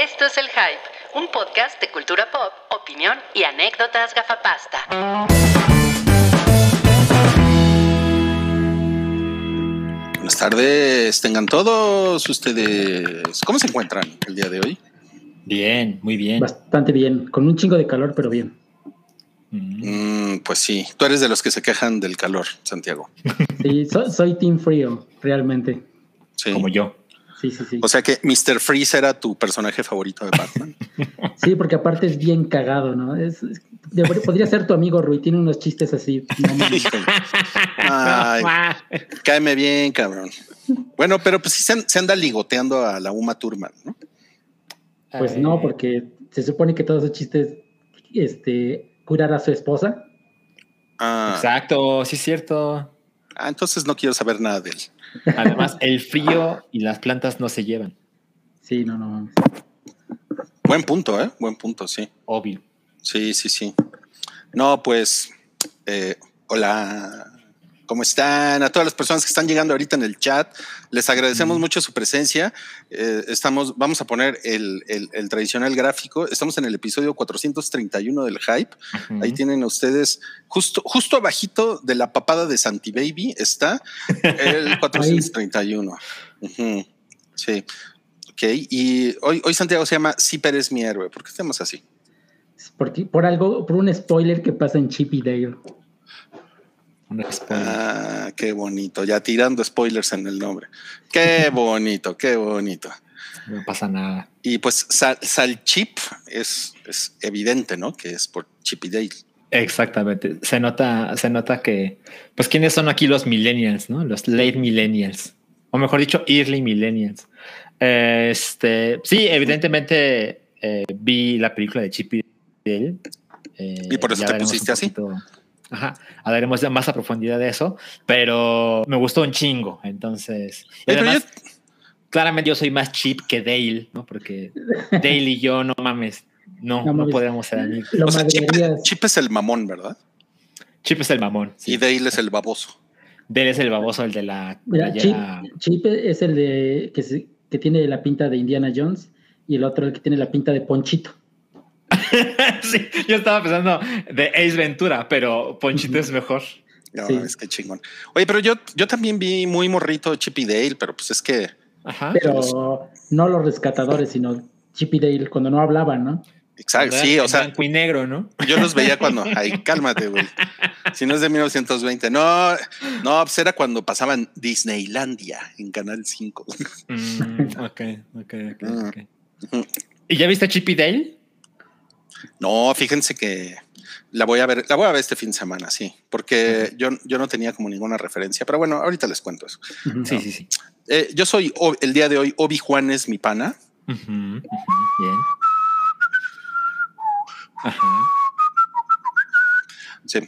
Esto es El Hype, un podcast de cultura pop, opinión y anécdotas gafapasta. Buenas tardes, tengan todos ustedes. ¿Cómo se encuentran el día de hoy? Bien, muy bien. Bastante bien, con un chingo de calor, pero bien. Mm, pues sí, tú eres de los que se quejan del calor, Santiago. Sí, so- soy Team Frío, realmente. Sí. Como yo. Sí, sí, sí. O sea que Mr. Freeze era tu personaje favorito de Batman. Sí, porque aparte es bien cagado, ¿no? Es, es- debería- podría ser tu amigo Rui, tiene unos chistes así. no. Ay, cáeme bien, cabrón. Bueno, pero pues sí se, an- se anda ligoteando a la Uma Thurman, ¿no? Pues Ay. no, porque se supone que todos esos chistes este, curar a su esposa. Ah, Exacto, sí es cierto. ah, entonces no quiero saber nada de él. Además, el frío y las plantas no se llevan. Sí, no, no mames. Buen punto, ¿eh? Buen punto, sí. Obvio. Sí, sí, sí. No, pues, eh, hola, ¿cómo están? A todas las personas que están llegando ahorita en el chat, les agradecemos mucho su presencia. Eh, estamos, vamos a poner el, el- el tradicional gráfico. Estamos en el episodio 431 del Hype. Ahí tienen ustedes, justo, justo abajito de la papada de Santi Baby está el 431. Ujú, Sí. Ok, y hoy, hoy Santiago se llama Sí, pero es mi héroe. ¿Por qué estamos así? Porque, por algo, por un spoiler que pasa en Chip y Dale. Un spoiler. Ah, qué bonito. Ya tirando spoilers en el nombre. Qué bonito, qué bonito. No pasa nada. Y pues Sal, Salchip es, es evidente, ¿no? Que es por Chip y Dale. Exactamente. Se nota, se nota que, pues, ¿quiénes son aquí los millennials, no? Los late millennials. O mejor dicho, early millennials. Este, sí, evidentemente eh, vi la película de Chip y Dale. eh, Y por eso te pusiste así. poquito- Ajá, hablaremos de más a profundidad de eso, pero me gustó un chingo. Entonces, y además, yo- claramente yo soy más Chip que Dale, ¿no? Porque Dale y yo, no mames, no, No no, podemos ser amigos. Lo o sea, Chip, es el mamón, ¿verdad? Chip es el mamón. sí. Y Dale es el baboso. Dale es el baboso, el de la Mira, Chip, es el de que, se- que tiene la pinta de Indiana Jones y el otro el que tiene la pinta de Ponchito. sí, yo estaba pensando de Ace Ventura, pero Ponchito es mejor. No, Sí. es que chingón. Oye, pero yo, yo también vi muy morrito Chip y Dale, pero pues es que Ajá. Pero no los rescatadores, sino Chip y Dale cuando no hablaban, ¿no? Exacto, ¿Verdad? sí, o En sea, blanco y negro, ¿no? yo los veía cuando, ay, cálmate, güey. Si no es de 1920, no, no, pues era cuando pasaban Disneylandia en Canal 5. Mm, ok, ok, ok, Mm. ¿Y ya viste Chip y Dale? No, fíjense que la voy a ver, la voy a ver este fin de semana, sí, porque yo, yo no tenía como ninguna referencia, pero bueno, ahorita les cuento eso. Sí, sí, sí. Eh, yo soy el día de hoy Obi Juan es mi pana. Bien. Ajá. Sí.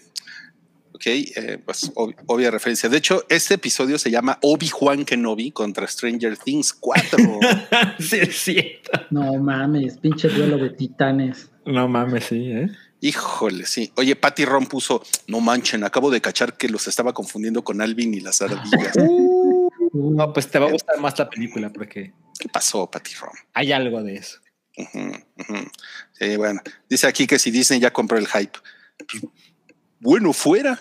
Ok, eh, pues ob- obvia referencia. De hecho, este episodio se llama Obi Juan Kenobi contra Stranger Things 4. sí, es cierto. No mames, pinche duelo de titanes. No mames, sí, ¿eh? Híjole, sí. Oye, Patty Ron puso, no manchen, acabo de cachar que los estaba confundiendo con Alvin y las ardillas. Uh, No, pues te va a gustar más la película porque ¿Qué pasó, Patty Ron? hay algo de eso. Sí, bueno, dice aquí que si Disney ya compró el hype. Bueno, fuera.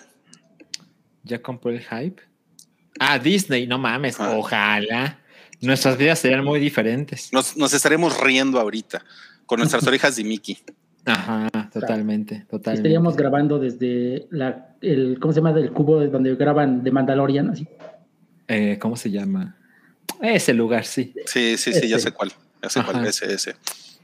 ¿Ya compró el hype? Ah, Disney, no mames, Ah. ojalá. Nuestras vidas serían muy diferentes. Nos, nos estaremos riendo ahorita con nuestras orejas de Mickey. Ajá, totalmente, totalmente. estaríamos grabando desde la, el, ¿cómo se llama? Del cubo de donde graban de Mandalorian, así. Eh, ¿Cómo se llama? Ese lugar, sí. Sí, sí, sí, ya sé cuál. Ya sé cuál, ese, ese.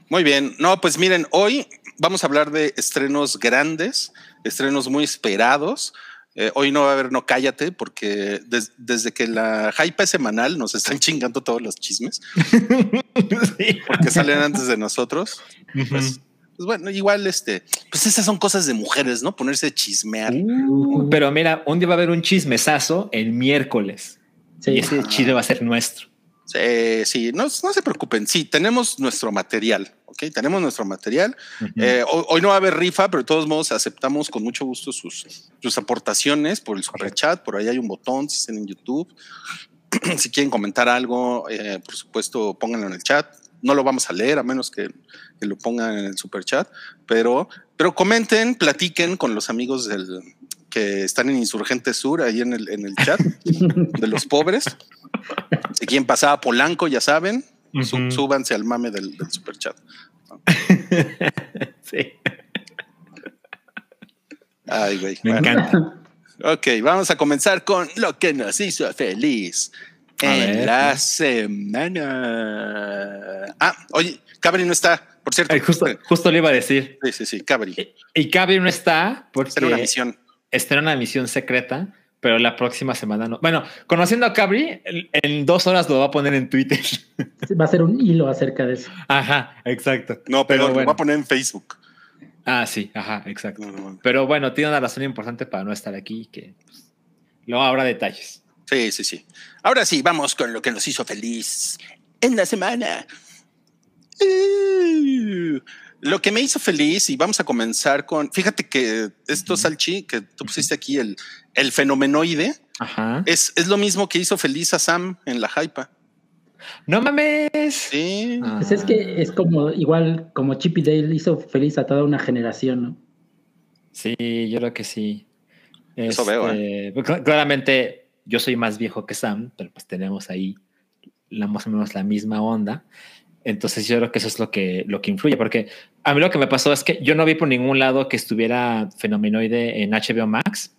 Muy bien. No, pues miren, hoy vamos a hablar de estrenos grandes, estrenos muy esperados. Eh, hoy no va a haber No Cállate, porque des- desde que la hype es semanal nos están chingando todos los chismes, sí. que salen antes de nosotros. Pues, pues bueno, igual este, pues esas son cosas de mujeres, ¿no? Ponerse a chismear. Uh, pero mira, un día va a haber un chismesazo el miércoles. Sí. Y ese chisme va a ser nuestro. Sí, sí, no, no se preocupen. Sí, tenemos nuestro material, ¿ok? Tenemos nuestro material. Eh, hoy, hoy no va a haber rifa, pero de todos modos aceptamos con mucho gusto sus, sus aportaciones por el super chat. Por ahí hay un botón si están en YouTube. si quieren comentar algo, eh, por supuesto, pónganlo en el chat. no lo vamos a leer a menos que, que lo pongan en el super chat, pero, pero comenten, platiquen con los amigos del, que están en Insurgente Sur, ahí en el, en el chat de los pobres. Si quieren pasar a Polanco, ya saben, Ujú. súbanse al mame del, del super chat. sí, Ay, güey. me Bueno, encanta. ok, vamos a comenzar con lo que nos hizo feliz A en ver, la ¿no? semana. Ah, oye, Cabri no está, por cierto. Ay, justo, justo le iba a decir. Sí, sí, sí, Cabri. Y- Y Cabri no está porque Era una misión. está en una misión secreta, pero la próxima semana no. Bueno, conociendo a Cabri, en- dos horas lo va a poner en Twitter. Va a ser un hilo acerca de eso. Ajá, exacto. No, pero, lo bueno. voy a poner en Facebook. Ah, sí, ajá, exacto. No, no, no. Pero bueno, tiene una razón importante para no estar aquí, que pues, luego habrá detalles. Sí, sí, sí. Ahora sí, vamos con lo que nos hizo feliz en la semana. Uh, lo que me hizo feliz, y vamos a comenzar con, fíjate que esto, Salchi, que tú pusiste aquí, el, el fenomenoide, Ajá. es, es lo mismo que hizo feliz a Sam en la hypa. No mames. Sí. Ah. Pues es que es como, igual como Chippy Dale hizo feliz a toda una generación, ¿no? Sí, yo creo que sí. Eso veo, Este, pues, cl- Claramente, yo soy más viejo que Sam, pero pues tenemos ahí la, más o menos la misma onda. Entonces yo creo que eso es lo que, lo que influye, porque a mí lo que me pasó es que yo no vi por ningún lado que estuviera fenomenoide en HBO Max.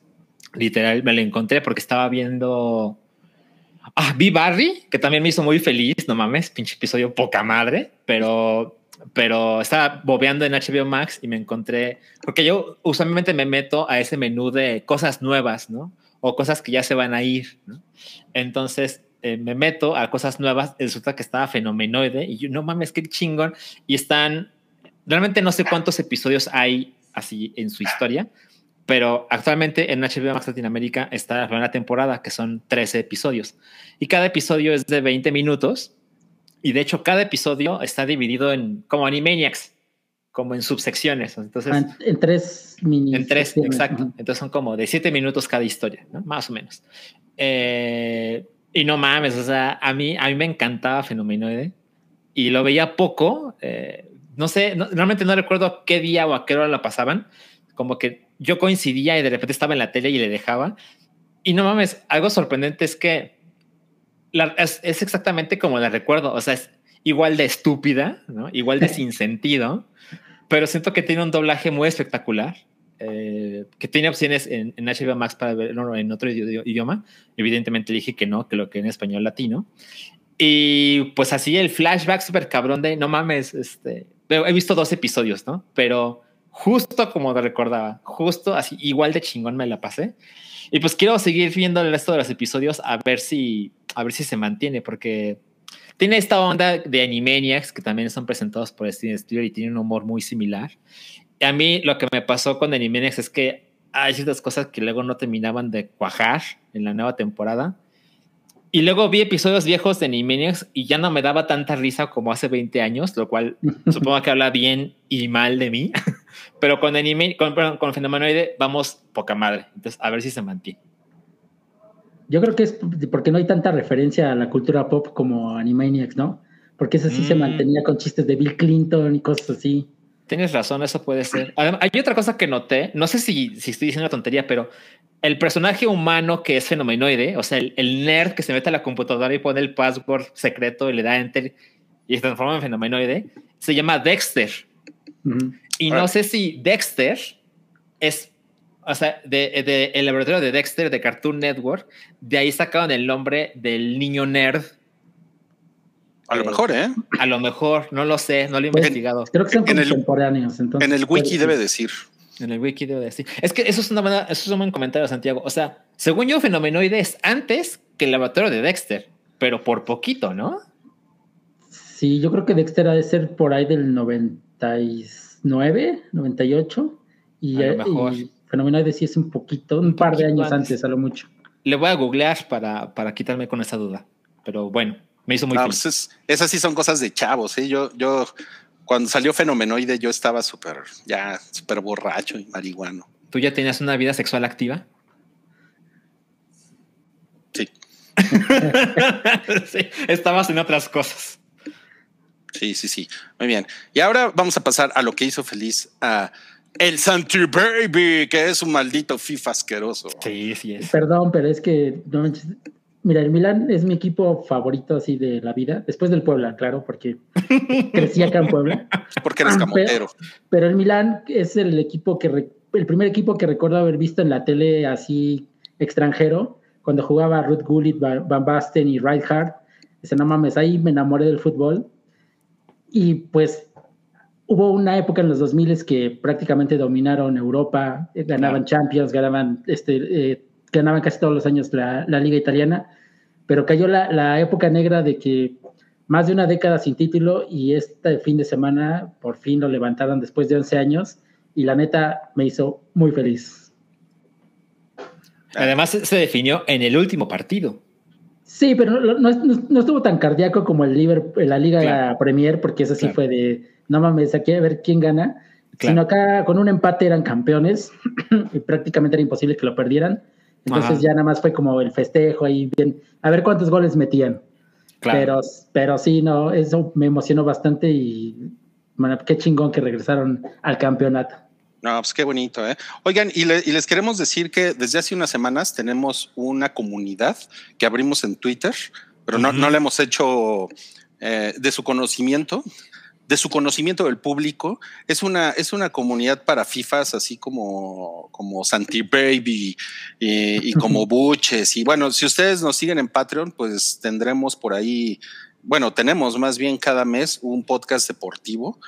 Literal, me lo encontré porque estaba viendo... Ah, vi Barry, que también me hizo muy feliz, no mames, pinche episodio poca madre, pero, pero estaba bobeando en HBO Max y me encontré, porque yo usualmente me meto a ese menú de cosas nuevas, ¿no? O cosas que ya se van a ir, ¿no? Entonces eh, me meto a cosas nuevas, resulta que estaba fenomenoide y yo, no mames, qué chingón. Y están, realmente no sé cuántos episodios hay así en su historia, pero actualmente en HBO Max Latinoamérica está la primera temporada, que son 13 episodios. Y cada episodio es de 20 minutos. Y de hecho, cada episodio está dividido en como Animaniacs, como en subsecciones. Entonces, Ah, En, en tres mini. en tres, exacto. ajá. Entonces son como de 7 minutos cada historia, ¿no? Más o menos. Eh, y no mames, o sea, a mí, a mí me encantaba Fenomenoide y lo veía poco. eh, no sé, no- realmente no recuerdo a qué día o a qué hora la pasaban. Como que yo coincidía y de repente estaba en la tele y le dejaba. Y no mames, algo sorprendente es que la- es, es exactamente como la recuerdo. O sea, es igual de estúpida, ¿no? igual de sin sentido, pero siento que tiene un doblaje muy espectacular. eh, que tiene opciones en, en HBO Max para verlo en otro idi- idioma. Evidentemente dije que no, que lo que en español latino. Y pues así el flashback súper cabrón de no mames, este, he visto dos episodios, ¿no? Pero justo como lo recordaba, justo así, igual de chingón me la pasé. Y pues quiero seguir viendo el resto de los episodios a ver si, a ver si se mantiene, porque tiene esta onda de Animaniacs que también son presentados por Steven Spielberg y tiene un humor muy similar. Y a mí lo que me pasó con Animaniacs es que hay ciertas cosas que luego no terminaban de cuajar en la nueva temporada. Y luego vi episodios viejos de Animaniacs y ya no me daba tanta risa como hace 20 años, lo cual supongo que habla bien y mal de mí. Pero con anime, con, con Fenomenoide vamos poca madre. Entonces, a ver si se mantiene. Yo creo que es porque no hay tanta referencia a la cultura pop como Animaniacs, ¿no? Porque ese sí se Mm. mantenía con chistes de Bill Clinton y cosas así. Tienes razón, eso puede ser. Además, hay otra cosa que noté, no sé si, si estoy diciendo una tontería, pero el personaje humano que es fenomenoide, o sea, el, el nerd que se mete a la computadora y pone el password secreto y le da enter y se transforma en fenomenoide, se llama Dexter. Ujú. Y no sé si Dexter es, o sea, de, de- el laboratorio de Dexter de Cartoon Network, de ahí sacaron el nombre del niño nerd. A lo Eh, mejor, ¿eh? A lo mejor, no lo sé, no lo he Pues, investigado. Creo que son En el- contemporáneos. Entonces, En el wiki debe decir. En el wiki debo decir. Es que eso es una buena, eso es un buen comentario, Santiago. O sea, según yo, Fenomenoide es antes que el laboratorio de Dexter, pero por poquito, ¿no? Sí, yo creo que Dexter ha de ser por ahí del 99, 98. Y, A lo mejor. y Fenomenoide sí es un poquito, un, par de años antes. antes, a lo mucho. Le voy a googlear para, para quitarme con esa duda. Pero bueno, me hizo muy feliz. pues es- esas sí son cosas de chavos, ¿eh? Yo, yo, cuando salió Fenomenoide, yo estaba súper, ya, súper borracho y marihuano. ¿Tú ya tenías una vida sexual activa? Sí. sí, estabas en otras cosas. Sí, sí, sí. Muy bien. Y ahora vamos a pasar a lo que hizo feliz a el Santi Baby, que es un maldito FIFA asqueroso. Sí, sí es. Perdón, pero es que no manches. Mira, el Milan es mi equipo favorito así de la vida, después del Puebla, claro, porque crecí acá en Puebla. Porque eres Ah, camotero. Pero el Milan es el equipo que re- el primer equipo que recuerdo haber visto en la tele así extranjero, cuando jugaba Ruth Gullit, Van Van Basten y Rijkaard. Dice, no mames, ahí me enamoré del fútbol. Y pues hubo una época en los 2000 que prácticamente dominaron Europa, eh, ganaban Champions, ganaban, este, eh, ganaban casi todos los años la, la liga italiana, pero cayó la, la época negra de que más de una década sin título y este fin de semana por fin lo levantaron después de 11 años y la neta me hizo muy feliz. Además, se definió en el último partido. Sí, pero no, no- no- estuvo tan cardíaco como el Liverpool, la Liga Claro. Premier, porque eso sí Claro. fue de, no mames, aquí a ver quién gana, Claro. sino acá con un empate eran campeones y prácticamente era imposible que lo perdieran. Entonces Ajá. ya nada más fue como el festejo ahí bien, a ver cuántos goles metían. Claro. Pero, pero sí, no, eso me emocionó bastante y bueno, qué chingón que regresaron al campeonato. No, pues qué bonito, ¿eh? Oigan, y, le- y les queremos decir que desde hace unas semanas tenemos una comunidad que abrimos en Twitter, pero no, no le hemos hecho eh, de su conocimiento, de su conocimiento del público. Es una, es una comunidad para FIFAs así como, como Santi Baby y, y como Buches. Y bueno, si ustedes nos siguen en Patreon, pues tendremos por ahí, bueno, tenemos más bien cada mes un podcast deportivo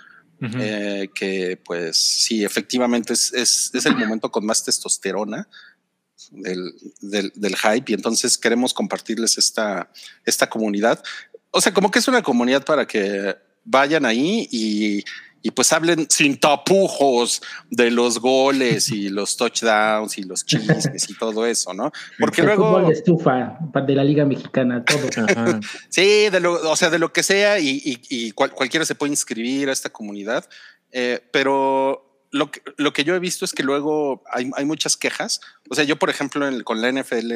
Eh, que pues sí, efectivamente es, es, el momento con más testosterona del, del, del hype y entonces queremos compartirles esta, esta comunidad. O sea, como que es una comunidad para que vayan ahí y, y pues hablen sin tapujos de los goles y los touchdowns y los chismes y todo eso, ¿no? Porque el luego... fútbol de estufa de la Liga Mexicana, todo. Ajá. Sí, de lo, o sea, de lo que sea y, y- y cual- cualquiera se puede inscribir a esta comunidad, eh, pero lo que, lo que yo he visto es que luego hay, hay muchas quejas. O sea, yo, por ejemplo, en con la NFL,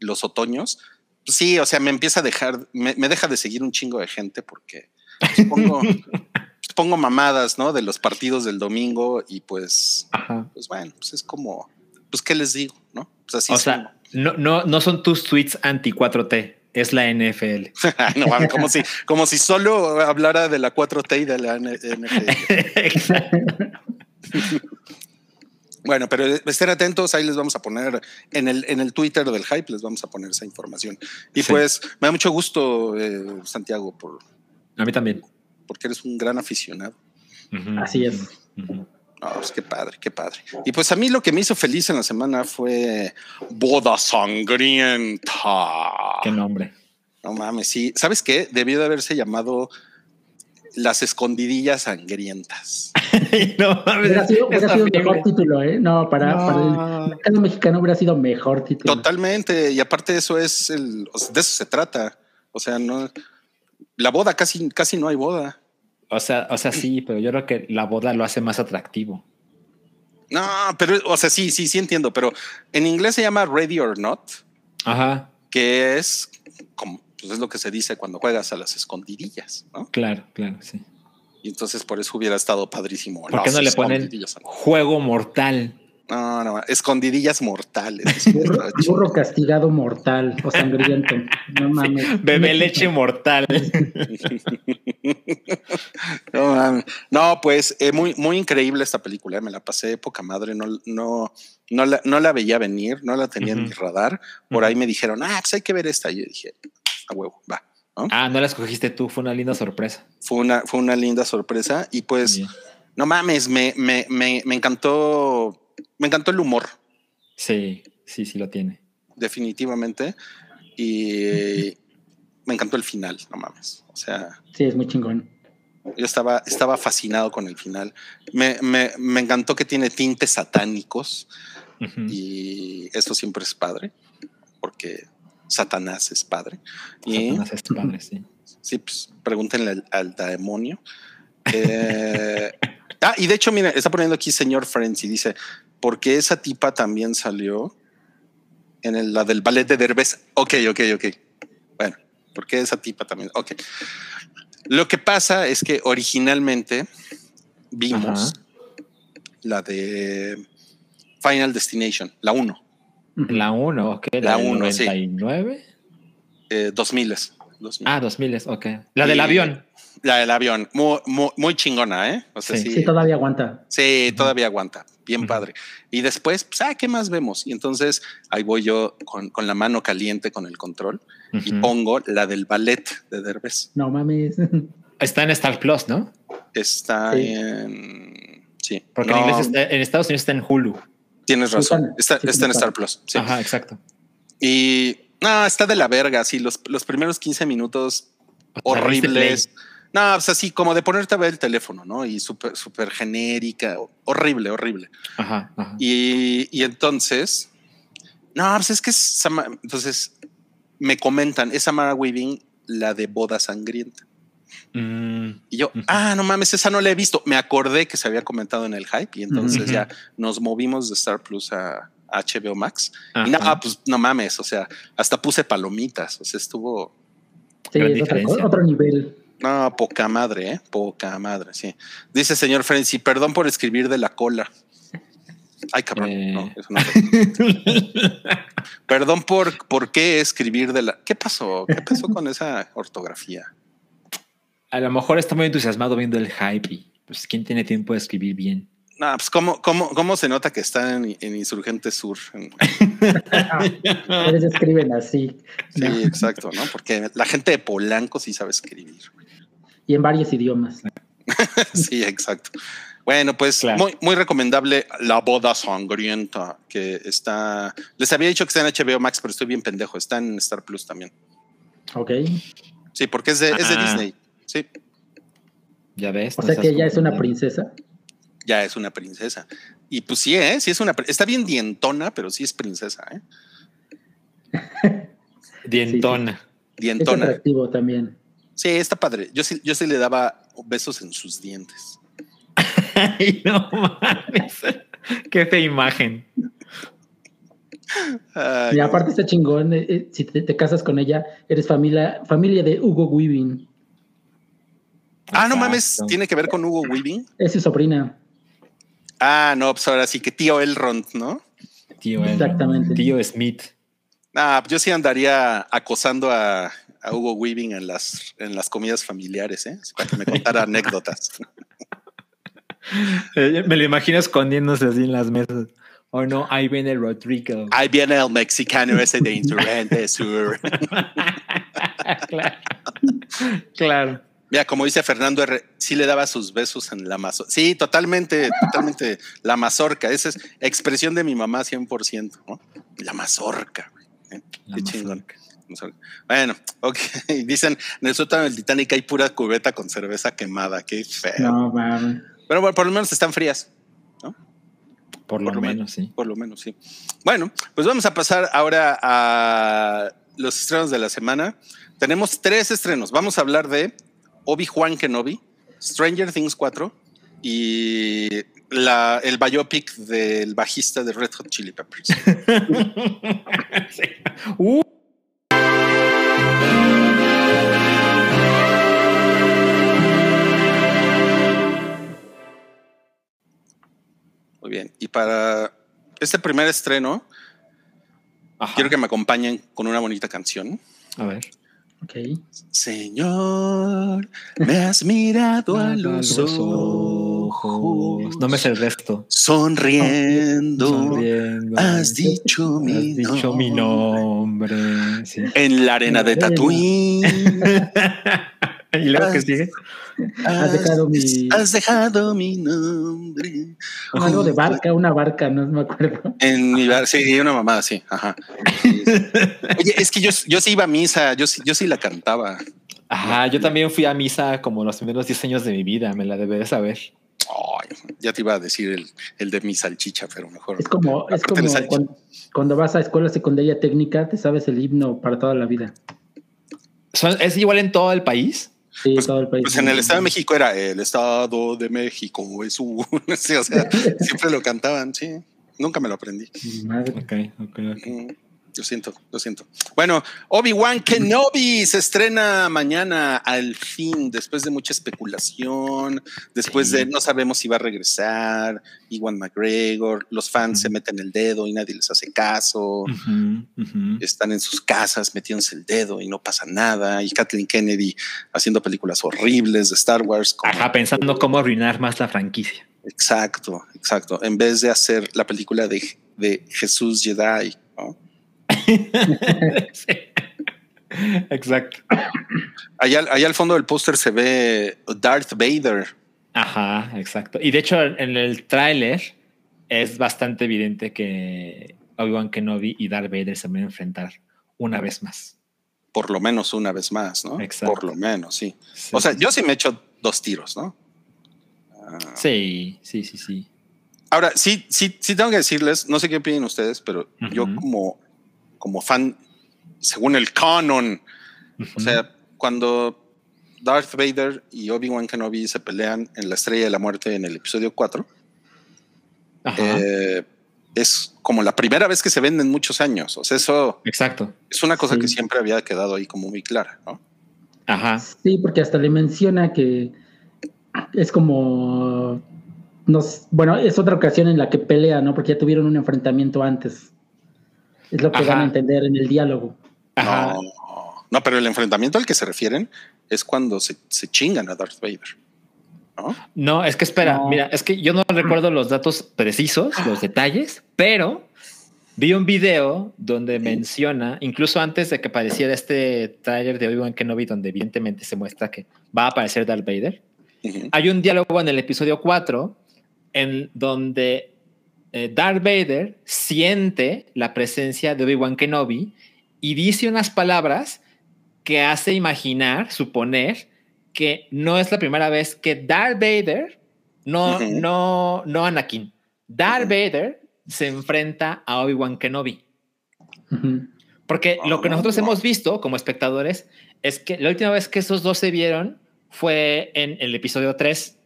los otoños, pues sí, o sea, me empieza a dejar, me, me deja de seguir un chingo de gente porque pues, pongo, mamadas, ¿no? De los partidos del domingo y pues, Ajá. pues bueno, pues es como, pues, ¿qué les digo? ¿No? Pues así O sea, no, no, no son tus tweets anti 4T, es la NFL. No como si, como si solo hablara de la 4T y de la NFL. Bueno, pero estén atentos, ahí les vamos a poner en el, en el Twitter del Hype, les vamos a poner esa información. Y Sí. pues me da mucho gusto, eh, Santiago, por, A mí también. Porque eres un gran aficionado. Así es. Ujú. Ah, pues qué padre, qué padre. Y pues a mí lo que me hizo feliz en la semana fue Boda Sangrienta. Qué nombre. No mames, sí. ¿Sabes qué? Debió de haberse llamado Las Escondidillas Sangrientas. no mames. Hubiera sido, hubiera sido mejor título, ¿eh? No, para, No. para el mercado mexicano hubiera sido mejor título. Totalmente. Y aparte eso es el, o sea, de eso se trata. O sea, no, la boda casi, casi no hay boda. O sea, o sea, sí, pero yo creo que la boda lo hace más atractivo. No, pero, o sea, sí, sí, sí entiendo, pero en inglés se llama Ready or Not, Ajá, que es como, pues es lo que se dice cuando juegas a las escondidillas, ¿no? claro, claro, sí. Y entonces por eso hubiera estado padrísimo. ¿Por qué no le ponen juego mortal? No, no, escondidillas mortales. Burro, burro castigado mortal o sangriento. No mames. Bebé leche mortal. No, mames. No, pues eh, muy, muy increíble esta película. eh, Me la pasé de poca madre. No, no, no, la, no la veía venir, no la tenía en mi radar. Por ahí me dijeron, ah, pues hay que ver esta. Y yo dije, a huevo, va. ¿no? Ah, no la escogiste tú, fue una linda sorpresa. Fue, una, fue una linda sorpresa. Y pues, Bien. no mames, me, me, me, me encantó. Me encantó el humor, Sí, sí, sí lo tiene. definitivamente. Y me encantó el final, no mames. O sea, Sí, es muy chingón. Yo estaba, estaba fascinado con el final. Me, me, me encantó que tiene tintes satánicos y eso siempre es padre, porque Satanás es padre. Y Satanás es padre, sí. sí, pues pregúntenle al, al demonio. Eh, ah, y de hecho, mira, está poniendo aquí señor Friends y dice, porque esa tipa también salió en el- la del ballet de Derbez. Ok, ok, ok. Bueno, porque esa tipa también. Ok. Lo que pasa es que originalmente vimos Ajá. la de Final Destination, la 1, La 1, ok. La del uno, sí. 99. eh, 2000, 2000. Ah, 2000, ok. La del Y- avión. La del avión, muy, muy, muy chingona, ¿eh? O sea, Sí. sí, Sí, todavía aguanta. sí, todavía aguanta, bien padre. Y después, pues, ah, ¿qué más vemos? Y entonces ahí voy yo con, con la mano caliente con el control y pongo la del ballet de Derbez. No mames. Está en Star Plus, ¿no? Está Sí. en. Sí, Porque No, en, inglés está- en Estados Unidos está en Hulu. tienes razón. Está- Está, en. Star Plus. sí. Ajá, exacto. Y no, está de la verga. Sí, los, los primeros 15 minutos horribles. No, pues así como de ponerte a ver el teléfono, ¿no? Y súper, súper genérica. Horrible, horrible. Ajá, ajá. Y, y entonces, no, pues es que es entonces me comentan, es Samara Weaving la de Boda Sangrienta. Mm, Y yo, ah, no mames, esa no la he visto. Me acordé que se había comentado en el hype y entonces ya nos movimos de Star Plus a HBO Max. ajá. Y no, pues no mames, o sea, hasta puse palomitas, o sea, estuvo, Sí, Gran es otra diferencia. cosa, otro nivel. No, poca madre, ¿eh? Poca madre, sí. Dice señor Frenzy, perdón por escribir de la cola. Ay, cabrón, Eh. no, eso no. Perdón por, por qué escribir de la... ¿Qué pasó? ¿Qué pasó con esa ortografía? A lo mejor está muy entusiasmado viendo el hype y pues quién tiene tiempo de escribir bien. No, pues cómo, cómo, cómo se nota que está en, en Insurgente Sur. Ustedes escriben así. Sí, ¿no? exacto, ¿no? Porque la gente de Polanco sí sabe escribir. Y en varios idiomas. Sí, exacto. Bueno, pues Claro. muy, muy recomendable La Boda Sangrienta, que está. Les había dicho que está en HBO Max, pero estoy bien pendejo. Está en Star Plus también. Ok. Sí, porque es de, es de Ah. Disney. Sí, Ya ves. O sea que ya es una princesa. ya es una princesa. Y pues sí, ¿eh? Sí es una. Está bien dientona, pero sí es princesa, ¿eh? Dientona. Es Dientona. atractivo también. Sí, está padre. Yo sí, yo sí le daba besos en sus dientes. Ay, no mames. Qué fea imagen. Ay, Y aparte está chingón. eh, eh, si te, te casas con ella, eres familia, familia de Hugo Weaving. ah, no mames, tiene que ver con Hugo Weaving. Es su sobrina. Ah, no, pues ahora sí que tío Elrond, ¿no? Tío, el- Exactamente. tío Smith. Ah, yo sí andaría acosando a, a Hugo Weaving en las, en las comidas familiares, ¿eh? Para que me contara anécdotas. Eh, Me lo imagino escondiéndose así en las mesas. Oh no, ahí viene Rodrigo. Ahí viene el mexicano ese de Insurgente Sur. claro. claro. Mira, como dice Fernando R, sí le daba sus besos en la mazorca. Sí, totalmente, totalmente. La mazorca, esa es expresión de mi mamá 100%, ¿no? La mazorca. ¿Eh? Qué chingón. Bueno, ok. Dicen, en el sótano del Titanic hay pura cubeta con cerveza quemada. Qué feo. No. Pero bueno, por lo menos están frías. Por lo Por lo menos, sí. Por lo menos, sí. Bueno, pues vamos a pasar ahora a los estrenos de la semana. Tenemos tres estrenos. Vamos a hablar de Obi-Wan Kenobi, Stranger Things 4 y la, el biopic del bajista de Red Hot Chili Peppers. Sí. Uh, Muy bien. Y para este primer estreno, ajá. quiero que me acompañen con una bonita canción. A ver. Ok. Señor, me has mirado a los ojos. No me sé el resto. Sonriendo. Sonriendo. Has dicho Has mi dicho mi nombre. nombre. Sí. En la arena de Tatooine. ¿Y luego qué sigue? Has dejado mi- has dejado mi nombre. Algo de barca, una barca, no me acuerdo. En mi bar, sí, una mamá, sí, ajá. Oye, es que yo, yo sí iba a misa, yo, sí- yo sí la cantaba. Ajá, yo también fui a misa como los primeros 10 años de mi vida, me la debé de saber. Ya te iba a decir el, el de mi salchicha, pero mejor. Es como, es como cuando, cuando vas a escuela secundaria técnica, te sabes el himno para toda la vida. ¿Es igual en todo el país? Sí, todo el país. Pues en el Estado de México era el Estado de México, es un. Sí, o sea, siempre lo cantaban, sí. Nunca me lo aprendí. Madre. Ok, ok, ok. Mm. Lo siento, lo siento. Bueno, Obi-Wan Kenobi se estrena mañana al fin, después de mucha especulación, después de no sabemos si va a regresar, Iwan McGregor, los fans se meten el dedo y nadie les hace caso, están en sus casas metiéndose el dedo y no pasa nada, y Kathleen Kennedy haciendo películas horribles de Star Wars. Ajá, pensando cómo arruinar más la franquicia. Exacto, exacto. En vez de hacer la película de, de Jesús Jedi, ¿no? Exacto. Allá, allá, al fondo del póster se ve Darth Vader. Ajá, exacto. Y de hecho, en el tráiler es bastante evidente que Obi-Wan Kenobi y Darth Vader se van a enfrentar una vez más. Por lo menos una vez más, ¿no? Exacto. Por lo menos, sí. sí. O sea, yo sí me he hecho dos tiros, ¿no? Uh, sí, sí, sí, sí. Ahora, sí, sí, sí tengo que decirles, no sé qué opinan ustedes, pero uh -huh. yo como como fan, según el canon. Uh -huh. O sea, cuando Darth Vader y Obi-Wan Kenobi se pelean en la Estrella de la Muerte en el episodio 4, eh, es como la primera vez que se ven en muchos años. O sea, eso Exacto. es una cosa sí. que siempre había quedado ahí como muy clara, ¿no? Ajá. Sí, porque hasta le menciona que es como. Nos, bueno, es otra ocasión en la que pelea, ¿no? Porque ya tuvieron un enfrentamiento antes. Es lo que Ajá. van a entender en el diálogo. Ajá. No, no, pero el enfrentamiento al que se refieren es cuando se, se chingan a Darth Vader. ¿no? No, es que espera, no. mira, es que yo no recuerdo los datos precisos, los detalles, pero vi un video donde sí. menciona, incluso antes de que apareciera este trailer de Obi-Wan Kenobi, donde evidentemente se muestra que va a aparecer Darth Vader, uh -huh. hay un diálogo en el episodio 4 en donde eh, Darth Vader siente la presencia de Obi-Wan Kenobi y dice unas palabras que hace imaginar, suponer, que no es la primera vez que Darth Vader, no, uh -huh. no, no Anakin, Darth uh -huh. Vader se enfrenta a Obi-Wan Kenobi. Uh -huh. Porque oh, lo que nosotros no. hemos visto como espectadores es que la última vez que esos dos se vieron fue en el episodio 3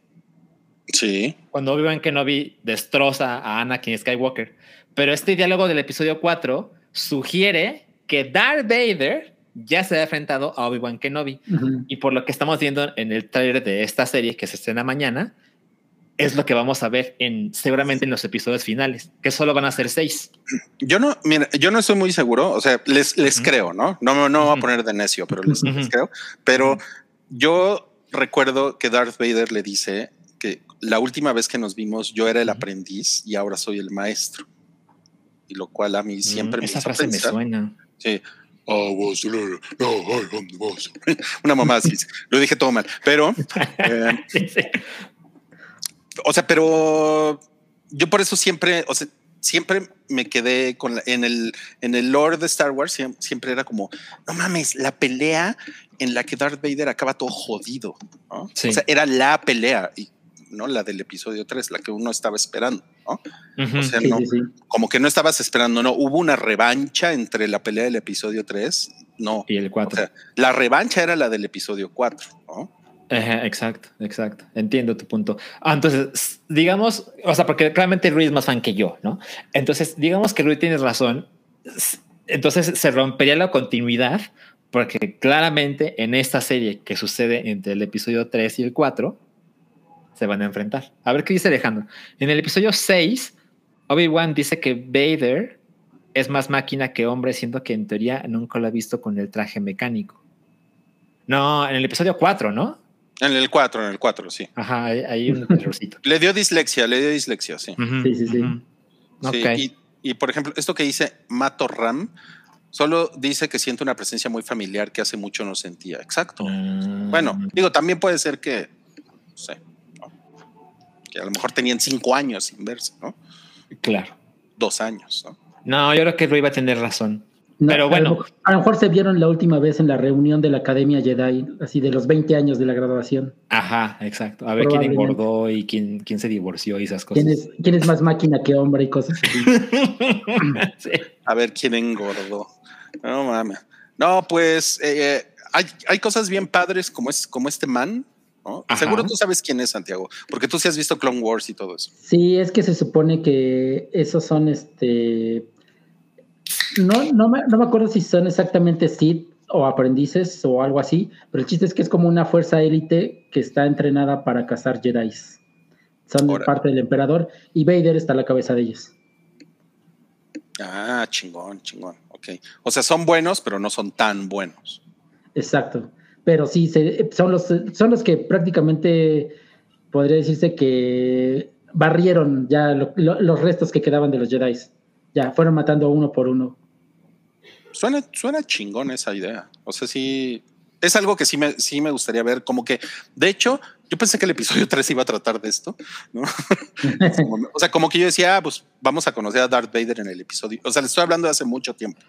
Sí. Cuando Obi-Wan Kenobi destroza a Anakin Skywalker. Pero este diálogo del episodio 4 sugiere que Darth Vader ya se ha enfrentado a Obi-Wan Kenobi. Uh -huh. Y por lo que estamos viendo en el trailer de esta serie que se estrena mañana, es lo que vamos a ver en seguramente en los episodios finales, que solo van a ser seis. Yo no, mira, yo no estoy muy seguro, o sea, les, les uh -huh. creo, ¿no? No, no voy a poner de necio, pero les, les creo. Pero yo recuerdo que Darth Vader le dice la última vez que nos vimos yo era el aprendiz y ahora soy el maestro. Y lo cual a mí siempre mm, me Esa frase pensar. me suena. Sí. Una mamá así. lo dije todo mal. Pero. Eh, sí, sí. O sea, pero yo por eso siempre, o sea, siempre me quedé con la, en el en el lore de Star Wars siempre, siempre, era como no mames la pelea en la que Darth Vader acaba todo jodido ¿no? sí. o sea era la pelea y ¿no? La del episodio 3, la que uno estaba esperando, ¿no? Uh -huh. O sea, sí, no, sí, como que no estabas esperando, no, hubo una revancha entre la pelea del episodio 3, no. Y el 4. O sea, la revancha era la del episodio 4, ¿no? Ajá, exacto, exacto. Entiendo tu punto. Ah, entonces, digamos, o sea, porque claramente Rui es más fan que yo, ¿no? Entonces, digamos que Rui tiene razón. Entonces se rompería la continuidad, porque claramente en esta serie que sucede entre el episodio 3 y el 4, se van a enfrentar. A ver qué dice Alejandro. En el episodio 6, Obi-Wan dice que Vader es más máquina que hombre, siendo que en teoría nunca lo ha visto con el traje mecánico. No, en el episodio 4, ¿no? En el 4, en el 4, sí. Ajá, hay, hay un errorcito. le dio dislexia, le dio dislexia, sí. Uh -huh. Sí, sí, sí. Uh -huh. sí okay. y, y, por ejemplo, esto que dice Mato Ram, solo dice que siente una presencia muy familiar que hace mucho no sentía. Exacto. Uh... Bueno, digo, también puede ser que, no sé, que a lo mejor tenían cinco años sin verse, ¿no? Claro. Dos años, ¿no? No, yo creo que Rui va a tener razón. No, Pero bueno. A lo, a lo, mejor se vieron la última vez en la reunión de la Academia Jedi, así de los 20 años de la graduación. Ajá, exacto. A ver quién engordó y quién, quién se divorció y esas cosas. ¿Quién es, quién es más máquina que hombre y cosas así? sí. A ver quién engordó. No mames. No, pues eh, hay, hay cosas bien padres como, es, como este man, ¿no? Seguro tú sabes quién es Santiago, porque tú sí has visto Clone Wars y todo eso. Sí, es que se supone que esos son este no, no, me, no me acuerdo si son exactamente Sith o aprendices o algo así, pero el chiste es que es como una fuerza élite que está entrenada para cazar Jedi. Son Órale. parte del emperador y Vader está a la cabeza de ellos. Ah, chingón, chingón. Ok. O sea, son buenos, pero no son tan buenos. Exacto. Pero sí, se- son, los, son los que prácticamente podría decirse que barrieron ya lo- lo- los restos que quedaban de los Jedi. Ya, fueron matando uno por uno. Suena, suena chingón esa idea. O sea, sí. Es algo que sí me, sí me gustaría ver. Como que, de hecho, yo pensé que el episodio 3 iba a tratar de esto, ¿no? O sea, como que yo decía, ah, pues vamos a conocer a Darth Vader en el episodio. O sea, le estoy hablando de hace mucho tiempo.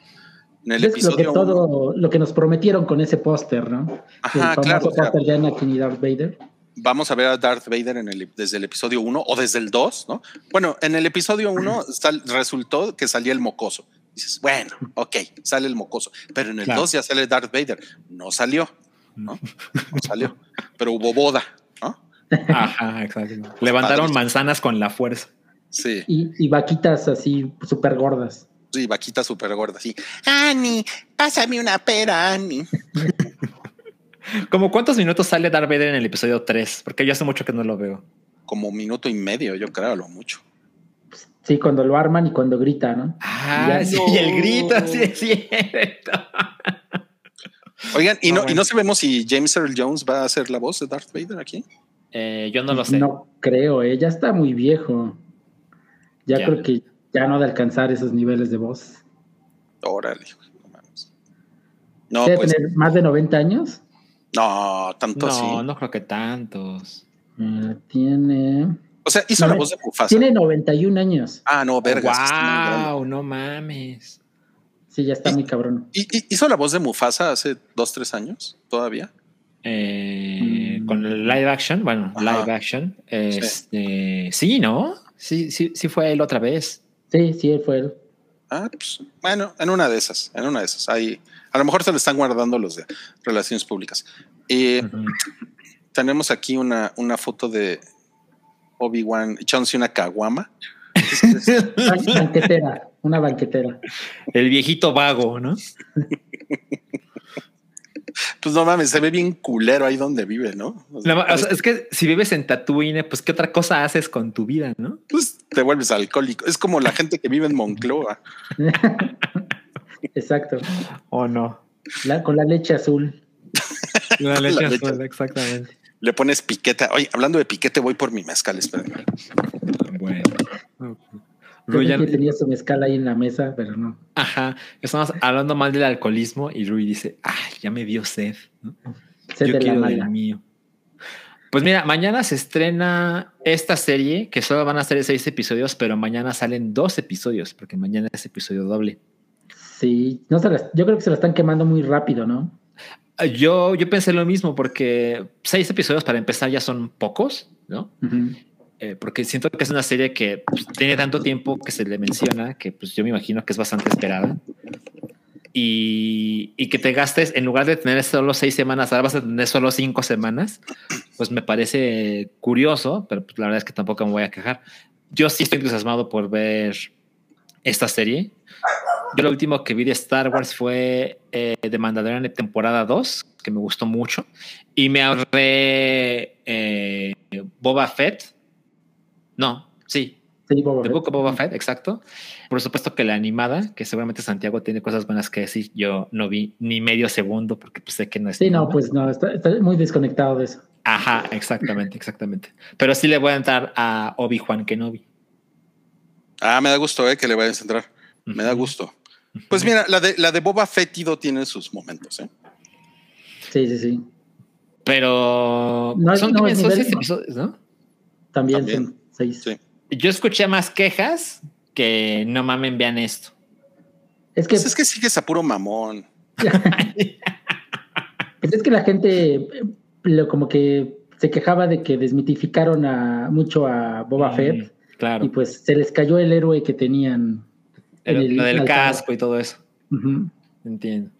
En el Es lo que, todo, lo que nos prometieron con ese póster, ¿no? Ajá, el famoso claro, o sea, póster de Anakin y Darth Vader. vamos a ver a Darth Vader en el, desde el episodio 1 o desde el 2, ¿no? Bueno, en el episodio 1 resultó que salía el mocoso. Dices, bueno, ok, sale el mocoso, pero en el Claro. 2 ya sale Darth Vader. No salió, ¿no? No salió, pero hubo boda, ¿no? Ajá, exacto. Levantaron manzanas con la fuerza. Sí, Y, y vaquitas así súper gordas. Sí, vaquita súper gorda, sí. Ani, pásame una pera, Ani. ¿Cómo cuántos minutos sale Darth Vader en el episodio 3? Porque yo hace mucho que no lo veo. Como minuto y medio, yo creo, lo mucho. Sí, cuando lo arman y cuando grita, ¿no? Ah, Ya sí, no. el grito, sí es cierto. Oigan, ¿y no, ¿y no sabemos si James Earl Jones va a hacer la voz de Darth Vader aquí? Eh, yo no lo sé. No creo, ¿eh? ya está muy viejo. Ya, Ya. creo que ya no de alcanzar esos niveles de voz. Órale, no mames. No, Debe pues, tener más de 90 años. no, tanto así. No, no creo que tantos. Eh, tiene. O sea, hizo No, la no, voz de Mufasa. Tiene 91 años. Ah, no, vergas. wow, no mames. Sí, ya está muy cabrón. ¿Y- y- ¿Hizo la voz de Mufasa hace dos, tres años todavía? Eh, Mm. Con el live action, bueno, Ajá. live action. Este, sí, ¿no? Sí, sí, sí fue él otra vez. Sí, sí, él fue él. Ah, pues, bueno, en una de esas, en una de esas. Ahí, a lo mejor se le están guardando los de relaciones públicas. Y Ujú. tenemos aquí una, una foto de Obi-Wan echándose una caguama. Ban- banquetera, una banquetera. El viejito vago, ¿no? Pues no mames, se ve bien culero ahí donde vive, ¿no? O sea, No, o sea, es que si vives en Tatooine, pues qué otra cosa haces con tu vida, ¿no? pues te vuelves alcohólico. Es como la gente que vive en Moncloa. Exacto. ¿O no? La- con la leche azul. La leche La leche. azul, exactamente. Le pones piqueta. Oye, hablando de piquete, voy por mi mezcal, espérenme. Bueno. Yo Rui ya- que tenía su mezcal ahí en la mesa, pero no. Ajá, estamos hablando mal del alcoholismo y Rui dice, ay, ya me dio sed. ¿no? Sed Yo de la quiero del mala. mío. Pues mira, mañana se estrena esta serie que solo van a ser seis episodios, pero mañana salen dos episodios, porque mañana es episodio doble. Sí, no se las- yo creo que se la están quemando muy rápido, ¿no? Yo, yo pensé lo mismo, porque seis episodios para empezar ya son pocos, ¿no? Ujú. Eh, porque siento que es una serie que pues, tiene tanto tiempo que se le menciona que pues yo me imagino que es bastante esperada. Y, y que te gastes, en lugar de tener solo seis semanas, ahora vas a tener solo cinco semanas, pues me parece curioso, pero pues, la verdad es que tampoco me voy a quejar. Yo sí estoy entusiasmado por ver esta serie. Yo lo último que vi de Star Wars fue eh, de Mandalorian de temporada 2, que me gustó mucho. Y me ahorré eh, Boba Fett. No, sí, Sí, Boba The Fett. Book of Boba Fett, exacto. Por supuesto que la animada, que seguramente Santiago tiene cosas buenas que decir, yo no vi ni medio segundo porque pues, sé que no es. Sí, no, pues no, está, está muy desconectado de eso. Ajá, exactamente, exactamente. Pero sí le voy a entrar a Obi-Wan Kenobi. Ah, me da gusto, eh, que le vayas a entrar. Me da gusto. Pues mira, la de, la de Boba Fettido tiene sus momentos, ¿eh? Sí, sí, sí. Pero No son, no también es son nivel- seis episodios, ¿no? También, También. son seis. Sí. Yo escuché más quejas que no mamen, vean esto. Es que, Pues es que sigues a puro mamón. pues es que la gente lo- como que se quejaba de que desmitificaron a, mucho a Boba Mm, Fett Claro. y pues se les cayó el héroe que tenían. en El- el lo del altar. casco y todo eso. Entiendo.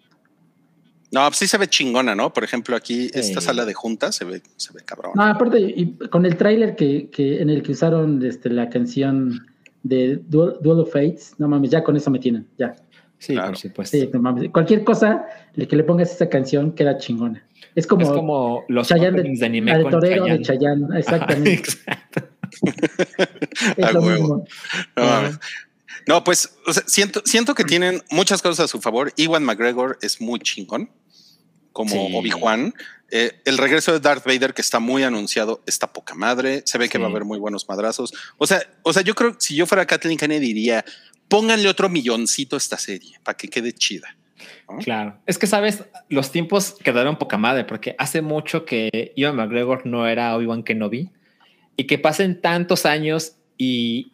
No, pues sí se ve chingona, ¿no? Por ejemplo, aquí esta sala de juntas se ve, se ve cabrón. No, aparte, y con el tráiler que, que en el que usaron este, la canción de Duel, Duel of Fates, no mames, ya con eso me tienen, ya. Sí, Claro. por supuesto. Sí, no mames. Cualquier cosa le- que le pongas esa canción queda chingona. Es como, es como los Chayanne de, de, anime la de con Torero de Chayanne. Exactamente. Exacto. es A lo huevo. mismo. No, mames. No, pues o sea, siento, siento que tienen muchas cosas a su favor. Iwan McGregor es muy chingón, como Sí. Obi-Wan. Eh, el regreso de Darth Vader, que está muy anunciado, está poca madre. Se ve que va a haber muy buenos madrazos. O sea, o sea, yo creo que si yo fuera Kathleen Kennedy diría, pónganle otro milloncito a esta serie para que quede chida. ¿no? Claro. Es que, sabes, los tiempos quedaron poca madre porque hace mucho que Iwan McGregor no era Obi-Wan Kenobi y que pasen tantos años y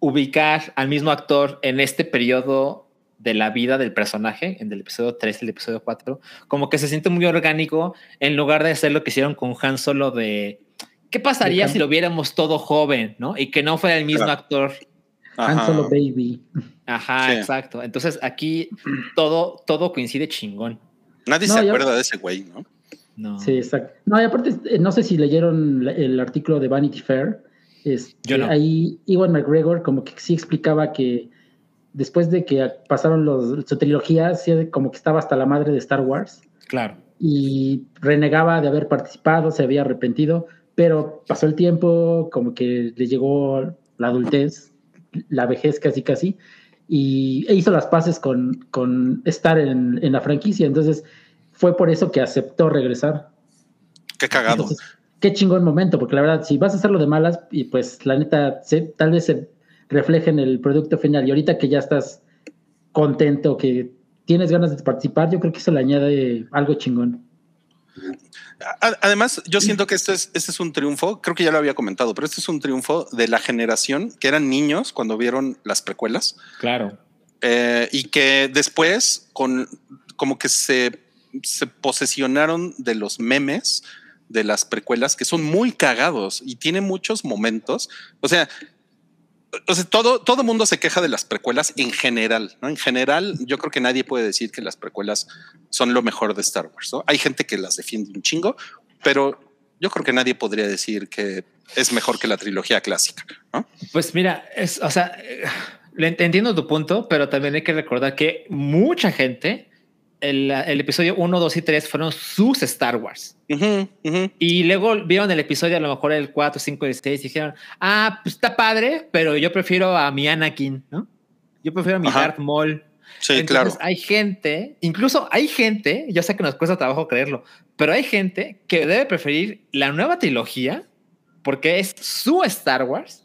ubicar al mismo actor en este periodo de la vida del personaje, en el episodio 3 y el episodio 4, como que se siente muy orgánico en lugar de hacer lo que hicieron con Han Solo de ¿qué pasaría De si lo viéramos todo joven, no? Y que no fuera el mismo Claro. actor. Han. Solo Baby. Ajá, Sí. exacto. Entonces aquí todo, todo coincide chingón. Nadie No, se acuerda de ese güey, ¿no? No. Sí, exacto. No, y aparte, eh, no sé si leyeron el artículo de Vanity Fair. Este, Yo no. Ahí Iwan McGregor como que sí explicaba que después de que pasaron los, su trilogía, sí, como que estaba hasta la madre de Star Wars Claro. y renegaba de haber participado, se había arrepentido, pero pasó el tiempo, como que le llegó la adultez, la vejez casi casi, y e hizo las paces con, con estar en, en la franquicia. Entonces fue por eso que aceptó regresar. Qué cagado. Entonces, qué chingón momento, porque la verdad, si vas a hacerlo de malas, y pues la neta, tal vez se refleje en el producto final. Y ahorita que ya estás contento, que tienes ganas de participar, yo creo que eso le añade algo chingón. Además, yo siento que este es, este es un triunfo, creo que ya lo había comentado, pero este es un triunfo de la generación que eran niños cuando vieron las precuelas Claro. eh, y que después con como que se, se posesionaron de los memes de las precuelas que son muy cagados y tiene muchos momentos. O sea, o sea, todo, todo mundo se queja de las precuelas en general, ¿no? En general, yo creo que nadie puede decir que las precuelas son lo mejor de Star Wars. Hay gente que las defiende un chingo, pero yo creo que nadie podría decir que es mejor que la trilogía clásica. Pues mira, es, o sea, eh, le ent- entiendo tu punto, pero también hay que recordar que mucha gente, el, el episodio 1, 2 y 3 fueron sus Star Wars. Y luego vieron el episodio, a lo mejor el 4, 5 y 6, y dijeron, ah, pues está padre, pero yo prefiero a mi Anakin, ¿no? Yo prefiero a mi Ajá. Darth Maul. Sí, Entonces, claro. hay gente, incluso hay gente, yo sé que nos cuesta trabajo creerlo, pero hay gente que debe preferir la nueva trilogía porque es su Star Wars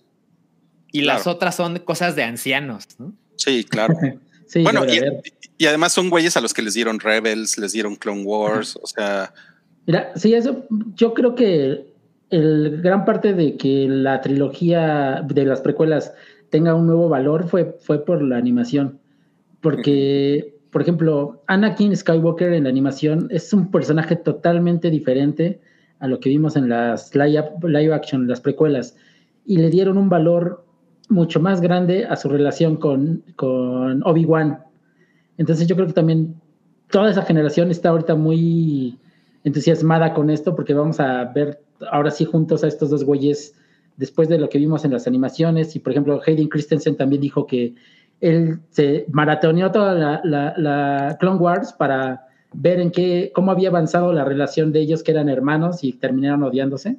y las otras son cosas de ancianos, ¿no? Sí, claro. Sí, Bueno, y, además son güeyes a los que les dieron Rebels, les dieron Clone Wars, o sea, Mira, sí, eso, yo creo que el gran parte de que la trilogía de las precuelas tenga un nuevo valor fue, fue por la animación. Porque, por ejemplo, Anakin Skywalker en la animación es un personaje totalmente diferente a lo que vimos en las live, live action, las precuelas. Y le dieron un valor mucho más grande a su relación con, con Obi-Wan. Entonces yo creo que también toda esa generación está ahorita muy entusiasmada con esto porque vamos a ver ahora sí juntos a estos dos güeyes después de lo que vimos en las animaciones y por ejemplo Hayden Christensen también dijo que él se maratoneó toda la, la, la Clone Wars para ver en qué cómo había avanzado la relación de ellos que eran hermanos y terminaron odiándose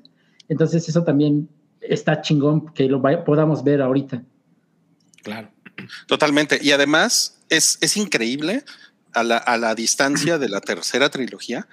entonces eso también está chingón que lo podamos ver ahorita Claro. totalmente. Y además es, es increíble a la, a la distancia de la tercera trilogía,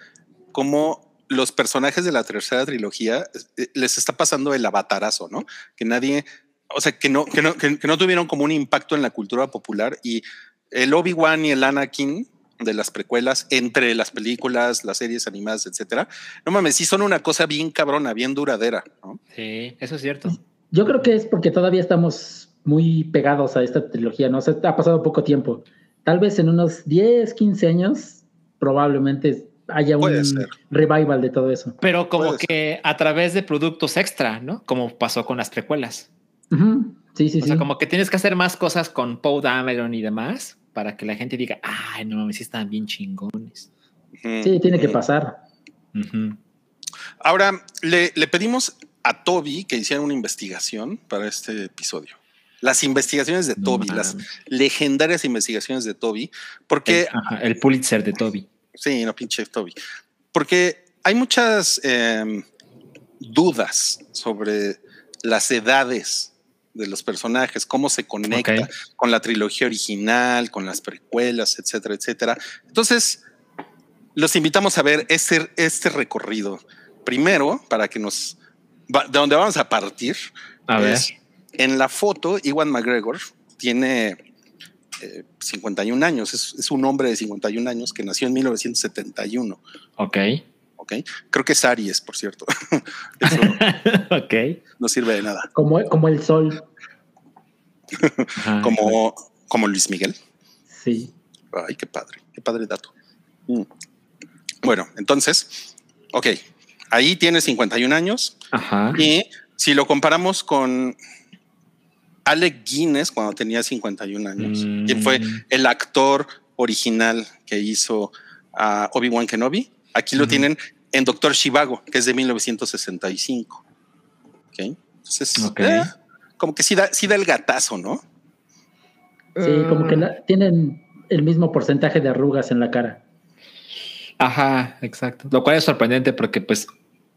como los personajes de la tercera trilogía eh, les está pasando el avatarazo, ¿no? Que nadie, o sea, que no, que no, que no tuvieron como un impacto en la cultura popular y el Obi-Wan y el Anakin de las precuelas entre las películas, las series animadas, etcétera. No mames, sí son una cosa bien cabrona, bien duradera, ¿no? Sí, eso es cierto. Yo creo que es porque todavía estamos muy pegados a esta trilogía, ¿no? O sea, ha pasado poco tiempo. Tal vez en unos 10, 15 años, probablemente haya Puede un ser. revival de todo eso. Pero como Puede ser. que a través de productos extra, ¿no? Como pasó con las precuelas. Ujú. Sí, sí, o sí. sea, como que tienes que hacer más cosas con Poe Dameron y demás para que la gente diga, ay, no mames, sí están bien chingones. Sí, tiene que ujú. pasar. Ahora, le, le pedimos a Toby que hiciera una investigación para este episodio. las investigaciones de No Toby, las legendarias investigaciones de Toby, porque el, ajá, el Pulitzer de Toby. Sí, no pinche Toby. Porque hay muchas eh, dudas sobre las edades de los personajes, cómo se conecta con la trilogía original, con las precuelas, etcétera, etcétera. Entonces, los invitamos a ver este, este recorrido. Primero, para que nos... de donde vamos a partir, A ver. es en la foto, Iwan McGregor tiene eh, 51 años, es, es un hombre de 51 años que nació en 1971. Ok. ¿Ok? Creo que es Aries, por cierto. Eso ok. no sirve de nada. Como, como el sol. Como, como Luis Miguel. Sí. Ay, qué padre, qué padre dato. Mm. Bueno, entonces, ok, ahí tiene 51 años Ajá. y si lo comparamos con Alec Guinness cuando tenía 51 años, Mm. quien fue el actor original que hizo a Obi-Wan Kenobi, aquí lo tienen en Doctor Shivago, que es de 1965. Ok, entonces, eh, como que sí da, sí da el gatazo, ¿no? Sí, como que la- tienen el mismo porcentaje de arrugas en la cara. Ajá, exacto. Lo cual es sorprendente porque pues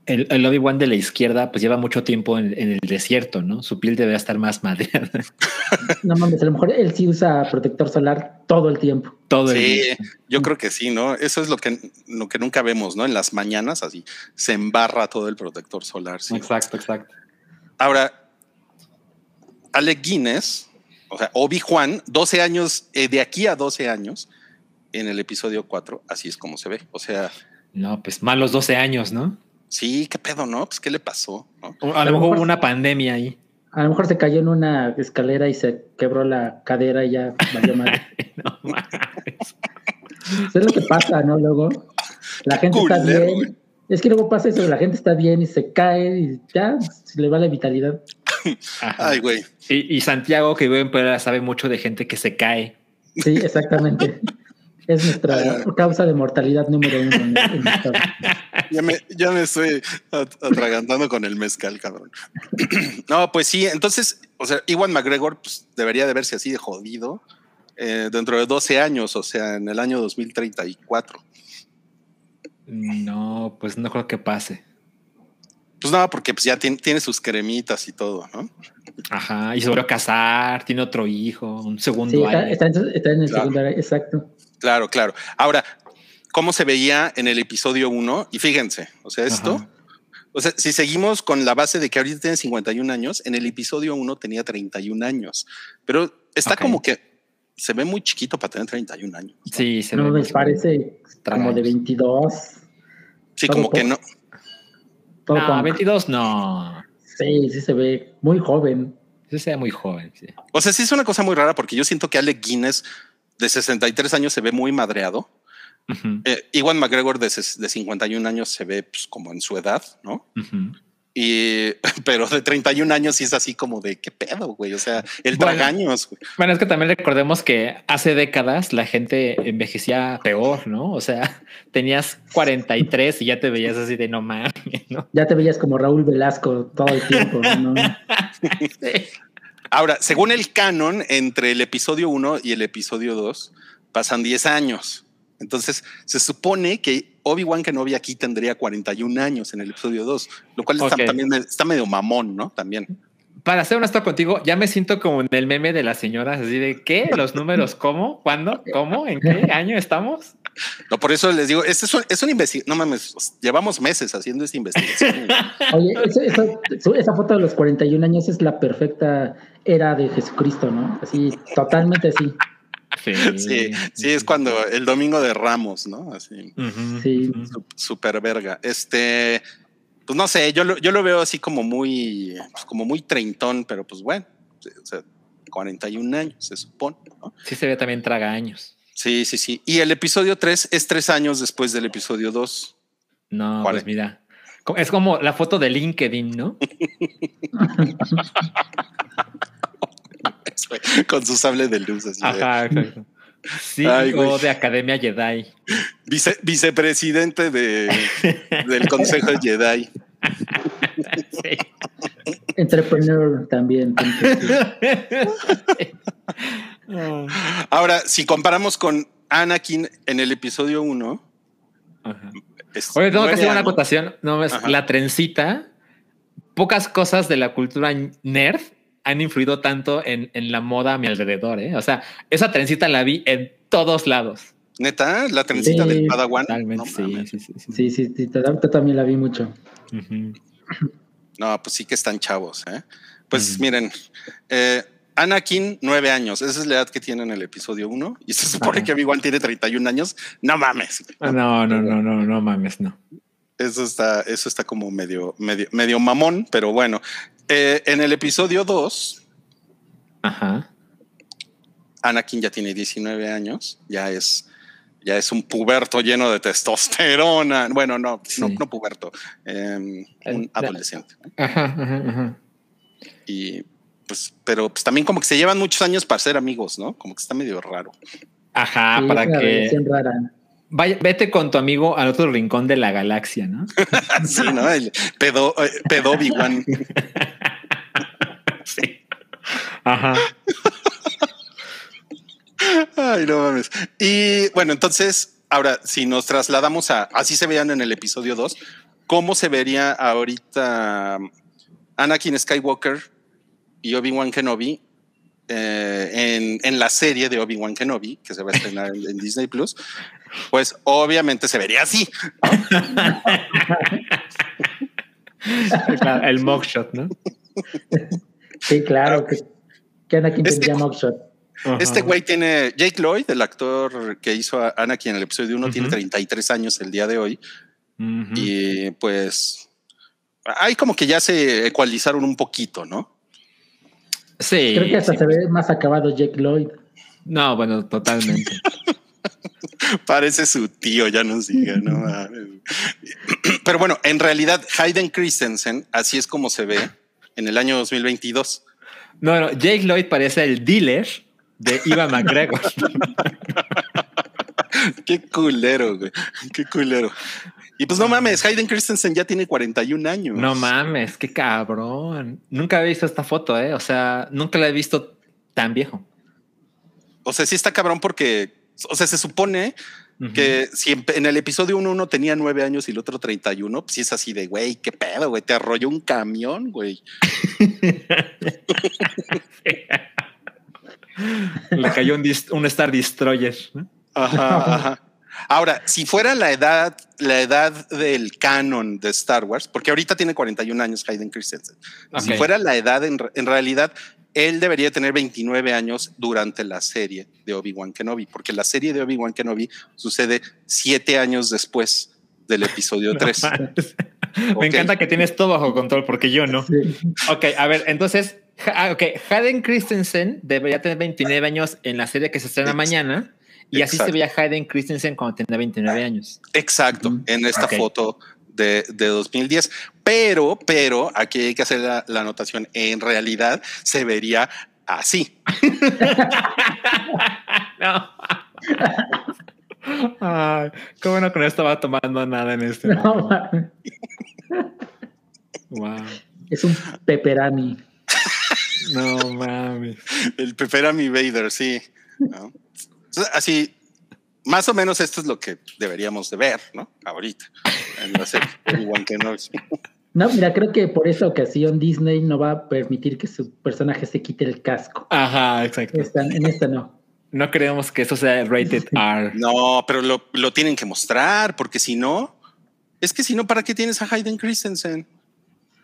el, el Obi-Wan de la izquierda pues lleva mucho tiempo en, en el desierto, ¿no? Su piel debe estar más madreada No mames, a lo mejor él sí usa protector solar todo el tiempo. todo el Sí, día. yo creo que sí, ¿no? Eso es lo que, lo que nunca vemos, ¿no? En las mañanas, así, se embarra todo el protector solar. sí. Exacto, exacto. Ahora, Alec Guinness, o sea, Obi-Juan, 12 años, eh, de aquí a 12 años, en el episodio 4, así es como se ve. O sea, No, pues malos 12 años, ¿no? Sí, qué pedo, ¿no? Pues, ¿qué le pasó? ¿no? O A lo mejor hubo una pandemia ahí. A lo mejor se cayó en una escalera y se quebró la cadera y ya valió mal. No mames. Eso es lo que pasa, ¿no? Luego, la gente está bien. Es que luego pasa eso, la gente está bien y se cae y ya se le va la vitalidad. Ajá. Ay, güey. Y, y Santiago, que vive en Puebla, sabe mucho de gente que se cae. Sí, exactamente. Es nuestra causa de mortalidad número uno en, en el estado. Ya me, ya me estoy at- atragantando con el mezcal, cabrón. no, pues sí, entonces, o sea, Iwan McGregor pues, debería de verse así de jodido eh, dentro de 12 años, o sea, en el año 2034. No, pues no creo que pase. Pues nada, porque pues, ya tiene, tiene sus cremitas y todo, ¿no? Ajá. Y se volvió a casar, tiene otro hijo, un segundo Sí, está, año. está en, está en el Claro. secundario, exacto. Claro, claro. Ahora, ¿cómo se veía en el episodio 1? Y fíjense, o sea, esto, Ajá. o sea, si seguimos con la base de que ahorita tiene 51 años, en el episodio 1 tenía 31 años, pero está Ok. como que se ve muy chiquito para tener 31 años. Sí, se No ve me más parece como de Tragaños. 22. Sí, Todo como que no. Todo No, punk. 22 no. Sí, sí se ve muy joven. Sí, se ve muy joven. Sí. O sea, sí es una cosa muy rara porque yo siento que Alec Guinness de 63 años se ve muy madreado. Ujú, Eh, Iwan McGregor de, ses- de 51 años se ve pues, como en su edad, ¿no? Y, pero de 31 años sí es así como de qué pedo, güey. O sea, el Bueno. tragaños. güey. Bueno, es que también recordemos que hace décadas la gente envejecía peor, ¿no? O sea, tenías 43 y ya te veías así de no mames, ¿no? Ya te veías como Raúl Velasco todo el tiempo. ¿no? Ahora, según el canon, entre el episodio 1 y el episodio 2 pasan 10 años. Entonces, se supone que Obi-Wan Kenobi aquí tendría 41 años en el episodio 2, lo cual está, también está medio mamón, ¿no? También. Para ser honesto contigo, ya me siento como en el meme de las señoras, así de ¿qué? ¿Los números cómo? ¿Cuándo? ¿Cómo? ¿En qué año estamos? No, por eso les digo, este es un, es un investigación. No mames, llevamos meses haciendo esta investigación. Oye, esa foto de los 41 años es la perfecta era de Jesucristo, ¿no? Así, totalmente así. sí, sí, es cuando el domingo de Ramos, ¿no? Así. Sí. Super verga. Este, pues no sé, yo lo, yo lo veo así como muy, pues como muy treintón, pero pues bueno, o sea, 41 años, se supone, ¿no? Sí se ve también traga años. Sí, sí, sí. Y el episodio 3 es tres años después del episodio 2. No, ¿Cuál pues es? mira. Es como la foto de LinkedIn, ¿no? Con su sable de luz. Así de- Ajá, exacto. Sí, Ay, o de Academia Jedi. vice- vicepresidente de, del Consejo Jedi. Sí. Entrepreneur también. Ahora, si comparamos con Anakin en el episodio 1. Oye, tengo que hacer una acotación. No, es la trencita. Pocas cosas de la cultura nerd han influido tanto en, la moda a mi alrededor. ¿eh? O sea, esa trencita la vi en todos lados. Neta, la trencita del Padawan. sí, sí, sí, sí, sí, sí, también la vi mucho. No, pues sí que están chavos. ¿eh? Pues miren, eh, Anakin, nueve años. Esa es la edad que tiene en el episodio uno. Y se supone que Obi-Wan tiene 31 años. No mames. No, no, no, no, no, no mames, no. Eso está, eso está como medio, medio, medio mamón, pero bueno. Eh, en el episodio 2, Ajá. Anakin ya tiene 19 años, ya es, ya es un puberto lleno de testosterona. Bueno, no, no, puberto, em, un adolescente. Ajá, ajá, ajá. Y pues, pero pues también como que se llevan muchos años para ser amigos, ¿no? Como que está medio raro. Ajá, para que. Vaya, vete con tu amigo al otro rincón de la galaxia, ¿no? sí, ¿no? El pedo, eh, pedo. Ajá. Ay, no mames. Y bueno, entonces, ahora, si nos trasladamos a, así se veían en el episodio 2, ¿cómo se vería ahorita Anakin Skywalker y Obi-Wan Kenobi eh, en, la serie de Obi-Wan Kenobi, que se va a estrenar en, Disney Plus, pues obviamente se vería así. el mugshot, ¿no? Sí, claro, que, que Anakin este, tendría mugshot. Este güey tiene, Jake Lloyd, el actor que hizo a Anakin en el episodio 1, tiene 33 años el día de hoy. Y pues hay como que ya se ecualizaron un poquito, ¿no? Sí. Creo que hasta se ve más acabado Jake Lloyd. No, bueno, totalmente. Parece su tío, ya nos diga, ¿no? Pero bueno, en realidad, Hayden Christensen, así es como se ve en el año 2022. No, no, Jake Lloyd parece el dealer de Iva McGregor. Qué culero, güey. Qué culero. Y pues no mames, Hayden Christensen ya tiene 41 años. No mames, qué cabrón. Nunca he visto esta foto, ¿eh? O sea, nunca la he visto tan viejo. O sea, sí está cabrón porque, o sea, se supone que si en, el episodio 1 uno tenía 9 años y el otro 31, pues sí es así de, güey, qué pedo, güey, te arrolló un camión, güey. Le cayó un, un Star Destroyer. Ajá, ajá. Ahora, si fuera la edad, la edad del canon de Star Wars, porque ahorita tiene 41 años Hayden Christensen, si fuera la edad, en, realidad, él debería tener 29 años durante la serie de Obi-Wan Kenobi, porque la serie de Obi-Wan Kenobi sucede siete años después del episodio 3. Me encanta que tienes todo bajo control, porque yo no. Ok, a ver, entonces, ah, ok, Hayden Christensen debería tener 29 años en la serie que se estrena mañana. Y así se veía Hayden Christensen cuando tenía 29 años. Exacto, en esta foto de, 2010. Pero, pero aquí hay que hacer la, anotación. En realidad se vería así. no. Ay, qué bueno que no estaba tomando nada en este no, Wow. Es un peperami. No mames. El peperami Vader, sí. ¿no? así, más o menos esto es lo que deberíamos de ver, ¿no? Ahorita, en la serie No, mira, creo que por esa ocasión Disney no va a permitir que su personaje se quite el casco. Ajá, exacto. en esta no. No creemos que eso sea rated R. No, pero lo, lo, tienen que mostrar, porque si no, es que si no, ¿para qué tienes a Hayden Christensen?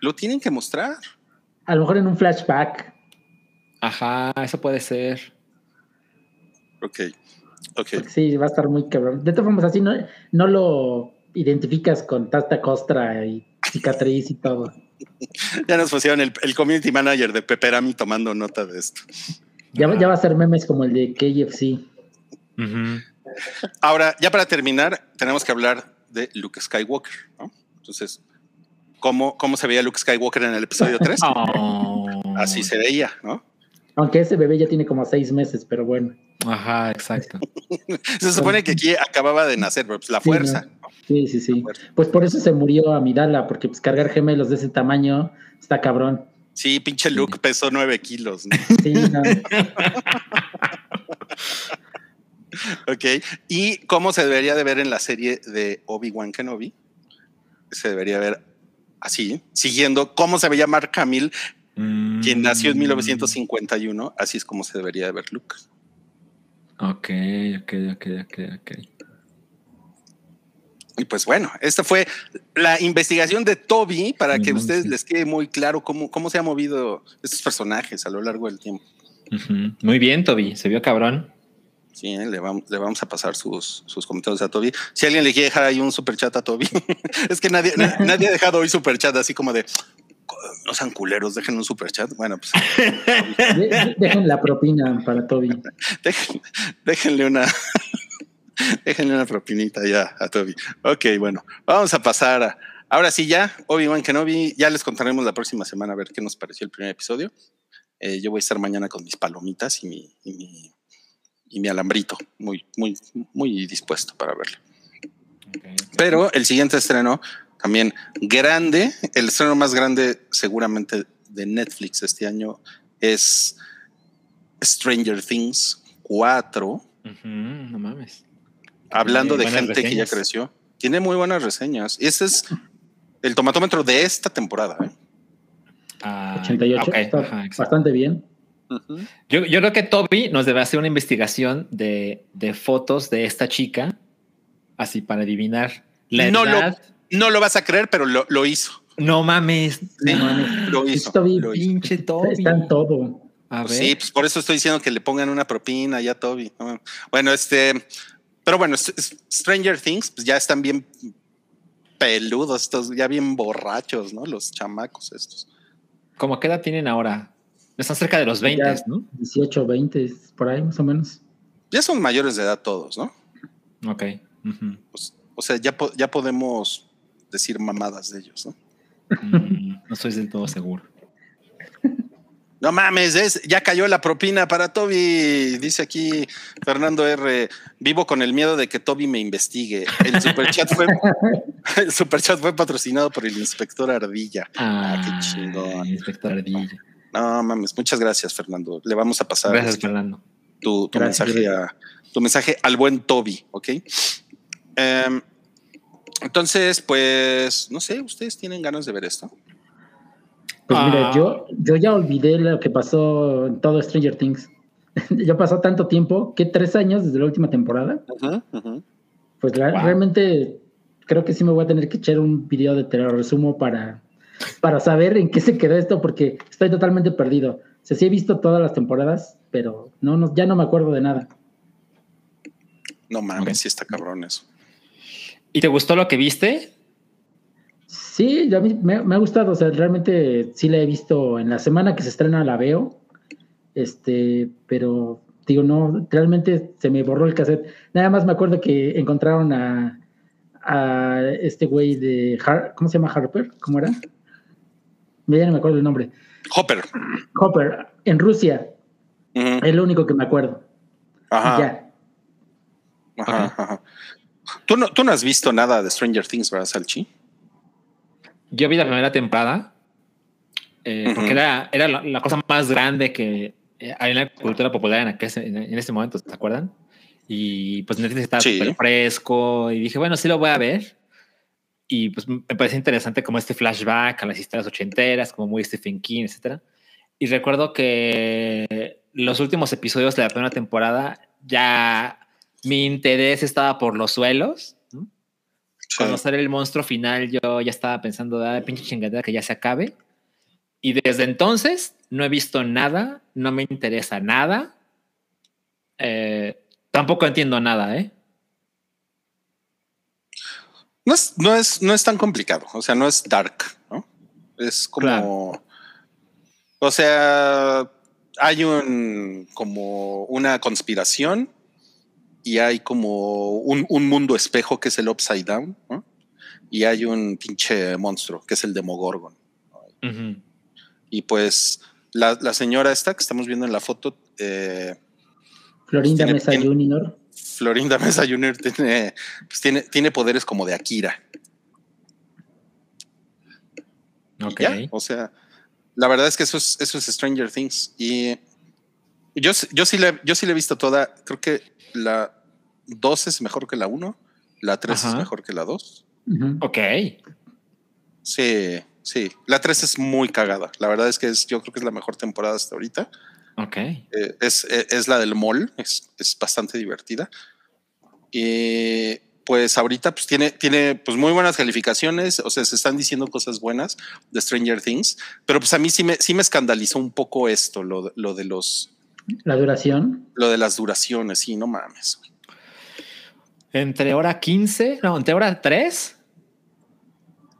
Lo tienen que mostrar. A lo mejor en un flashback. Ajá, eso puede ser. Ok. Okay. Sí, va a estar muy cabrón. De todas formas, así no, no lo identificas con tasta costra y cicatriz y todo. ya nos pusieron el, community manager de Peperami tomando nota de esto. Ya, ya va a ser memes como el de KFC. Ahora, ya para terminar, tenemos que hablar de Luke Skywalker, ¿no? Entonces, ¿cómo, cómo se veía Luke Skywalker en el episodio 3? Así se veía, ¿no? Aunque ese bebé ya tiene como seis meses, pero bueno. Ajá, exacto. se supone que aquí acababa de nacer, pues la fuerza. Sí, sí, sí. Pues por eso se murió Amidala, porque pues cargar gemelos de ese tamaño está cabrón. Sí, pinche Luke pesó nueve kilos. ¿no? Sí, no. ok. ¿Y cómo se debería de ver en la serie de Obi-Wan Kenobi? Se debería ver así, siguiendo cómo se veía Mark Hamill, quien nació en Mm. 1951. Así es como se debería de ver Luke. Ok, ok, ok, ok, ok. Y pues bueno, esta fue la investigación de Toby para que a ustedes les quede muy claro cómo, cómo se han movido estos personajes a lo largo del tiempo. Ujú. Muy bien, Toby. Se vio cabrón. Sí, ¿eh? le, vamos, le vamos a pasar sus, sus comentarios a Toby. Si alguien le quiere dejar ahí un super chat a Toby, es que nadie, na- nadie ha dejado hoy super chat así como de no sean culeros, dejen un super chat. Bueno, pues De- de- dejen la propina para Toby. dejen- déjenle una. Déjenle una propinita ya a Toby. Ok, bueno, vamos a pasar a. Ahora sí, ya, Obi-Wan Kenobi, ya les contaremos la próxima semana a ver qué nos pareció el primer episodio. Eh, yo voy a estar mañana con mis palomitas y mi, y mi, y mi alambrito, muy, muy, muy dispuesto para verlo. Pero el siguiente estreno, también grande, el estreno más grande seguramente de Netflix este año es Stranger Things 4. Ujú, no mames. Hablando de gente que ya creció. Tiene muy buenas reseñas. Ese es el tomatómetro de esta temporada. ¿eh? Ah, 88. ok, está ajá, exacto. bastante bien. Yo, yo creo que Toby nos debe hacer una investigación de, de fotos de esta chica, así para adivinar la No lo- edad. No lo vas a creer, pero lo, lo hizo. No mames. Sí, No mames. lo hizo. Toby, lo hizo. Pinche Toby. Está en todo. A ver. sí, pues por eso estoy diciendo que le pongan una propina ya a Toby. ¿no? Bueno, este, pero bueno, Stranger Things, pues ya están bien peludos, estos, ya bien borrachos, ¿no? Los chamacos estos. ¿Cómo qué edad tienen ahora? Están cerca de los 20, Ya. ¿no? 18, 20, por ahí más o menos. Ya son mayores de edad todos, ¿no? Ok. Pues, o sea, ya, po- ya podemos decir mamadas de ellos, ¿no? Mm, no estoy del todo seguro. No mames, es- ya cayó la propina para Toby. Dice aquí Fernando R. Vivo con el miedo de que Toby me investigue. El superchat fue, el superchat fue patrocinado por el inspector Ardilla. Ah, qué chingón. Inspector Ardilla. No mames, muchas gracias, Fernando. Le vamos a pasar Gracias, este, Fernando. tu, tu Gracias. mensaje a, tu mensaje al buen Toby, ¿ok? Em, entonces, pues, no sé, ¿ustedes tienen ganas de ver esto? Pues Ah. mira, yo, yo ya olvidé lo que pasó en todo Stranger Things. ya pasó tanto tiempo, que tres años desde la última temporada. Pues la- Wow. realmente creo que sí me voy a tener que echar un video de te lo resumo para, para saber en qué se quedó esto, porque estoy totalmente perdido. O sea, sí he visto todas las temporadas, pero no, no, ya no me acuerdo de nada. No mames, Ok. sí está cabrón eso. ¿Y te gustó lo que viste? Sí, ya me, me- me ha gustado, o sea, realmente sí la he visto en la semana que se estrena, la veo, este, pero digo, no, realmente se me borró el cassette. Nada más me acuerdo que encontraron a, a este güey de, Har- ¿cómo se llama Harper? ¿Cómo era? Ya no me acuerdo el nombre. Hopper. Hopper, en Rusia, es lo único que me acuerdo. Ajá. Ya. Ajá, ajá. ¿Tú no, tú no has visto nada de Stranger Things, ¿verdad, Salchi? Yo vi la primera temporada eh, porque era, era la, la cosa más grande que eh, hay en la cultura popular en, aquel- en, en ese momento, ¿se acuerdan? Y pues Netflix estaba Sí. súper fresco y dije, bueno, sí lo voy a ver. Y pues me parece interesante como este flashback a las historias ochenteras, como muy Stephen King, etcétera. Y recuerdo que los últimos episodios de la primera temporada ya mi interés estaba por los suelos. ¿no? Cuando sale el monstruo final, yo ya estaba pensando, ah, pinche chingadera que ya se acabe. Y desde entonces no he visto nada, no me interesa nada. Eh, tampoco entiendo nada, ¿eh? No es, no, es, no es tan complicado, o sea, no es dark, ¿no? Es como. Claro. O sea, hay un como una conspiración y hay como un, un mundo espejo que es el Upside Down, ¿no? Y hay un pinche monstruo que es el Demogorgon. Y pues la, la señora esta que estamos viendo en la foto, eh, Florinda Tiene- Mesa tiene- Junior. Florinda Mesa Jr. tiene, pues tiene, tiene poderes como de Akira. Ok. ya, o sea, La verdad es que eso es, eso es Stranger Things. Y yo, yo, sí le, yo sí le he visto toda. Creo que la 2 es mejor que la 1. La 3 es mejor que la 2. Ok. Sí, sí. La 3 es muy cagada. La verdad es que es, yo creo que es la mejor temporada hasta ahorita. Ok. Eh, es, es, la del mall. Es, es bastante divertida. Y pues ahorita pues tiene, tiene pues muy buenas calificaciones, o sea, se están diciendo cosas buenas de Stranger Things, pero pues a mí sí me, sí me escandalizó un poco esto, lo, lo de los... La duración. Lo de las duraciones, sí, no mames. Entre hora 15, no, entre hora 3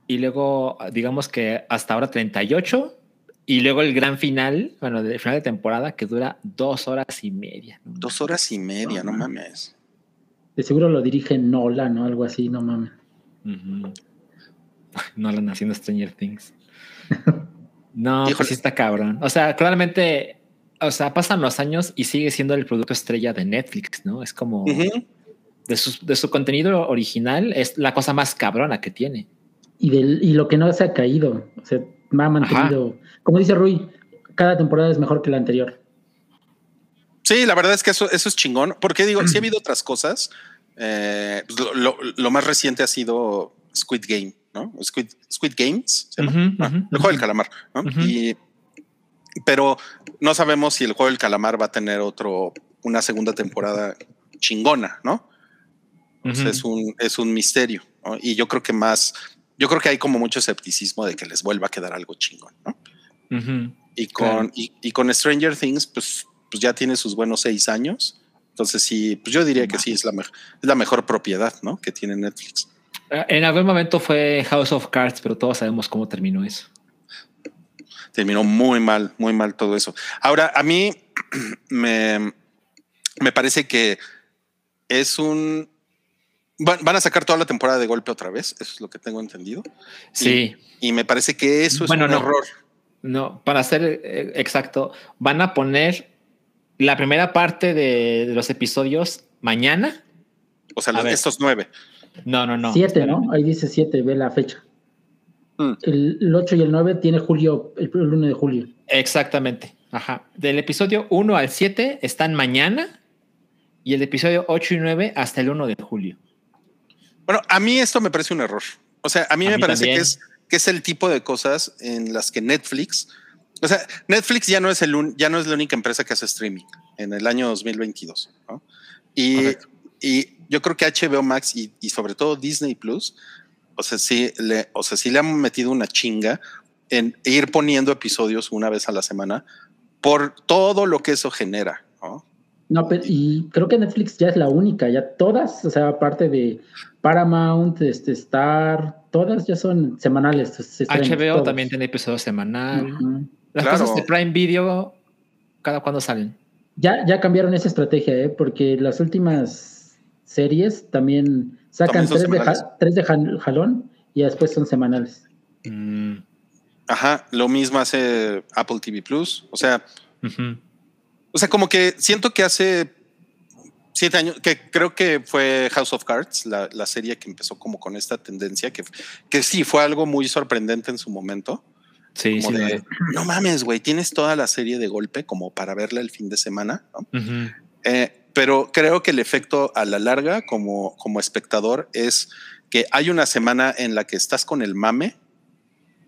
y luego digamos que hasta hora 38 y luego el gran final, bueno, el final de temporada que dura dos horas y media. Dos horas y media, no mames. De seguro lo dirige Nolan o algo así, no mames. Nolan haciendo Stranger Things. no, pues sí está cabrón. O sea, claramente, o sea, pasan los años y sigue siendo el producto estrella de Netflix, ¿no? Es como de, su, de, su, contenido original, es la cosa más cabrona que tiene. Y, del, y lo que no se ha caído, o sea, me ha mantenido. Como dice Rui, cada temporada es mejor que la anterior. Sí, la verdad es que eso, eso es chingón. Porque digo, sí ha habido otras cosas. Eh, pues lo, lo, más reciente ha sido Squid Game, ¿no? Squid, Squid Games, ¿se llama? Ah, el juego del calamar, ¿no? y, pero no sabemos si el juego del calamar va a tener otro, una segunda temporada chingona, ¿no? es, un, es un misterio. ¿no? Y yo creo que más, yo creo que hay como mucho escepticismo de que les vuelva a quedar algo chingón, ¿no? Y con, y, y, con Stranger Things, pues pues ya tiene sus buenos seis años. Entonces sí, pues yo diría que sí, es la, es la mejor propiedad, ¿no? Que tiene Netflix. Eh, en algún momento fue House of Cards, pero todos sabemos cómo terminó eso. Terminó muy mal, muy mal todo eso. Ahora, a mí me, me parece que es un... Van, a sacar toda la temporada de golpe otra vez, eso es lo que tengo entendido. Sí. Y, me parece que eso es un error. No, para ser eh, exacto, van a poner la primera parte de, los episodios mañana. O sea, estos nueve. No, no, no. Siete, ¿no? Ahí dice siete, ve la fecha. Hmm. El, el, 8 y el 9 tiene julio, el 1 de julio. Exactamente. Ajá. Del episodio 1 al 7 están mañana y el episodio 8 y 9 hasta el 1 de julio. Bueno, a mí esto me parece un error. O sea, a mí me parece que es, que es el tipo de cosas en las que Netflix o sea, Netflix ya no es el ya no es la única empresa que hace streaming en el año 2022. ¿no? Y, y, yo creo que HBO Max y, y, sobre todo Disney Plus, o sea, sí le, o sea, sí le han metido una chinga en ir poniendo episodios una vez a la semana por todo lo que eso genera. ¿no? No, pero, y creo que Netflix ya es la única, ya todas, o sea, aparte de Paramount, este, Star, todas ya son semanales. HBO también tiene episodios semanal. Las cosas de Prime Video, ¿cada cuándo salen? Ya, ya cambiaron esa estrategia, ¿eh? porque las últimas series también sacan tres de, jalón y después son semanales. Mm. Ajá, lo mismo hace Apple TV Plus. O sea, o sea, como que siento que hace siete años, que creo que fue House of Cards, la, la, serie que empezó como con esta tendencia, que, que sí fue algo muy sorprendente en su momento. Sí, sí. no mames, güey, tienes toda la serie de golpe como para verla el fin de semana. Eh, pero creo que el efecto a la larga, como, como espectador, es que hay una semana en la que estás con el mame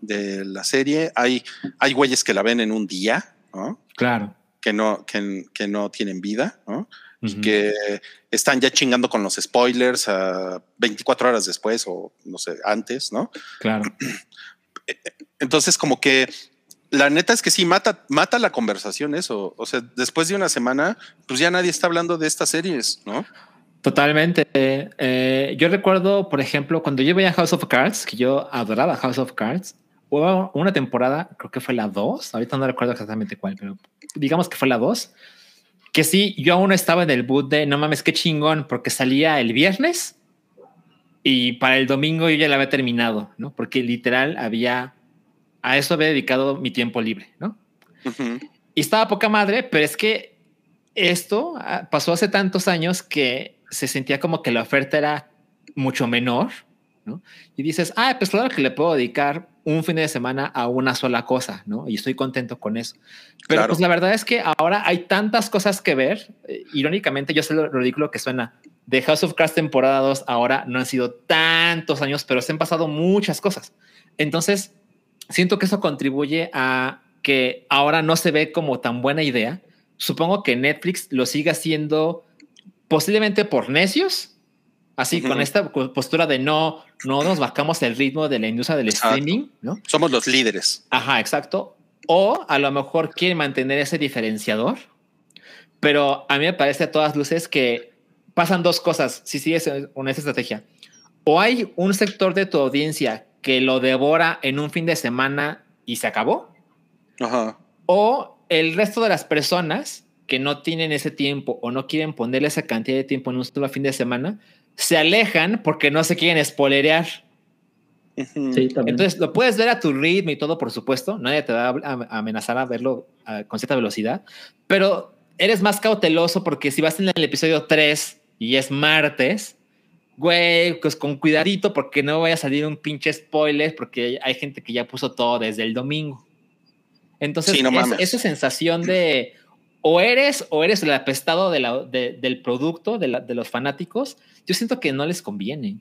de la serie. Hay, hay güeyes que la ven en un día, ¿no? Claro. Que no, que, que no tienen vida, ¿no? Y que están ya chingando con los spoilers a 24 horas después o no sé, antes, ¿no? Claro. Entonces, como que la neta es que sí mata, mata la conversación eso. O sea, después de una semana, pues ya nadie está hablando de estas series, ¿no? Totalmente. Eh, yo recuerdo, por ejemplo, cuando yo veía House of Cards, que yo adoraba House of Cards, hubo una temporada, creo que fue la 2, ahorita no recuerdo exactamente cuál, pero digamos que fue la 2, que sí, yo aún estaba en el boot de, no mames, qué chingón, porque salía el viernes y para el domingo yo ya la había terminado, ¿no? Porque literal había a eso había dedicado mi tiempo libre, ¿no? Y estaba poca madre, pero es que esto ah, pasó hace tantos años que se sentía como que la oferta era mucho menor, ¿no? Y dices, ah, pues claro que le puedo dedicar un fin de semana a una sola cosa, ¿no? Y estoy contento con eso. Pero Claro. pues la verdad es que ahora hay tantas cosas que ver. Eh, irónicamente, yo sé lo ridículo que suena. De House of Cards temporada 2 ahora no han sido tantos años, pero se han pasado muchas cosas. Entonces, siento que eso contribuye a que ahora no se ve como tan buena idea. Supongo que Netflix lo sigue haciendo posiblemente por necios, así Ujú. con esta postura de no, no nos bajamos el ritmo de la industria del Exacto. streaming, ¿no? Somos los líderes. Ajá, exacto. O a lo mejor quieren mantener ese diferenciador, pero a mí me parece a todas luces que pasan dos cosas si sigues con esa estrategia. O hay un sector de tu audiencia que lo devora en un fin de semana y se acabó, Ajá. o el resto de las personas que no tienen ese tiempo o no quieren ponerle esa cantidad de tiempo en un solo fin de semana, se alejan porque no se quieren spoilerear. Sí. Entonces lo puedes ver a tu ritmo y todo, por supuesto. Nadie te va a amenazar a verlo con cierta velocidad, pero eres más cauteloso porque si vas en el episodio 3 y es martes, güey, pues con cuidadito porque no vaya a salir un pinche spoiler porque hay gente que ya puso todo desde el domingo. Entonces, Sí, no es- mames. esa sensación de o eres o eres el apestado de la- de- del producto, de, la- de los fanáticos, yo siento que no les conviene.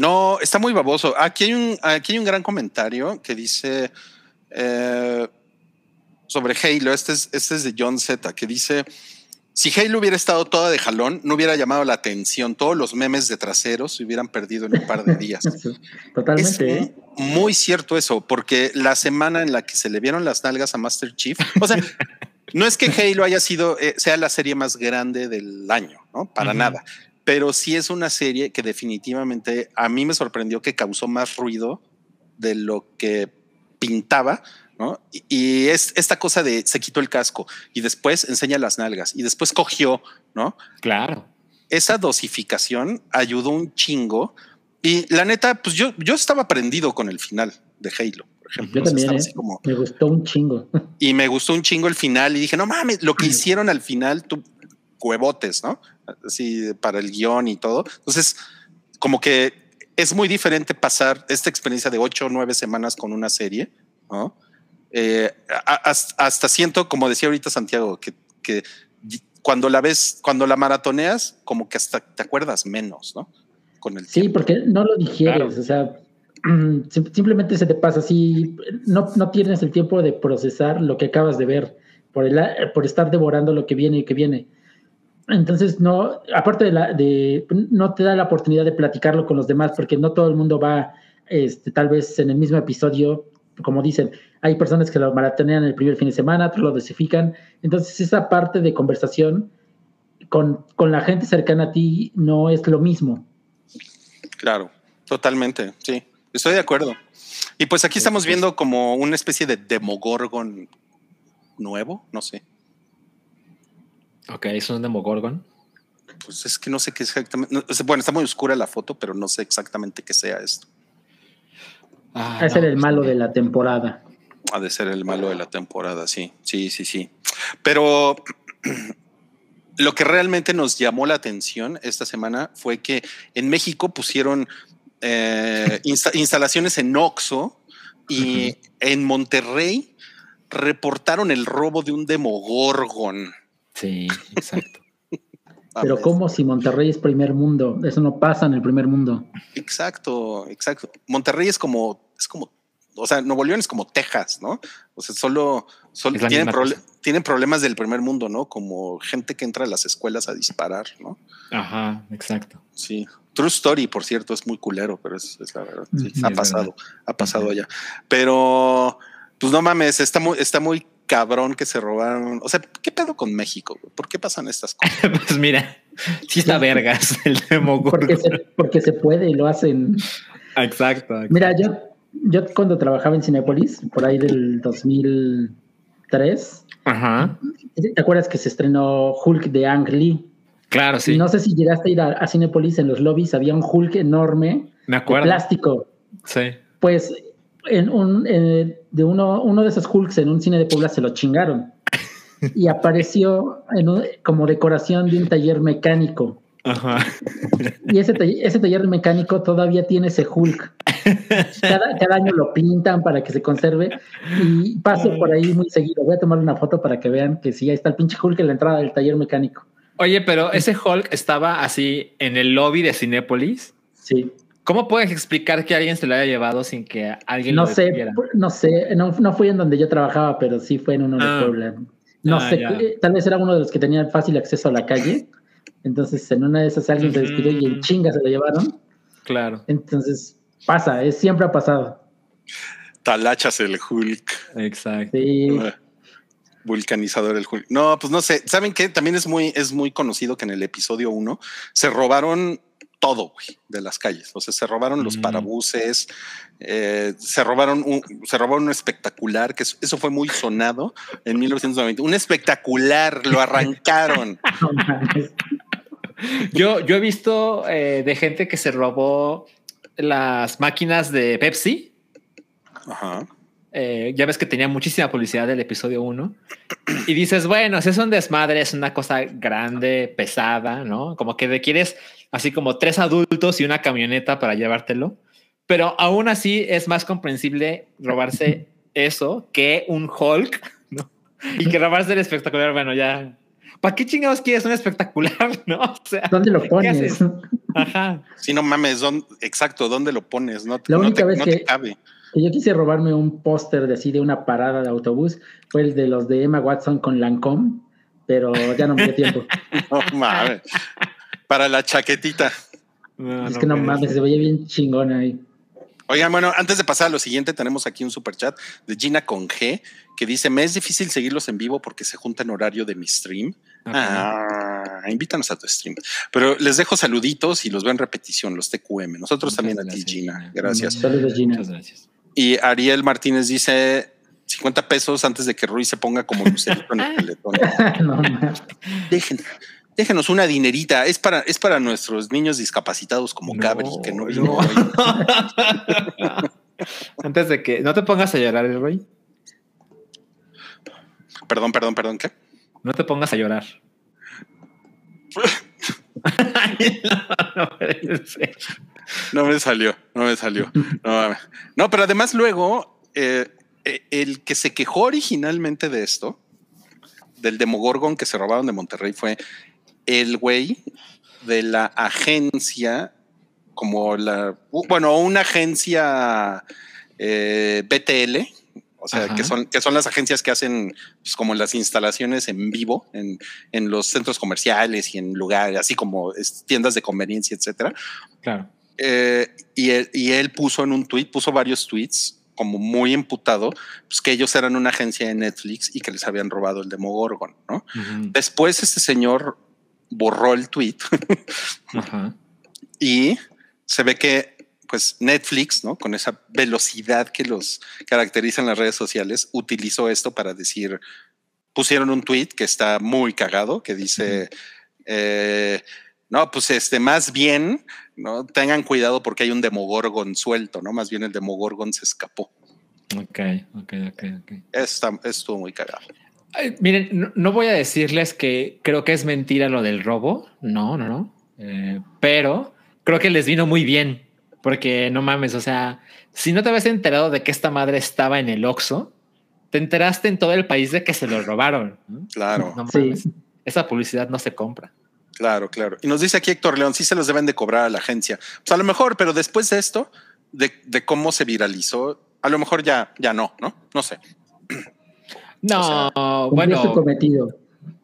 No, está muy baboso. Aquí hay un, aquí hay un gran comentario que dice eh, sobre Halo. Este es, este es de John Z, que dice: Si Halo hubiera estado toda de jalón, no hubiera llamado la atención. Todos los memes de traseros se hubieran perdido en un par de días. Sí, Es Totalmente. ¿eh? muy cierto eso, porque la semana en la que se le vieron las nalgas a Master Chief, o sea, no es que Halo haya sido, eh, sea la serie más grande del año, ¿no? Para nada. Pero sí es una serie que definitivamente a mí me sorprendió que causó más ruido de lo que pintaba, ¿no? Y, y es esta cosa de se quitó el casco y después enseña las nalgas y después cogió, ¿no? Claro. esa dosificación ayudó un chingo. Y la neta, pues yo, yo estaba prendido con el final de Halo, por ejemplo. Yo también, ¿eh? así como- Me gustó un chingo. y me gustó un chingo el final y dije, no mames, lo que hicieron al final, tú, huevotes, ¿no? Así para el guion y todo. Entonces, como que es muy diferente pasar esta experiencia de ocho o nueve semanas con una serie, ¿no? Eh, hasta, hasta siento, como decía ahorita Santiago, que, cuando la ves, cuando la maratoneas, como que hasta te acuerdas menos, ¿no? Con el Sí, tiempo. porque no lo digieres, Claro. o sea, sim- simplemente se te pasa así, no, no tienes el tiempo de procesar lo que acabas de ver por, el, por estar devorando lo que viene y que viene. Entonces, no, aparte de, la, de, no te da la oportunidad de platicarlo con los demás, porque no todo el mundo va, este, tal vez en el mismo episodio, como dicen, hay personas que lo maratonean el primer fin de semana, otros lo dosifican. Entonces, esa parte de conversación con, con la gente cercana a ti no es lo mismo. Claro, totalmente, sí, estoy de acuerdo. Y pues aquí estamos viendo como una especie de Demogorgon nuevo, no sé. Ok, es un Demogorgon. Pues es que no sé qué exactamente. no, o sea, bueno, está muy oscura la foto, pero no sé exactamente qué sea esto. Ah, era no, el malo sí. de la temporada. Ha de ser el malo de la temporada, sí, sí, sí, sí. Pero lo que realmente nos llamó la atención esta semana fue que en México pusieron eh, insta- instalaciones en Oxo y en Monterrey reportaron el robo de un Demogorgon. Sí, exacto. Pero como si Monterrey es primer mundo, eso no pasa en el primer mundo. Exacto, exacto. Monterrey es como, es como, o sea, Nuevo León es como Texas, ¿no? O sea, solo, tienen, tienen problemas del primer mundo, ¿no? Como gente que entra a las escuelas a disparar, ¿no? Ajá, exacto. Sí. True Story, por cierto, es muy culero, pero es, es la verdad. Sí, ha pasado, verdad. ha pasado allá. Pero, pues no mames, está muy, está muy cabrón que se robaron. O sea, ¿qué pedo con México? güey? ¿Por qué pasan estas cosas? pues mira, sí está vergas el Demogorgon. Porque se, porque se puede y lo hacen. Exacto. Mira, yo, yo cuando trabajaba en Cinepolis, por ahí del 2003, Ajá. ¿te acuerdas que se estrenó Hulk de Ang Lee? Claro, sí. No sé si llegaste a ir a, a Cinepolis en los lobbies, había un Hulk enorme me de acuerdo. plástico. Sí. Pues en un, eh, de uno, uno de esos Hulks en un cine de Puebla se lo chingaron. Y apareció en un- como decoración de un taller mecánico. Ajá. Y ese, taller, ese taller mecánico todavía tiene ese Hulk. Cada, cada, año lo pintan para que se conserve y paso por ahí muy seguido. Voy a tomar una foto para que vean que sí, ahí está el pinche Hulk en la entrada del taller mecánico. Oye, pero ese Hulk estaba así en el lobby de Cinépolis. Sí. ¿Cómo puedes explicar que alguien se lo haya llevado sin que alguien no lo sé, detuviera? no sé, no, no fui en donde yo trabajaba, pero sí fue en uno de Ah. Puebla. No Ah, sé, ya. eh, tal vez era uno de los que tenía fácil acceso a la calle. Entonces, en una de esas alguien se despidió y en chinga se lo llevaron. Claro, Entonces, pasa, es, siempre ha pasado. Talachas el Hulk. exacto. Sí. Vulcanizador el Hulk. No, pues no sé. ¿Saben qué? También es muy, es muy conocido que en el episodio 1 se robaron todo, güey, de las calles. O sea, se robaron los Mm. parabuses, eh, se robaron un, se robaron un espectacular, que eso, eso fue muy sonado en 1990. Un espectacular, lo arrancaron. Yo, yo he visto eh, de gente que se robó las máquinas de Pepsi. Ajá. Eh, ya ves que tenía muchísima publicidad del episodio 1. Y dices, bueno, si es un desmadre, es una cosa grande, pesada, ¿no? Como que requieres así como tres adultos y una camioneta para llevártelo. Pero aún así es más comprensible robarse eso que un Hulk, ¿no? Y que robarse el espectacular, bueno, ya. ¿Para qué chingados quieres un espectacular, no? O sea, ¿Dónde lo ¿qué pones? haces? Ajá. Sí, no mames, ¿dónde- exacto, ¿dónde lo pones? No, La no única te, vez no que- te cabe. Que yo quise robarme un póster de así de una parada de autobús. Fue el de los de Emma Watson con Lancome, pero ya no me dio tiempo. No mames. Para la chaquetita. No, es no que no mames, se veía bien chingón ahí. Oigan, bueno, antes de pasar a lo siguiente, tenemos aquí un super chat de Gina con G que dice: Me es difícil seguirlos en vivo porque se junta en horario de mi stream. Ah, invítanos a tu stream. Pero les dejo saluditos y los veo en repetición, los TQM. Nosotros Muchas también a ti, Gina. Gracias. Saludos, Gina. Muchas gracias. Y Ariel Martínez dice: 50 pesos antes de que Ruiz se ponga como lucerito en el teletón. no. Dejen, déjenos una dinerita. Es para, es para nuestros niños discapacitados como No, Cabri, que no no. Antes de que no te pongas a llorar, el Roy. Perdón, perdón, perdón, ¿qué? No te pongas a llorar. no, me salió, no me salió. No, pero además luego, eh, eh, el que se quejó originalmente de esto, del Demogorgon que se robaron de Monterrey, fue el güey de la agencia, como la, bueno, una agencia eh, BTL, o sea, Ajá. que son, que son las agencias que hacen pues, como las instalaciones en vivo en, en los centros comerciales y en lugares, así como tiendas de conveniencia, etcétera. Claro. Eh, y, él, y él puso en un tweet, puso varios tweets como muy emputado, pues que ellos eran una agencia de Netflix y que les habían robado el Demogorgon, ¿no? Ujú. Después este señor borró el tweet Ajá. y se ve que pues Netflix, ¿no? Con esa velocidad que los caracteriza en las redes sociales, utilizó esto para decir, pusieron un tweet que está muy cagado, que dice, eh, no, pues este, más bien, no tengan cuidado porque hay un Demogorgon suelto, ¿no? Más bien el Demogorgon se escapó. Ok, ok, ok, ok. Está, estuvo muy cagado. Ay, miren, no, no voy a decirles que creo que es mentira lo del robo. No, no, no. Eh, pero creo que les vino muy bien. Porque no mames, o sea, si no te habías enterado de que esta madre estaba en el Oxxo, te enteraste en todo el país de que se lo robaron. ¿no? Claro, No Sí. mames. Esa publicidad no se compra. claro, claro. Y nos dice aquí Héctor León, sí se los deben de cobrar a la agencia. Pues a lo mejor, pero después de esto, de, de cómo se viralizó, a lo mejor ya, ya no, ¿no? No sé. No, Cumplió su bueno, cometido.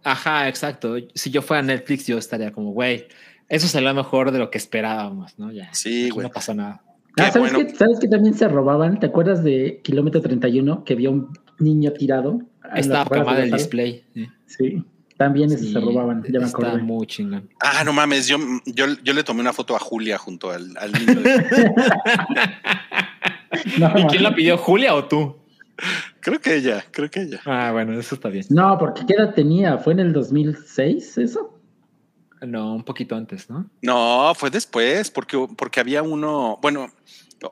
ajá, exacto. Si yo fuera Netflix, yo estaría como, güey, eso salió mejor de lo que esperábamos, ¿no? Ya. Sí, güey. No pasó nada. Ah, ¿sabes, bueno. qué, ¿Sabes que también se robaban? ¿Te acuerdas de Kilómetro 31 que vio un niño tirado? Estaba quemada de el la display. sí. Sí, también Sí, se robaban, ya me está acordé. muy chingón. Ah, no mames, yo, yo, yo le tomé una foto a Julia junto al, al niño. de- No, ¿Y quién la pidió, Julia o tú? creo que ella, creo que ella. Ah, bueno, eso está bien. no, porque ¿qué edad tenía? ¿Fue en el 2006 eso? No, un poquito antes, ¿no? No, fue después, porque, porque había uno, bueno,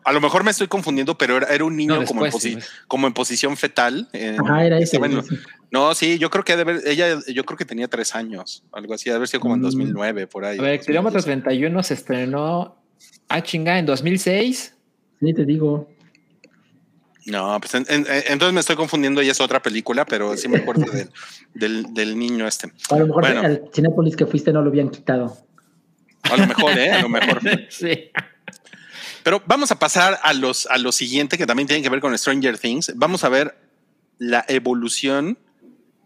A lo mejor me estoy confundiendo, pero era, era un niño No, como, en posi- como en posición fetal. en- Ajá, era ese. bueno, ese. No, sí, yo creo que ha de haber, ella, yo creo que tenía tres años, algo así, ha de haber sido como en Mm. 2009, por ahí. A ver, 2010. Kilómetro 31 se estrenó. Ah, chinga, en 2006. Sí, te digo. No, pues en- en- en- entonces me estoy confundiendo y es otra película, pero sí me acuerdo del, del, del niño este. A lo mejor Bueno. al Cinépolis que fuiste no lo habían quitado. A lo mejor, ¿eh? A lo mejor. sí. Pero vamos a pasar a los a lo siguiente que también tiene que ver con Stranger Things. Vamos a ver la evolución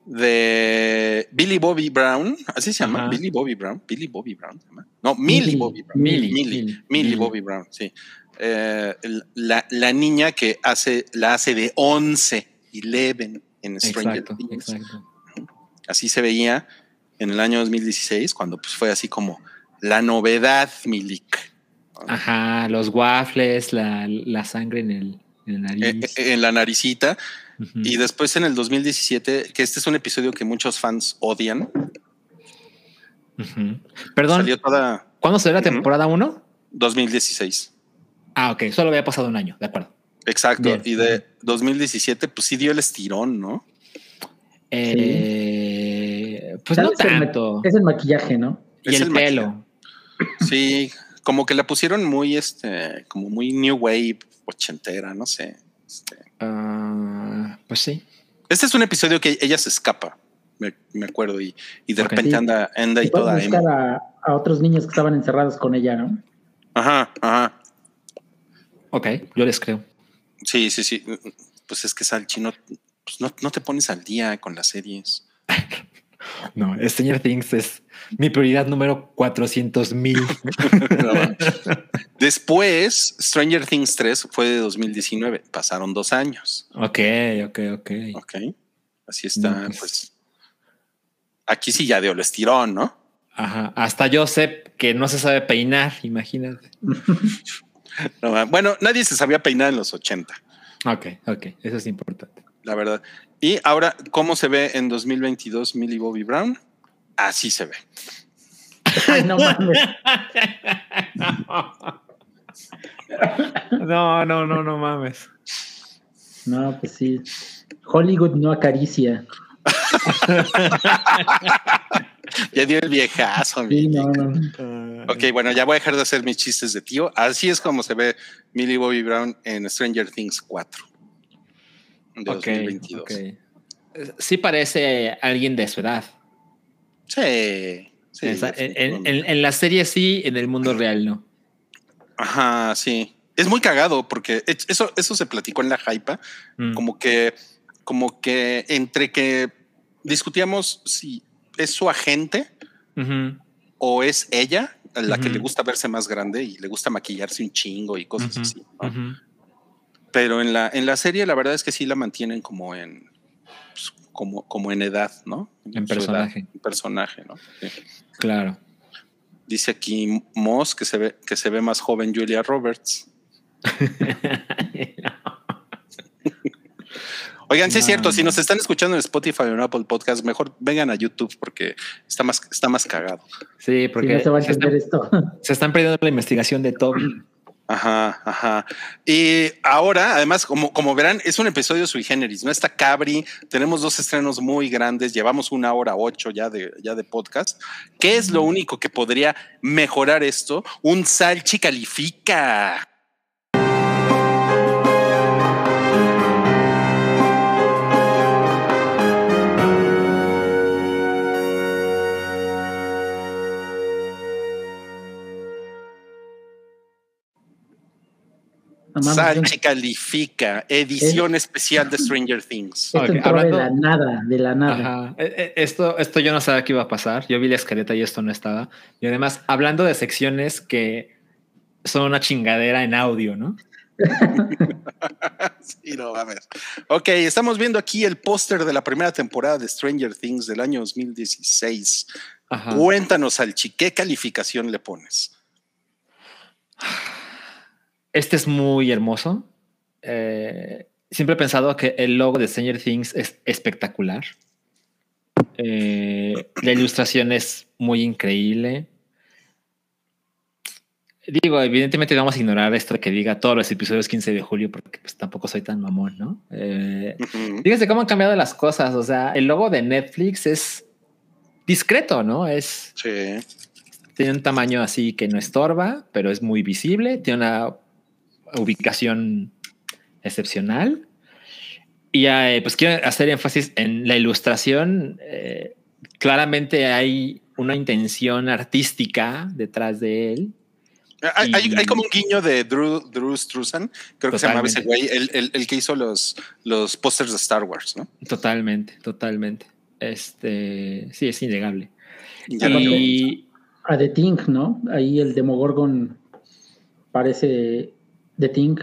de Billy Bobby Brown, así se llama, Ajá. Billy Bobby Brown, Billy Bobby Brown, ¿se llama? no, Millie Millie. Bobby Brown, Millie, Millie, Millie, Millie Millie. Bobby Brown, sí. Eh, el- la, la niña que hace la hace de 11, 11 en Stranger Exacto, Things. exacto. Así se veía en el año 2016 cuando pues fue así como la novedad Milik. Ajá, los waffles, la, la sangre en el, en la Eh, nariz. eh, en la naricita Ujú. Y después en el 2017, que este es un episodio que muchos fans odian, Ujú. Perdón, salió toda ¿cuándo salió la temporada 1? 2016. Ah, ok, solo había pasado un año, de acuerdo. Exacto. Bien. Y de 2017, pues sí dio el estirón, ¿no? Eh, pues no vez el tanto. Es el maquillaje, ¿no? Y es el el pelo. Sí, como que la pusieron muy, este, como muy new wave, ochentera, no sé. Este, Ah, pues sí. Este es un episodio que ella se escapa, me, me acuerdo, y, y de repente Sí. anda, anda y Y toda buscar a, a otros niños que estaban encerrados con ella, ¿no? Ajá, ajá. Ok, yo les creo. Sí, sí, sí. Pues es que Salchi, no, pues no, no te pones al día con las series. No, Stranger Things es mi prioridad número 400 mil. Después, Stranger Things 3 fue de 2019. Pasaron dos años. ok, ok, ok. Ok. Así está, No, pues- pues. Aquí sí ya dio el estirón, ¿no? Ajá. Hasta yo sé que no se sabe peinar, imagínate. No, Bueno, nadie se sabía peinar en los 80, Ok, ok, eso es importante. la verdad. Y ahora, ¿cómo se ve en 2022 Millie Bobby Brown? Así se ve. Ay, no mames. No, no, no, no mames. No, pues sí. Hollywood no acaricia. Ya dio el viejazo. Sí, no, no. Ok, bueno, ya voy a dejar de hacer mis chistes de tío. Así es como se ve Millie Bobby Brown en Stranger Things 4 de Ok, 2022. ok. Sí parece alguien de su edad. Sí. sí, Esa- en, definitivamente. en- en la serie sí, en el mundo real no. Ajá, sí. Es muy cagado porque es- eso, eso se platicó en la hypa, Mm. como que, como que entre que discutíamos si es su agente o es ella la que le gusta verse más grande y le gusta maquillarse un chingo y cosas así. Pero en la, en la serie la verdad es que sí la mantienen como en pues, como, como en edad, ¿no? En su edad, personaje. en personaje, ¿no? Sí. Claro. Dice aquí Moss que se ve que se ve más joven Julia Roberts. Oigan, sí es cierto, si no. nos están escuchando en Spotify o en Apple Podcast, mejor vengan a YouTube porque está más, está más cagado. Sí, porque no se va a se, están, esto. se están perdiendo la investigación de Toby. Ajá, ajá. Y ahora, además, como, como verán, es un episodio sui generis, no está Cabri. Tenemos dos estrenos muy grandes, llevamos una hora ocho ya de, ya de podcast. ¿Qué es lo único que podría mejorar esto? Un Salchi califica. Salchi califica, edición especial de Stranger Things. Esto hablando- de la nada, de la nada. Ajá. Eh, eh, Esto, esto yo no sabía que iba a pasar. Yo vi la escaleta y esto no estaba. Y además, hablando de secciones que son una chingadera en audio, ¿no? Sí, no mames. Ok, estamos viendo aquí el póster de la primera temporada de Stranger Things del año 2016. Ajá. Cuéntanos, Salchi, ¿qué calificación le pones? Este es muy hermoso. Eh, siempre he pensado que el logo de Stranger Things es espectacular. Eh, la ilustración es muy increíble. digo, evidentemente vamos a ignorar esto de que diga todos los episodios 15 de julio, porque pues tampoco soy tan mamón, ¿no? Eh, fíjense cómo han cambiado las cosas. O sea, el logo de Netflix es discreto, ¿no? Es. Sí. Tiene un tamaño así que no estorba, pero es muy visible. Tiene una ubicación excepcional. Y eh, pues quiero hacer énfasis en la ilustración. Eh, claramente hay una intención artística detrás de él. Hay, hay, como un guiño de Drew, Drew Struzan, creo que se llamaba ese güey, el, el, el, que hizo los, los pósters de Star Wars, ¿no? Totalmente, totalmente. Este, sí, es innegable. Y, a The Thing, ¿no? Ahí el Demogorgon parece The Thing.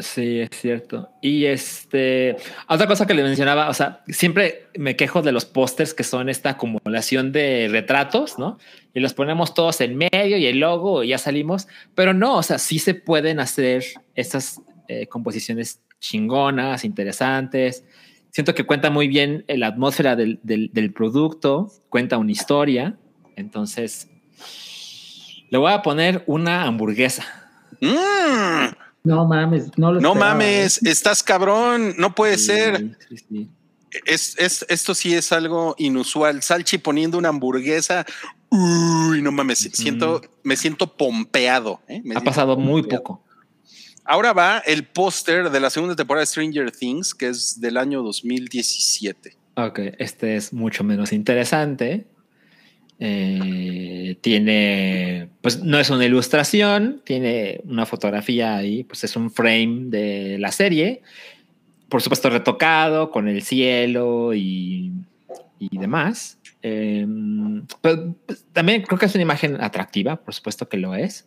Sí, es cierto. Y este, otra cosa que le mencionaba, o sea, siempre me quejo de los pósters que son esta acumulación de retratos, ¿no? Y los ponemos todos en medio y el logo y ya salimos, pero no, o sea, sí se pueden hacer estas eh, composiciones chingonas, interesantes. Siento que cuenta muy bien la atmósfera del, del, producto, cuenta una historia. Entonces, le voy a poner una hamburguesa. Mm. No mames, no lo No mames, ¿eh? estás cabrón, no puede ser. Es, es, esto sí es algo inusual. Salchi poniendo una hamburguesa. Uy, no mames, siento, me siento pompeado. ¿eh? ha pasado muy poco. Ahora va el póster de la segunda temporada de Stranger Things, que es del año 2017. Ok, este es mucho menos interesante. Eh, tiene, pues no es una ilustración, tiene una fotografía ahí, pues es un frame de la serie, por supuesto retocado con el cielo y, y demás. Em, pero pues, también creo que es una imagen atractiva, por supuesto que lo es.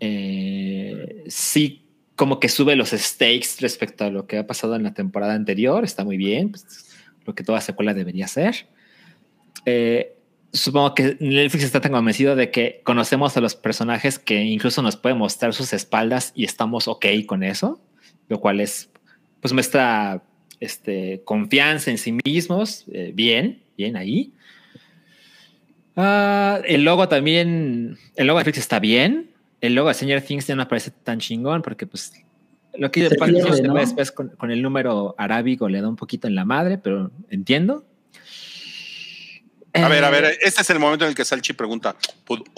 Eh, sí, como que sube los stakes respecto a lo que ha pasado en la temporada anterior, está muy bien, pues, lo que toda secuela debería ser. Eh, supongo que Netflix está tan convencido de que conocemos a los personajes que incluso nos puede mostrar sus espaldas y estamos ok con eso, lo cual es, pues muestra este, confianza en sí mismos, eh, bien, bien ahí. Ah, el logo también, el logo de Netflix está bien, el logo de Señor Things ya no parece tan chingón porque pues lo que después con, con, el número arábigo le da un poquito en la madre, pero entiendo. A ver, a ver, eh, este es el momento en el que Salchi pregunta,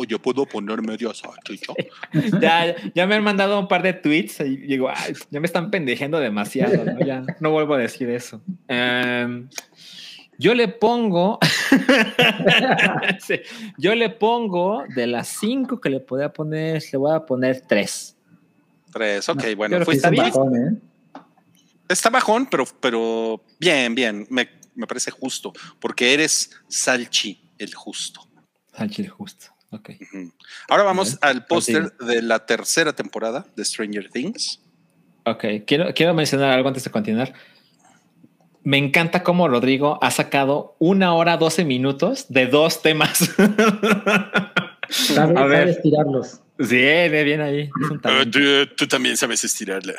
¿yo puedo poner medio salchicho? ya, ya me han mandado un par de tweets y digo, ya me están pendejando demasiado, ¿no? Ya no vuelvo a decir eso. Em, yo le pongo, yo le pongo de las cinco que le podía poner, le voy a poner tres. Tres, ok, bueno. está bajón, ¿eh? Está bajón, pero, pero bien, bien. Me, me parece justo, porque eres Salchi el justo. Salchi el justo, ok. Ahora vamos al póster de la tercera temporada de Stranger Things. Ok, quiero, quiero mencionar algo antes de continuar. Me encanta cómo Rodrigo ha sacado una hora, doce minutos de dos temas. Sabe, estirarlos. Sí, bien ahí. Ah, tú, también sabes estirarla.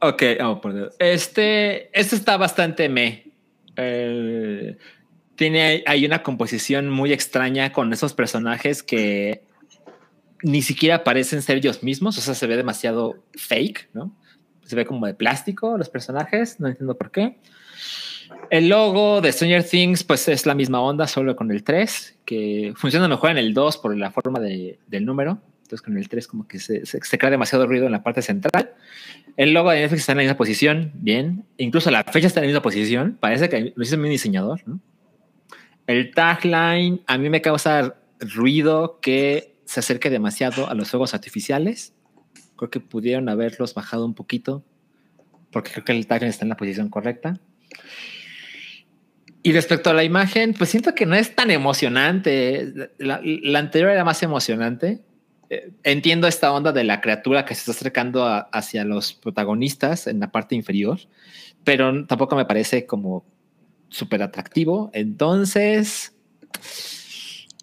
ok, oh, por Dios. Este, este está bastante me. Eh, tiene hay una composición muy extraña con esos personajes que ni siquiera parecen ser ellos mismos, o sea, se ve demasiado fake, ¿no? Se ve como de plástico los personajes, no entiendo por qué. El logo de Stranger Things, pues es la misma onda, solo con el 3, que funciona mejor en el 2 por la forma de, del número. Entonces con el 3 como que se, se, crea demasiado ruido en la parte central. El logo de Netflix está en la misma posición, bien. Incluso la fecha está en la misma posición. Parece que lo hizo mi diseñador. ¿no? El tagline a mí me causa ruido que se acerque demasiado a los fuegos artificiales. Creo que pudieron haberlos bajado un poquito porque creo que el tagline está en la posición correcta. Y respecto a la imagen, pues siento que no es tan emocionante. La, la anterior era más emocionante. Eh, entiendo esta onda de la criatura que se está acercando hacia los protagonistas en la parte inferior, pero tampoco me parece como súper atractivo. Entonces,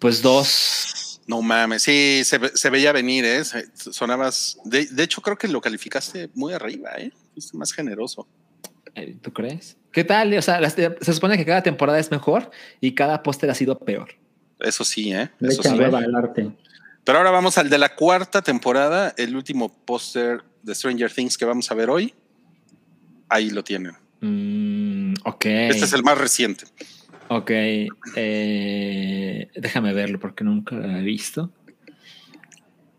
pues dos. No mames, sí, se, veía venir, ¿eh? Sonabas. De, hecho, creo que lo calificaste muy arriba, ¿eh? Fuiste más generoso. Eh, ¿Tú crees? ¿Qué tal? O sea, se supone que cada temporada es mejor y cada póster ha sido peor. Eso sí, ¿eh? Le Eso sí. el arte. Pero ahora vamos al de la cuarta temporada, el último póster de Stranger Things que vamos a ver hoy. Ahí lo tienen. Mm, ok. Este es el más reciente. Ok. Eh, déjame verlo porque nunca lo he visto.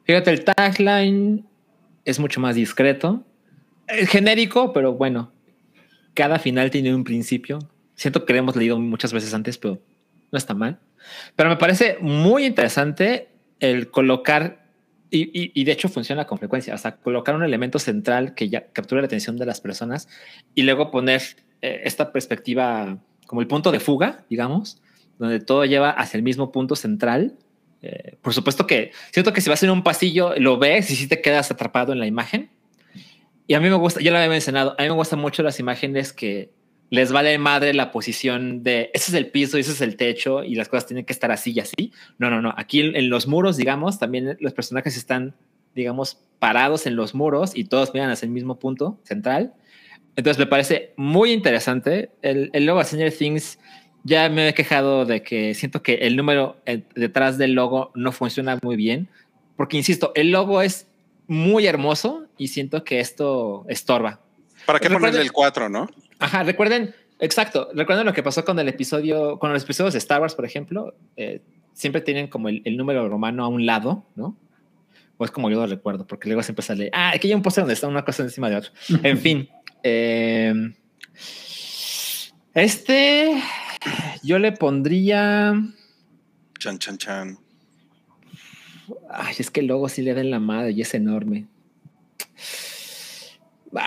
Fíjate, el tagline es mucho más discreto. Es genérico, pero bueno. Cada final tiene un principio. Siento que lo hemos leído muchas veces antes, pero no está mal. Pero me parece muy interesante el colocar, y, de hecho funciona con frecuencia, hasta colocar un elemento central que ya capture la atención de las personas y luego poner eh, esta perspectiva como el punto de fuga, digamos, donde todo lleva hacia el mismo punto central. Eh, por supuesto que siento que si vas en un pasillo, lo ves y si te quedas atrapado en la imagen. Y a mí me gusta, ya lo había mencionado, a mí me gustan mucho las imágenes que les vale madre la posición de ese es el piso y ese es el techo y las cosas tienen que estar así y así. No, no, no. Aquí en, los muros, digamos, también los personajes están, digamos, parados en los muros y todos miran hacia el mismo punto central. Entonces me parece muy interesante. El, el logo de Stranger Things ya me he quejado de que siento que el número eh, detrás del logo no funciona muy bien. Porque, insisto, el logo es muy hermoso y siento que esto estorba. ¿Para qué ponerle el 4, no? Ajá, recuerden, exacto, recuerden lo que pasó con el episodio, con los episodios de Star Wars, por ejemplo, eh, siempre tienen como el, número romano a un lado, ¿no? O es como yo lo recuerdo, porque luego siempre sale, ah, aquí hay un póster donde está una cosa encima de otra. En fin, em, este yo le pondría. Chan, chan, chan. Ay, es que el logo sí le da en la madre y es enorme.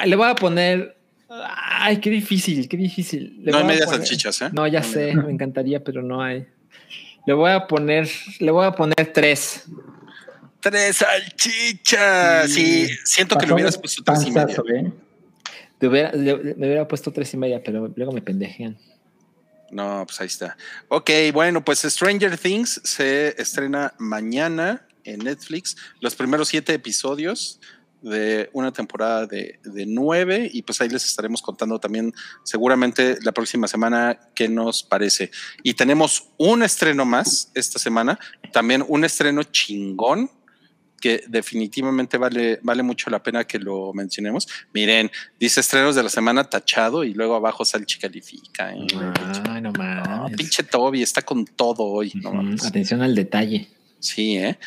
Le voy a poner Ay, qué difícil, qué difícil. no hay medias salchichas, ¿eh? No, ya sé, me encantaría, pero no hay. Le voy a poner, le voy a poner tres. Tres salchichas. Sí, siento que le hubieras puesto tres y media. ¿eh? hubiera, le, hubiera puesto tres y media, pero luego me pendejean. No, pues ahí está. Ok, bueno, pues Stranger Things se estrena mañana en Netflix. Los primeros siete episodios de una temporada de, nueve y pues ahí les estaremos contando también seguramente la próxima semana qué nos parece. Y tenemos un estreno más esta semana, también un estreno chingón que definitivamente vale, vale mucho la pena que lo mencionemos. Miren, dice estrenos de la semana tachado y luego abajo Salchi califica. ¿eh? Ah, no mames. pinche Toby está con todo hoy. Atención al detalle. Sí, ¿eh?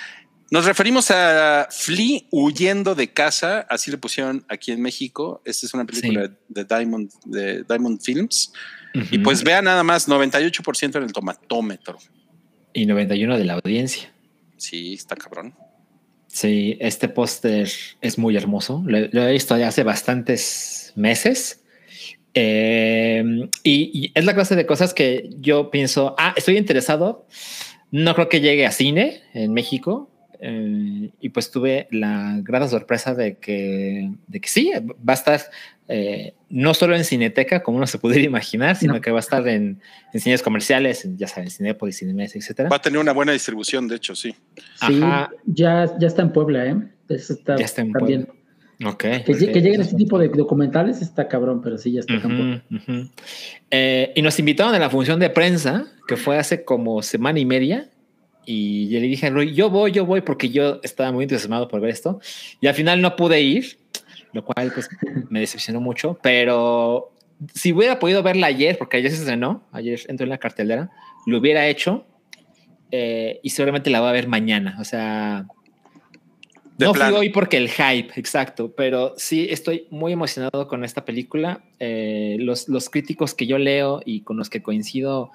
Nos referimos a Flea huyendo de casa, así le pusieron aquí en México. Esta es una película de Diamond, de Diamond Films. Y pues vea nada más, 98% en el tomatómetro. Y 91% de la audiencia. Sí, está cabrón. Sí, este póster es muy hermoso. Lo, he visto ya hace bastantes meses. Eh, y, es la clase de cosas que yo pienso, ah, estoy interesado. No creo que llegue a cine en México, eh, y pues tuve la grata sorpresa de que, de que sí, va a estar eh, no solo en Cineteca, como uno se pudiera imaginar, sino que va a estar en, en cines comerciales, ya saben, Cinepolis, Cinemex, etcétera. Va a tener una buena distribución, de hecho, sí. Sí, ya, ya está en Puebla, ¿eh? Está, ya está en Puebla. Okay, que, que, lleguen este tipo de documentales está cabrón, pero sí, ya está en Puebla. Eh, y nos invitaron a la función de prensa, que fue hace como semana y media, y yo le dije a Roy, yo voy, yo voy, porque yo estaba muy entusiasmado por ver esto. Y al final no pude ir, lo cual pues me decepcionó mucho, pero si hubiera podido verla ayer, porque ayer se estrenó, ayer entró en la cartelera, lo hubiera hecho eh, y seguramente la voy a ver mañana. O sea, no fui hoy porque el hype, exacto, pero sí estoy muy emocionado con esta película. Eh, los, los críticos que yo leo y con los que coincido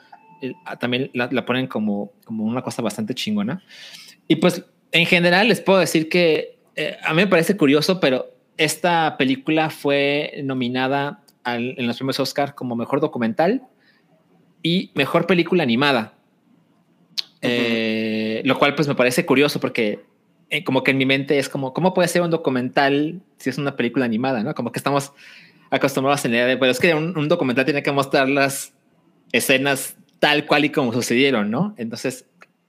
también la, ponen como, como una cosa bastante chingona. Y pues en general les puedo decir que eh, a mí me parece curioso, pero esta película fue nominada en los premios Oscar como mejor documental y mejor película animada. Eh, lo cual pues me parece curioso porque como que en mi mente es como, ¿cómo puede ser un documental si es una película animada? ¿no? Como que estamos acostumbrados a la idea de, pero es que un, un documental tiene que mostrar las escenas tal cual y como sucedieron, ¿no? Entonces,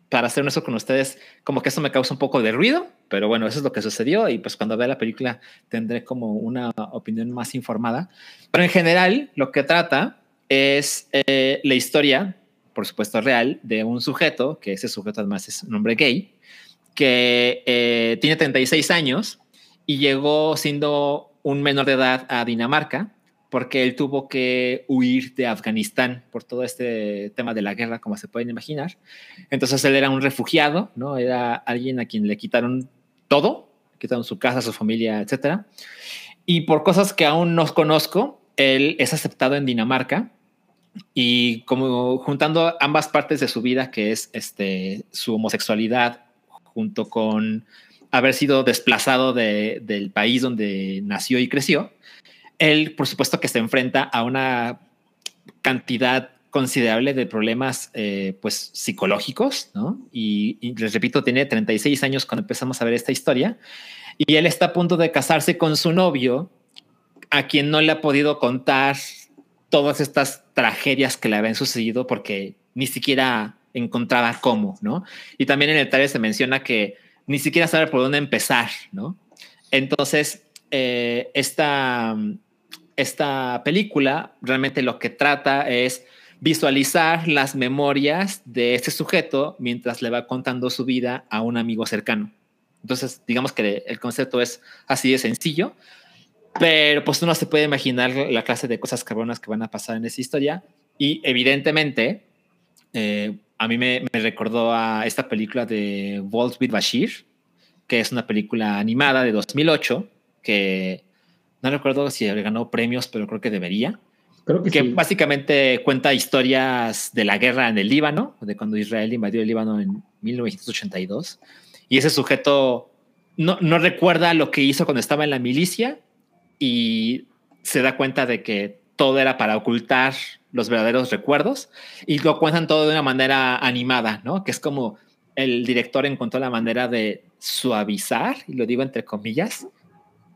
para hacer eso con ustedes, como que eso me causa un poco de ruido, pero bueno, eso es lo que sucedió y pues cuando vea la película tendré como una opinión más informada. Pero en general, lo que trata es eh, la historia, por supuesto real, de un sujeto, que ese sujeto además es un hombre gay, que eh, tiene 36 años y llegó siendo un menor de edad a Dinamarca porque él tuvo que huir de Afganistán por todo este tema de la guerra, como se pueden imaginar. Entonces él era un refugiado, ¿no? Era alguien a quien le quitaron todo, quitaron su casa, su familia, etcétera. Y por cosas que aún no conozco, él es aceptado en Dinamarca y como juntando ambas partes de su vida, que es este, su homosexualidad junto con haber sido desplazado del país donde nació y creció, él, por supuesto, que se enfrenta a una cantidad considerable de problemas eh, pues psicológicos, ¿no? Y, les repito, tiene 36 años cuando empezamos a ver esta historia y él está a punto de casarse con su novio, a quien no le ha podido contar todas estas tragedias que le habían sucedido porque ni siquiera encontraba cómo, ¿no? Y también en el taller se menciona que ni siquiera sabe por dónde empezar, ¿no? Entonces, eh, esta, esta película realmente lo que trata es visualizar las memorias de este sujeto mientras le va contando su vida a un amigo cercano. Entonces, digamos que el concepto es así de sencillo, pero pues uno se puede imaginar la clase de cosas cabronas que van a pasar en esa historia y evidentemente eh, a mí me, me, recordó a esta película de Walt with Bashir, que es una película animada de 2008 que no recuerdo si ganó premios, pero creo que debería. Creo que, que sí. básicamente cuenta historias de la guerra en el Líbano, de cuando Israel invadió el Líbano en 1982. Y ese sujeto no, no recuerda lo que hizo cuando estaba en la milicia y se da cuenta de que todo era para ocultar los verdaderos recuerdos y lo cuentan todo de una manera animada, ¿no? Que es como el director encontró la manera de suavizar, y lo digo entre comillas,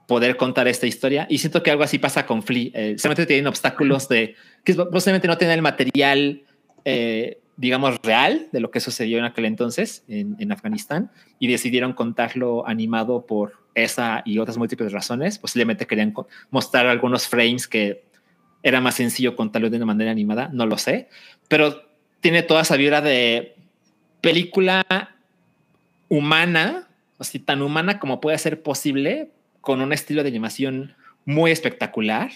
poder contar esta historia. Y siento que algo así pasa con Flea. Eh, solamente tienen obstáculos de que posiblemente no tienen el material, eh, digamos, real de lo que sucedió en aquel entonces en, en, Afganistán y decidieron contarlo animado por esa y otras múltiples razones. Posiblemente querían mostrar algunos frames que era más sencillo contarlo de una manera animada, no lo sé, pero tiene toda esa vibra de película humana, así tan humana como puede ser posible, con un estilo de animación muy espectacular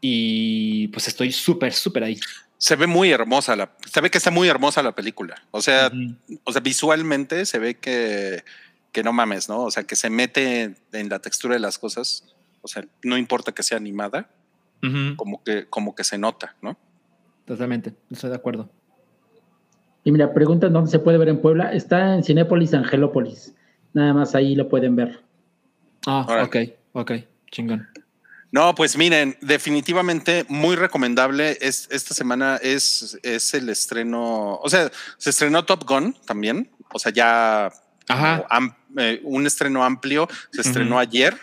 y pues estoy súper, súper ahí. Se ve muy hermosa la, se ve que está muy hermosa la película. O sea, uh -huh. o sea, visualmente se ve que, que no mames, ¿no? O sea, que se mete en la textura de las cosas. O sea, no importa que sea animada, uh -huh. como que, como que se nota, ¿no? Totalmente, estoy de acuerdo. Y mira, preguntan dónde se puede ver en Puebla. Está en Cinépolis, Angelópolis. Nada más ahí lo pueden ver. Ah, Ahora. ok, ok, chingón. No, pues miren, definitivamente muy recomendable. Es, esta semana es, es el estreno, o sea, se estrenó Top Gun también, o sea, ya am, eh, un estreno amplio, se estrenó uh -huh. ayer,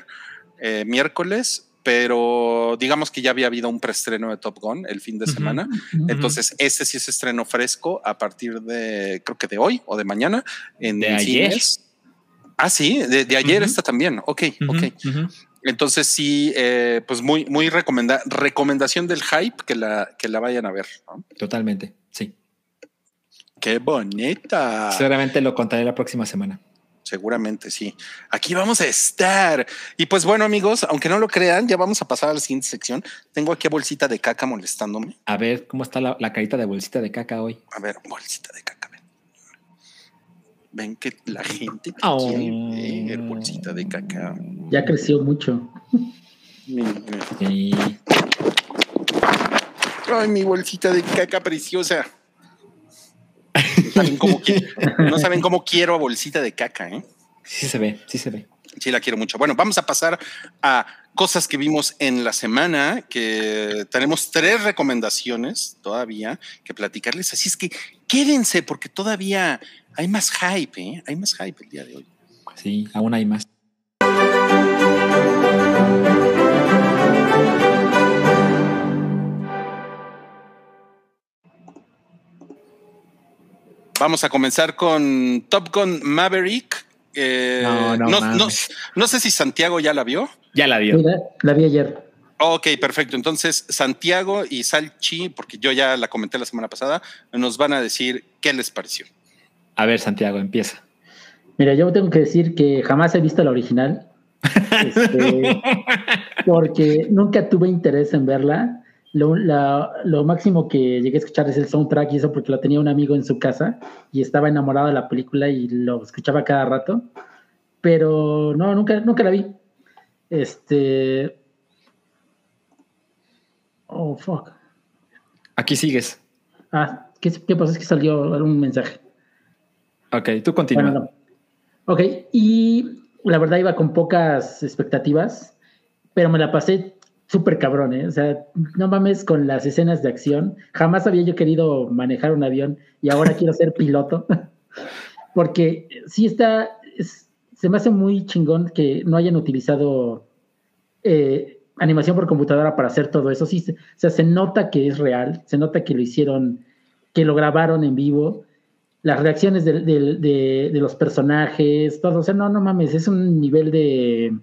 eh, miércoles, pero digamos que ya había habido un preestreno de Top Gun el fin de uh -huh. semana. Entonces, este sí es estreno fresco a partir de, creo que de hoy o de mañana en de ayer. Cines. Ah, sí, de, de ayer uh -huh. está también. Ok, ok. Entonces sí, eh, pues muy, muy recomenda recomendación del hype que la, que la vayan a ver. ¿no? Totalmente, sí. Qué bonita. Seguramente lo contaré la próxima semana. Seguramente sí. Aquí vamos a estar. Y pues bueno, amigos, aunque no lo crean, ya vamos a pasar a la siguiente sección. Tengo aquí a bolsita de caca molestándome. A ver, ¿cómo está la, la carita de bolsita de caca hoy? A ver, bolsita de caca. Ven, que la gente te Oh. quiere ver bolsita de caca. Ya creció mucho. Sí. Ay, mi bolsita de caca preciosa. No saben cómo, quiero, no saben cómo quiero a bolsita de caca, ¿eh? Sí se ve, sí se ve. Sí, la quiero mucho. Bueno, vamos a pasar a cosas que vimos en la semana, que tenemos tres recomendaciones todavía que platicarles. Así es que quédense porque todavía hay más hype, ¿eh? Hay más hype el día de hoy. Sí, aún hay más. Vamos a comenzar con Top Gun Maverick. Eh, no, no, no, no, no, sé si Santiago ya la vio. Ya la vio. La, la vi ayer. Ok, perfecto. Entonces, Santiago y Salchi, porque yo ya la comenté la semana pasada, nos van a decir qué les pareció. A ver, Santiago, empieza. Mira, yo tengo que decir que jamás he visto la original. Este, porque nunca tuve interés en verla. Lo, lo, máximo que llegué a escuchar es el soundtrack y eso porque lo tenía un amigo en su casa y estaba enamorado de la película y lo escuchaba cada rato. Pero no, nunca, nunca la vi. Este. Oh, fuck. Aquí sigues. Ah, ¿qué, qué pasó? Es que salió un mensaje. Ok, tú continúa. Ok, y la verdad iba con pocas expectativas, pero me la pasé súper cabrón, ¿eh? O sea, no mames con las escenas de acción. Jamás había yo querido manejar un avión y ahora quiero ser piloto. Porque sí está, se me hace muy chingón que no hayan utilizado eh, animación por computadora para hacer todo eso. Sí, o sea, se nota que es real, se nota que lo hicieron, que lo grabaron en vivo las reacciones de, los personajes, todo. O sea, no, no mames, es un nivel de.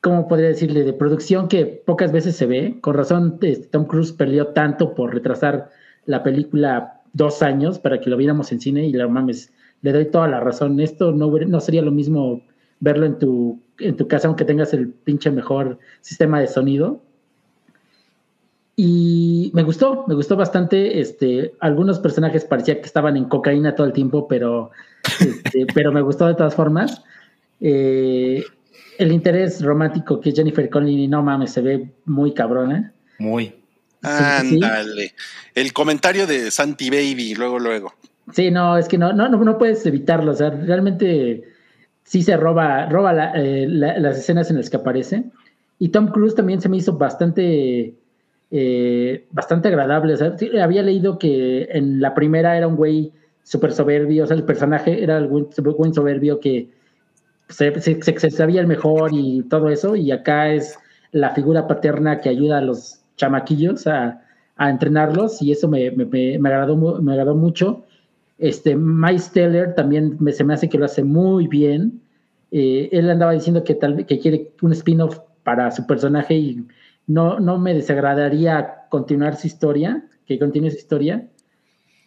¿Cómo podría decirle? De producción que pocas veces se ve. Con razón, este, Tom Cruise perdió tanto por retrasar la película dos años para que lo viéramos en cine y la mames, le doy toda la razón. Esto no, no sería lo mismo verlo en tu, en tu casa, aunque tengas el pinche mejor sistema de sonido. Y me gustó, me gustó bastante. Este, algunos personajes parecía que estaban en cocaína todo el tiempo, pero, este, pero me gustó de todas formas. Eh, el interés romántico que Jennifer Connelly, no mames, se ve muy cabrona. Muy. Ándale. El comentario de Santi Baby, luego, luego. Sí, no, es que no, no, no, puedes evitarlo. O sea, realmente sí se roba, roba eh, las escenas en las que aparece. Y Tom Cruise también se me hizo bastante eh, bastante agradable. había leído que en la primera era un güey súper soberbio, o sea, el personaje era el güey soberbio que se, sabía el mejor y todo eso, y acá es la figura paterna que ayuda a los chamaquillos a, entrenarlos, y eso me, agradó, me agradó mucho. Este, Miles Teller también se me hace que lo hace muy bien. Eh, él andaba diciendo que, tal, que quiere un spin-off para su personaje y no, no me desagradaría continuar su historia, que continúe su historia.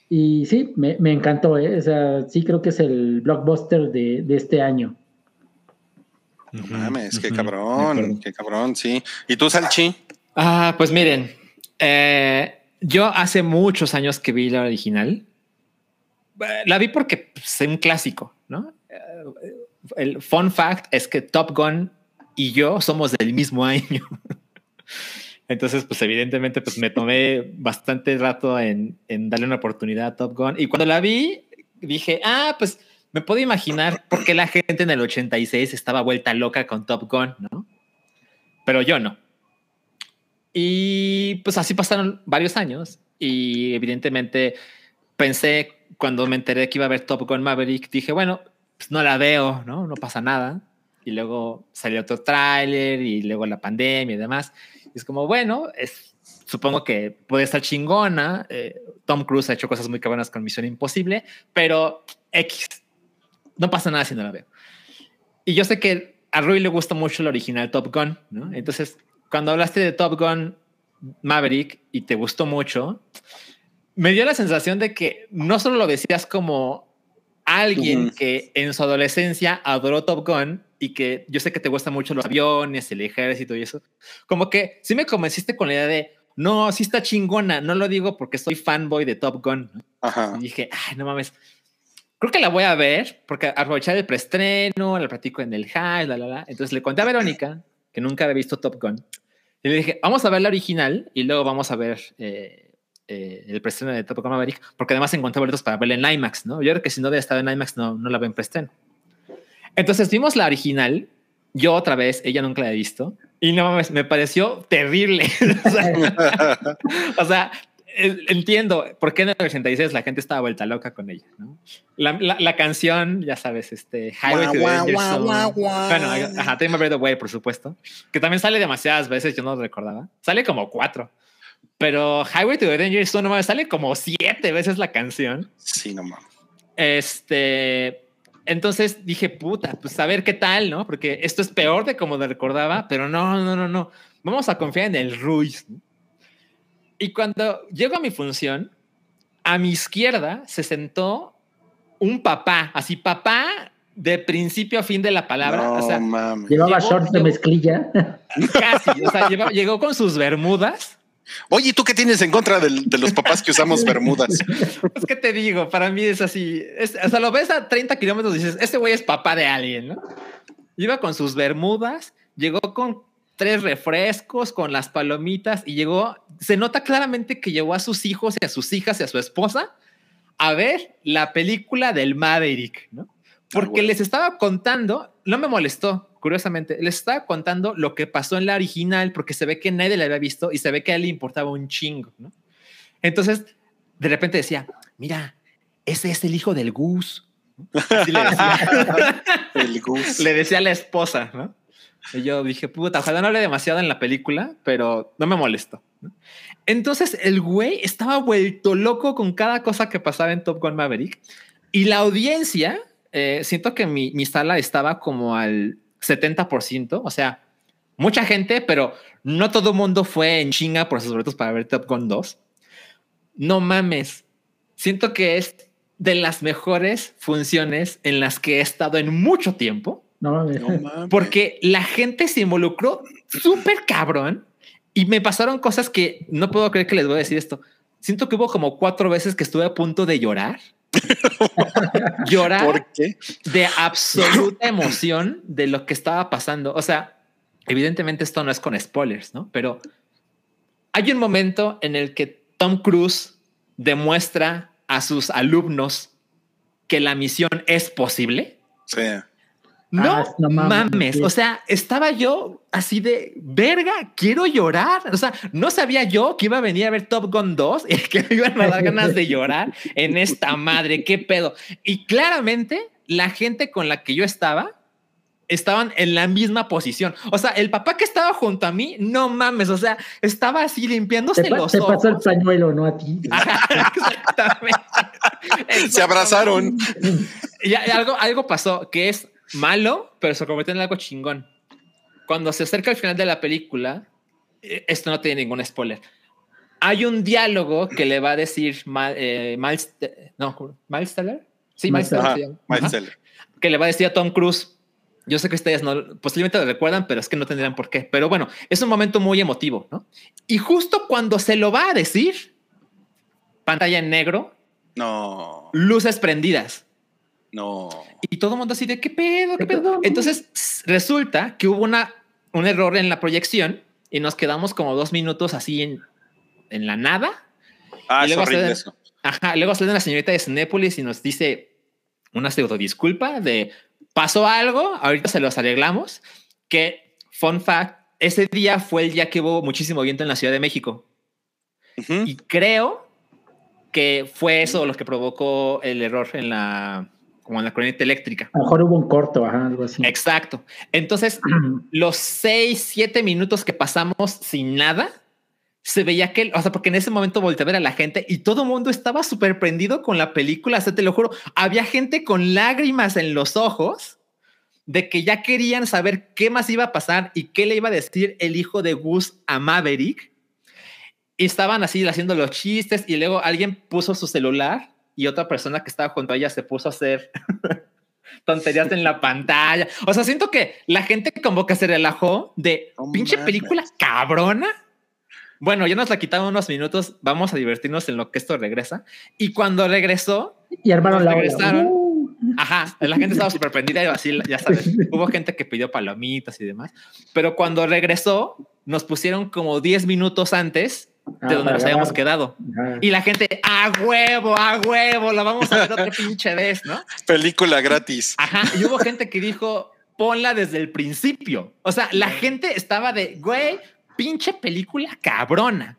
Y sí, me, encantó, ¿eh? o sea, sí creo que es el blockbuster de, este año. No mames, qué cabrón, qué cabrón, sí. ¿Y tú, Salchi? Ah, pues miren, eh, yo hace muchos años que vi la original. La vi porque es un clásico, ¿no? Eh, el fun fact es que Top Gun y yo somos del mismo año. Entonces, pues evidentemente, pues me tomé bastante rato en, darle una oportunidad a Top Gun. Y cuando la vi, dije, ah, pues me puedo imaginar por qué la gente en el 86 estaba vuelta loca con Top Gun, ¿no? Pero yo no. Y pues así pasaron varios años. Y evidentemente pensé, cuando me enteré que iba a haber Top Gun Maverick, dije, bueno, pues no la veo, ¿no? No pasa nada. Y luego salió otro tráiler y luego la pandemia y demás es como, bueno, es, supongo que puede estar chingona. Eh, Tom Cruise ha hecho cosas muy cabronas con Misión Imposible, pero X. No pasa nada si no la veo. Y yo sé que a Rui le gusta mucho el original Top Gun, ¿no? Entonces, cuando hablaste de Top Gun Maverick y te gustó mucho, me dio la sensación de que no solo lo decías como alguien que en su adolescencia adoró Top Gun, y que yo sé que te gustan mucho los aviones, el ejército y eso, como que sí me convenciste con la idea de, no, sí está chingona, no lo digo porque soy fanboy de Top Gun. Y dije, ay, no mames, creo que la voy a ver porque aprovechar el preestreno, la platico en el high, la, la, la. Entonces le conté a Verónica, que nunca había visto Top Gun, y le dije, vamos a ver la original y luego vamos a ver eh, eh, el preestreno de Top Gun Maverick, porque además encontré boletos para verla en IMAX, ¿no? Yo creo que si no hubiera estado en IMAX no, no la veo en preestreno. Entonces vimos la original, yo otra vez, ella nunca la he visto, y no mames, me pareció terrible. o sea, entiendo por qué en el 86 la gente estaba vuelta loca con ella. ¿no? La, canción, ya sabes, este Highway to Danger Zone. Bueno, ajá, Take My Away, por supuesto, que también sale demasiadas veces, yo no lo recordaba. Sale como cuatro. Pero Highway to the Danger Zone, no sale como siete veces la canción. Sí, no mames. Este, entonces dije, puta, pues a ver qué tal, ¿no? Porque esto es peor de como lo recordaba, pero no, no, no, no. Vamos a confiar en el Ruiz. Y cuando llego a mi función, a mi izquierda se sentó un papá, así papá de principio a fin de la palabra. No o sea, mames. Llevaba shorts de mezclilla. casi. O sea, lleva- llegó con sus bermudas. Oye, ¿y ¿tú qué tienes en contra de, los papás que usamos bermudas? Es que te digo, para mí es así. es- o sea, lo ves a 30 kilómetros y dices, este güey es papá de alguien, ¿no? Iba con sus bermudas, llegó con tres refrescos, con las palomitas y llegó. Se nota claramente que llevó a sus hijos y a sus hijas y a su esposa a ver la película del Maverick, ¿no? Porque bueno. les estaba contando, no me molestó, curiosamente, les estaba contando lo que pasó en la original, porque se ve que nadie la había visto y se ve que a él le importaba un chingo, ¿no? Entonces, de repente decía, mira, ese es el hijo del Gus. Así le decía, El Gus. le decía a la esposa, ¿no? Y yo dije, puta, ojalá no hable demasiado en la película, pero no me molestó. ¿no? Entonces el güey estaba vuelto loco con cada cosa que pasaba en Top Gun Maverick y la audiencia, eh, siento que mi, mi sala estaba como al 70%, o sea, mucha gente, pero no todo el mundo fue en chinga por sus boletos para ver Top Gun 2. No mames, siento que es de las mejores funciones en las que he estado en mucho tiempo. No mames. No mames. Porque la gente se involucró súper cabrón y me pasaron cosas que no puedo creer que les voy a decir esto. Siento que hubo como cuatro veces que estuve a punto de llorar. llorar ¿Por qué? de absoluta emoción de lo que estaba pasando. O sea, evidentemente esto no es con spoilers, ¿no? Pero hay un momento en el que Tom Cruise demuestra a sus alumnos que la misión es posible. Sí. No, Ah, no mames. O sea, estaba yo así de verga, quiero llorar. O sea, no sabía yo que iba a venir a ver Top Gun 2 y que me iban a dar ganas de llorar en esta madre. Qué pedo. Y claramente la gente con la que yo estaba estaban en la misma posición. O sea, el papá que estaba junto a mí, no mames. O sea, estaba así limpiándose Te, los te ojos. pasó el pañuelo, no a ti. Ajá, Exactamente. Se abrazaron. Y algo, algo pasó que es malo, pero se convirtió en algo chingón. Cuando se acerca al final de la película, eh, esto no tiene ningún spoiler. Hay un diálogo que le va a decir Ma- eh, Miles, eh, no, Miles Teller. Sí, Miles Miles Teller. Ajá, se llama. Miles Ajá. Teller. Que le va a decir a Tom Cruise. Yo sé que ustedes no, posiblemente lo recuerdan, pero es que no tendrían por qué. Pero bueno, es un momento muy emotivo, ¿no? Y justo cuando se lo va a decir, pantalla en negro, No, luces prendidas. No. Y todo el mundo así de qué pedo, qué ¿Qué pedo. Entonces resulta que hubo una, un error en la proyección y nos quedamos como dos minutos así en, en la nada. Ah, Y luego se- eso. Ajá. Luego sale una señorita de Cinépolis y nos dice una pseudo disculpa de pasó algo, ahorita se los arreglamos. Que fun fact, ese día fue el día que hubo muchísimo viento en la Ciudad de México. Y creo que fue eso lo que provocó el error en la, como en la corriente eléctrica. A lo mejor hubo un corto, ajá, algo así. Exacto. Entonces, los seis, siete minutos que pasamos sin nada, se veía que, o sea, porque en ese momento volteé a ver a la gente y todo el mundo estaba súper prendido con la película. O sea, te lo juro, había gente con lágrimas en los ojos de que ya querían saber qué más iba a pasar y qué le iba a decir el hijo de Gus a Maverick. Y estaban así haciendo los chistes y luego alguien puso su celular y otra persona que estaba junto a ella se puso a hacer tonterías en la pantalla. O sea, siento que la gente como que se relajó de No pinche película cabrona. Bueno, ya nos la quitaron unos minutos. Vamos a divertirnos en lo que esto regresa. Y cuando regresó, Y armaron la regresaron. Uh, ajá, la gente estaba súper prendida y así, ya sabes. Hubo gente que pidió palomitas y demás. Pero cuando regresó, nos pusieron como 10 minutos antes de donde nos habíamos quedado. ajá. Y la gente, a huevo, a huevo, la vamos a ver otra pinche vez, ¿no? Película gratis. Ajá. Y hubo gente que dijo, ponla desde el principio. O sea, la gente estaba de, güey, pinche película cabrona.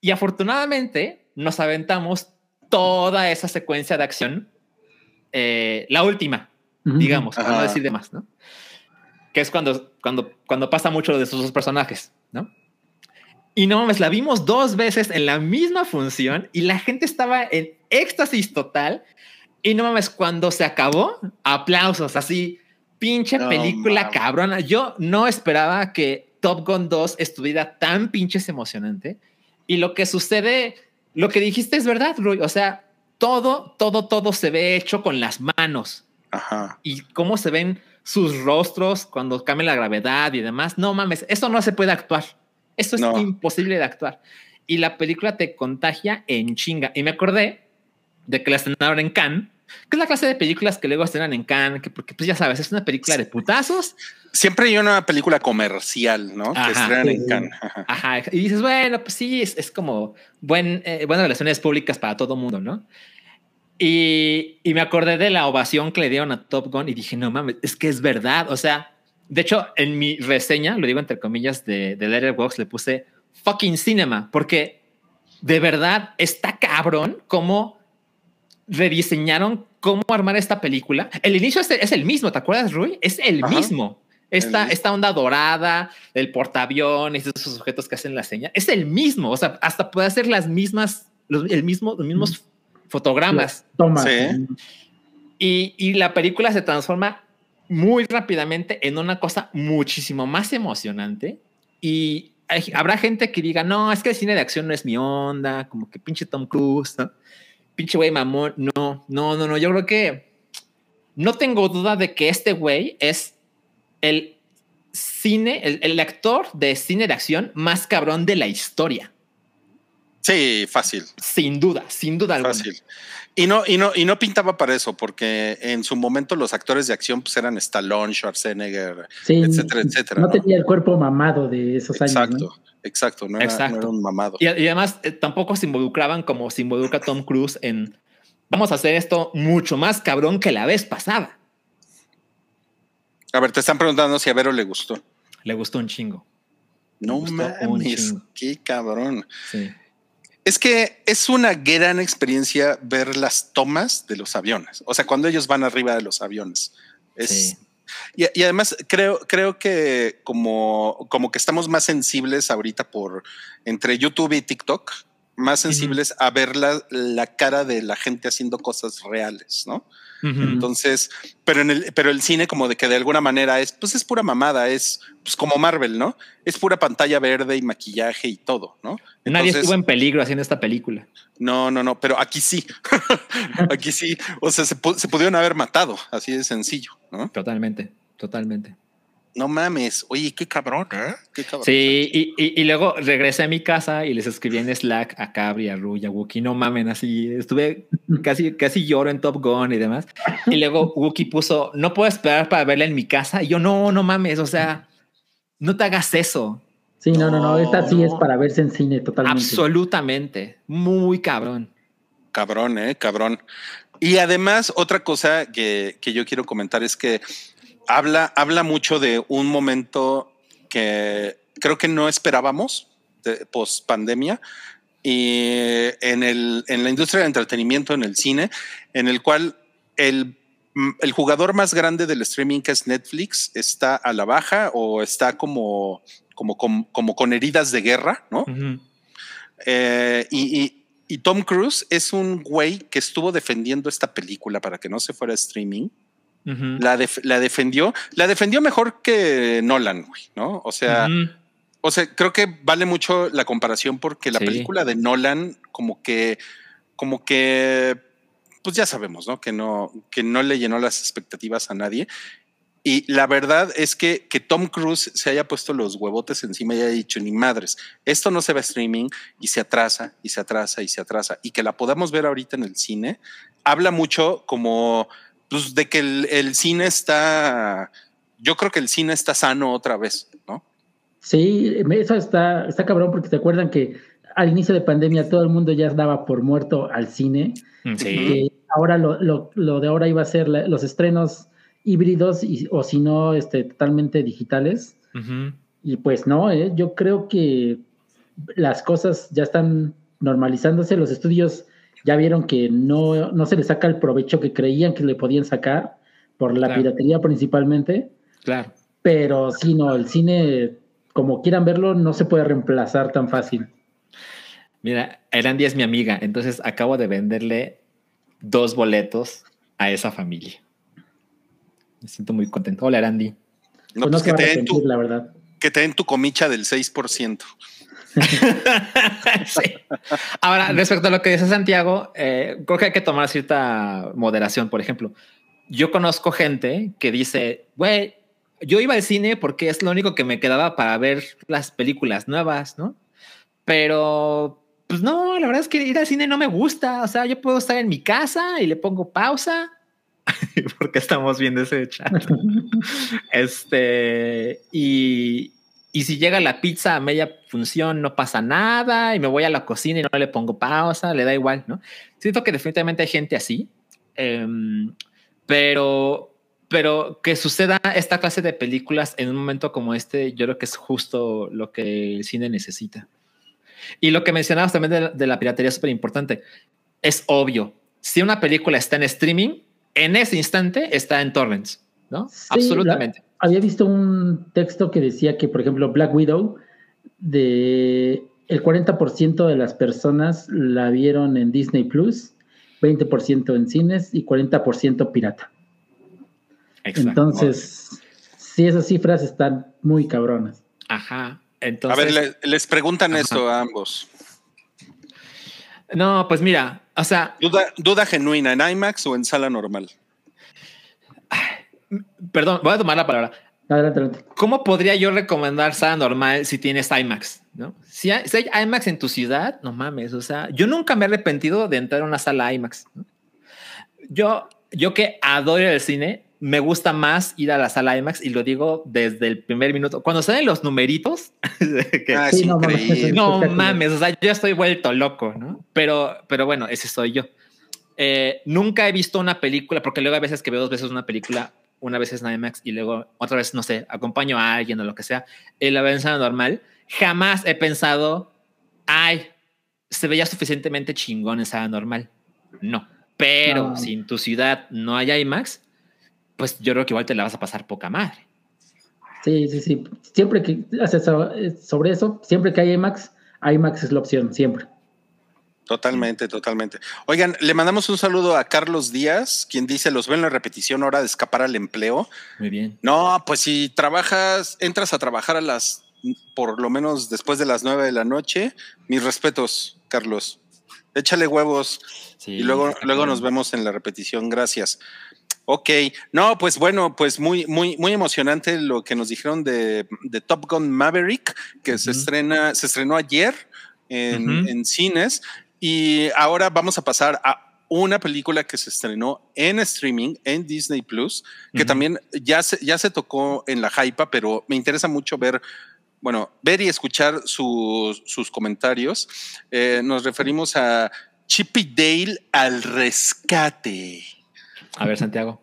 Y afortunadamente nos aventamos toda esa secuencia de acción, eh, la última, digamos, para no decir de más, ¿no? Que es cuando, cuando, cuando pasa mucho de sus dos personajes, ¿no? Y no mames, la vimos dos veces en la misma función y la gente estaba en éxtasis total. Y no mames, cuando se acabó, aplausos, así, pinche No película mames. cabrona. Yo no esperaba que Top Gun 2 estuviera tan pinches emocionante. Y lo que sucede, lo que dijiste es verdad, Rui. O sea, todo, todo, todo se ve hecho con las manos. Ajá. Y cómo se ven sus rostros cuando cambia la gravedad y demás. No mames, eso no se puede actuar. Eso es No. imposible de actuar. Y la película te contagia en chinga. Y me acordé de que la estrenaron en Cannes, que es la clase de películas que luego estrenan en Cannes, que porque pues ya sabes, es una película de putazos. Siempre hay una película comercial, ¿no? Ajá. que estrenan Sí. en Cannes. Ajá. Ajá. Y dices, bueno, pues sí, es, es como buen, eh, buenas relaciones públicas para todo mundo, ¿no? Y, y me acordé de la ovación que le dieron a Top Gun y dije, no mames, es que es verdad. O sea, de hecho, en mi reseña, lo digo entre comillas de, de Letterboxd, le puse fucking cinema, porque de verdad está cabrón cómo rediseñaron cómo armar esta película. El inicio es, es el mismo, ¿te acuerdas, Rui? Es el Ajá. mismo. Esta, esta onda dorada, el portaaviones, esos sujetos que hacen la señal, es el mismo. O sea, hasta puede hacer las mismas, los, el mismo, los mismos fotogramas. Toma. Sí. Y, y la película se transforma muy rápidamente en una cosa muchísimo más emocionante. Y hay- habrá gente que diga, no, es que el cine de acción no es mi onda, como que pinche Tom Cruise, ¿no? pinche güey mamón. No, no, no, no. Yo creo que no tengo duda de que este güey es el cine, el, el actor de cine de acción más cabrón de la historia. Sí, fácil, Sin duda, sin duda alguna. fácil. Y no, y no, y no pintaba para eso, porque en su momento los actores de acción pues eran Stallone, Schwarzenegger, Sí, etcétera, etcétera. No, ¿no? tenía el cuerpo mamado de esos años. Exacto, ¿no? exacto, no era, Exacto. no era un mamado. Y, y además eh, tampoco se involucraban como se involucra Tom Cruise en vamos a hacer esto mucho más cabrón que la vez pasada. A ver, te están preguntando si a Vero le gustó. Le gustó un chingo. No mames, qué cabrón. Sí. Es que es una gran experiencia ver las tomas de los aviones. O sea, cuando ellos van arriba de los aviones. Es, Sí. y, y además creo, creo que como, como que estamos más sensibles ahorita por entre YouTube y TikTok, más sensibles a ver la, la cara de la gente haciendo cosas reales, ¿no? Entonces, pero en el, pero el cine como de que de alguna manera es, pues es pura mamada, es pues como Marvel, ¿no? Es pura pantalla verde y maquillaje y todo, ¿no? Nadie estuvo en peligro haciendo esta película. no, no, no, pero aquí sí. aquí sí. O sea, se, se pudieron haber matado, así de sencillo, ¿no? Totalmente, totalmente. No mames. Oye, qué cabrón, ¿eh? Qué cabrón. Sí, y, y- y luego regresé a mi casa y les escribí en Slack a Cabri, a Rui, a Wookie, no mamen, así estuve casi, casi lloro en Top Gun y demás. Y luego Wookie puso, no puedo esperar para verla en mi casa. Y yo, no, no mames, o sea, no te hagas eso. Sí, no, no, no. Esta sí es para verse en cine totalmente. Absolutamente, muy cabrón. Cabrón, ¿eh? Cabrón. Y además, otra cosa que, que yo quiero comentar es que habla, habla mucho de un momento que creo que no esperábamos post pandemia y en, el, en la industria del entretenimiento, en el cine, en el cual el, el jugador más grande del streaming, que es Netflix, está a la baja o está como, como, como, como con heridas de guerra, ¿no? Eh, y, y- y Tom Cruise es un güey que estuvo defendiendo esta película para que no se fuera a streaming. La, def- la defendió, la defendió mejor que Nolan, güey, ¿no? O sea, o sea, creo que vale mucho la comparación porque la Sí. película de Nolan, como que, como que, pues ya sabemos, ¿no? Que no, que no le llenó las expectativas a nadie. Y la verdad es que, que Tom Cruise se haya puesto los huevotes encima y haya dicho, ni madres, esto no se va a streaming y se atrasa y se atrasa y se atrasa. Y que la podamos ver ahorita en el cine, habla mucho como pues, de que el, el cine está, yo creo que el cine está sano otra vez, ¿no? Sí, eso está, está cabrón porque te acuerdan que al inicio de pandemia todo el mundo ya daba por muerto al cine. Sí. que ahora lo, lo- lo de ahora iba a ser la- los estrenos híbridos y- o si no, este, totalmente digitales. Y pues no, ¿eh? yo creo que las cosas ya están normalizándose. Los estudios ya vieron que no, no se les saca el provecho que creían que le podían sacar por la Claro. piratería principalmente. Claro. Pero sí, no, el cine, como quieran verlo, no se puede reemplazar tan fácil. Mira, Erandi es mi amiga, entonces acabo de venderle dos boletos a esa familia. Me siento muy contento. Hola, Erandi. No, Pues no pues se que te, den tu, la verdad. que te den tu comicha del 6%. sí. Ahora, respecto a lo que dice Santiago, eh, creo que hay que tomar cierta moderación. Por ejemplo, yo conozco gente que dice, güey, yo iba al cine porque es lo único que me quedaba para ver las películas nuevas, ¿no? Pero, pues no, la verdad es que ir al cine no me gusta. O sea, yo puedo estar en mi casa y le pongo pausa. porque estamos viendo ese chat. este, y, y si llega la pizza a media función, no pasa nada y me voy a la cocina y no le pongo pausa, le da igual, ¿no? Siento que definitivamente hay gente así, em, pero, pero que suceda esta clase de películas en un momento como este, yo creo que es justo lo que el cine necesita. Y lo que mencionabas también de la, de la piratería es súper importante. Es obvio, si una película está en streaming, en ese instante está en torrents, ¿no? Sí, Absolutamente. Había visto un texto que decía que, por ejemplo, Black Widow, de el 40% de las personas la vieron en Disney Plus, 20% en cines y 40% pirata. Exacto. Entonces, sí, esas cifras están muy cabronas. Ajá. A Entonces, ver, le- les preguntan Ajá. esto a ambos. no, pues mira, o sea, Duda, duda genuina, ¿en IMAX o en sala normal? Perdón, voy a tomar la palabra. Adelante, adelante. ¿Cómo podría yo recomendar sala normal si tienes IMAX? ¿no? Si, hay, si hay IMAX en tu ciudad, no mames. O sea, yo nunca me he arrepentido de entrar a una sala IMAX. ¿no? Yo, yo que adoro el cine, me gusta más ir a la sala IMAX y lo digo desde el primer minuto. Cuando salen los numeritos, que- Ah, Sí, no, mames, o sea, yo estoy vuelto loco, ¿no? Pero, pero bueno, ese soy yo. Eh, nunca he visto una película, porque luego a veces que veo dos veces una película, una vez es en IMAX y luego otra vez, no sé, acompaño a alguien o lo que sea, y la veo en sala normal. Jamás he pensado, ay, se veía suficientemente chingón en sala normal. No, pero No. si en tu ciudad no hay IMAX, pues yo creo que igual te la vas a pasar poca madre. Sí, sí, sí. Siempre que haces so- sobre eso, siempre que hay IMAX, IMAX es la opción, siempre. Totalmente, totalmente. Oigan, le mandamos un saludo a Carlos Díaz, quien dice, los ven en la repetición, hora de escapar al empleo. Muy bien. No, pues si trabajas, entras a trabajar a las, por lo menos después de las nueve de la noche, mis respetos, Carlos. Échale huevos Sí, y luego, luego nos vemos en la repetición. Gracias. Ok, no, pues bueno, pues muy, muy, muy emocionante lo que nos dijeron de, de Top Gun Maverick, que se estrena, se estrenó ayer en, en cines. Y ahora vamos a pasar a una película que se estrenó en streaming en Disney Plus, que también ya se, ya se tocó en la hype, pero me interesa mucho ver, bueno, ver y escuchar sus, sus comentarios. Eh, nos referimos a Chippy Dale al rescate. A ver, Santiago.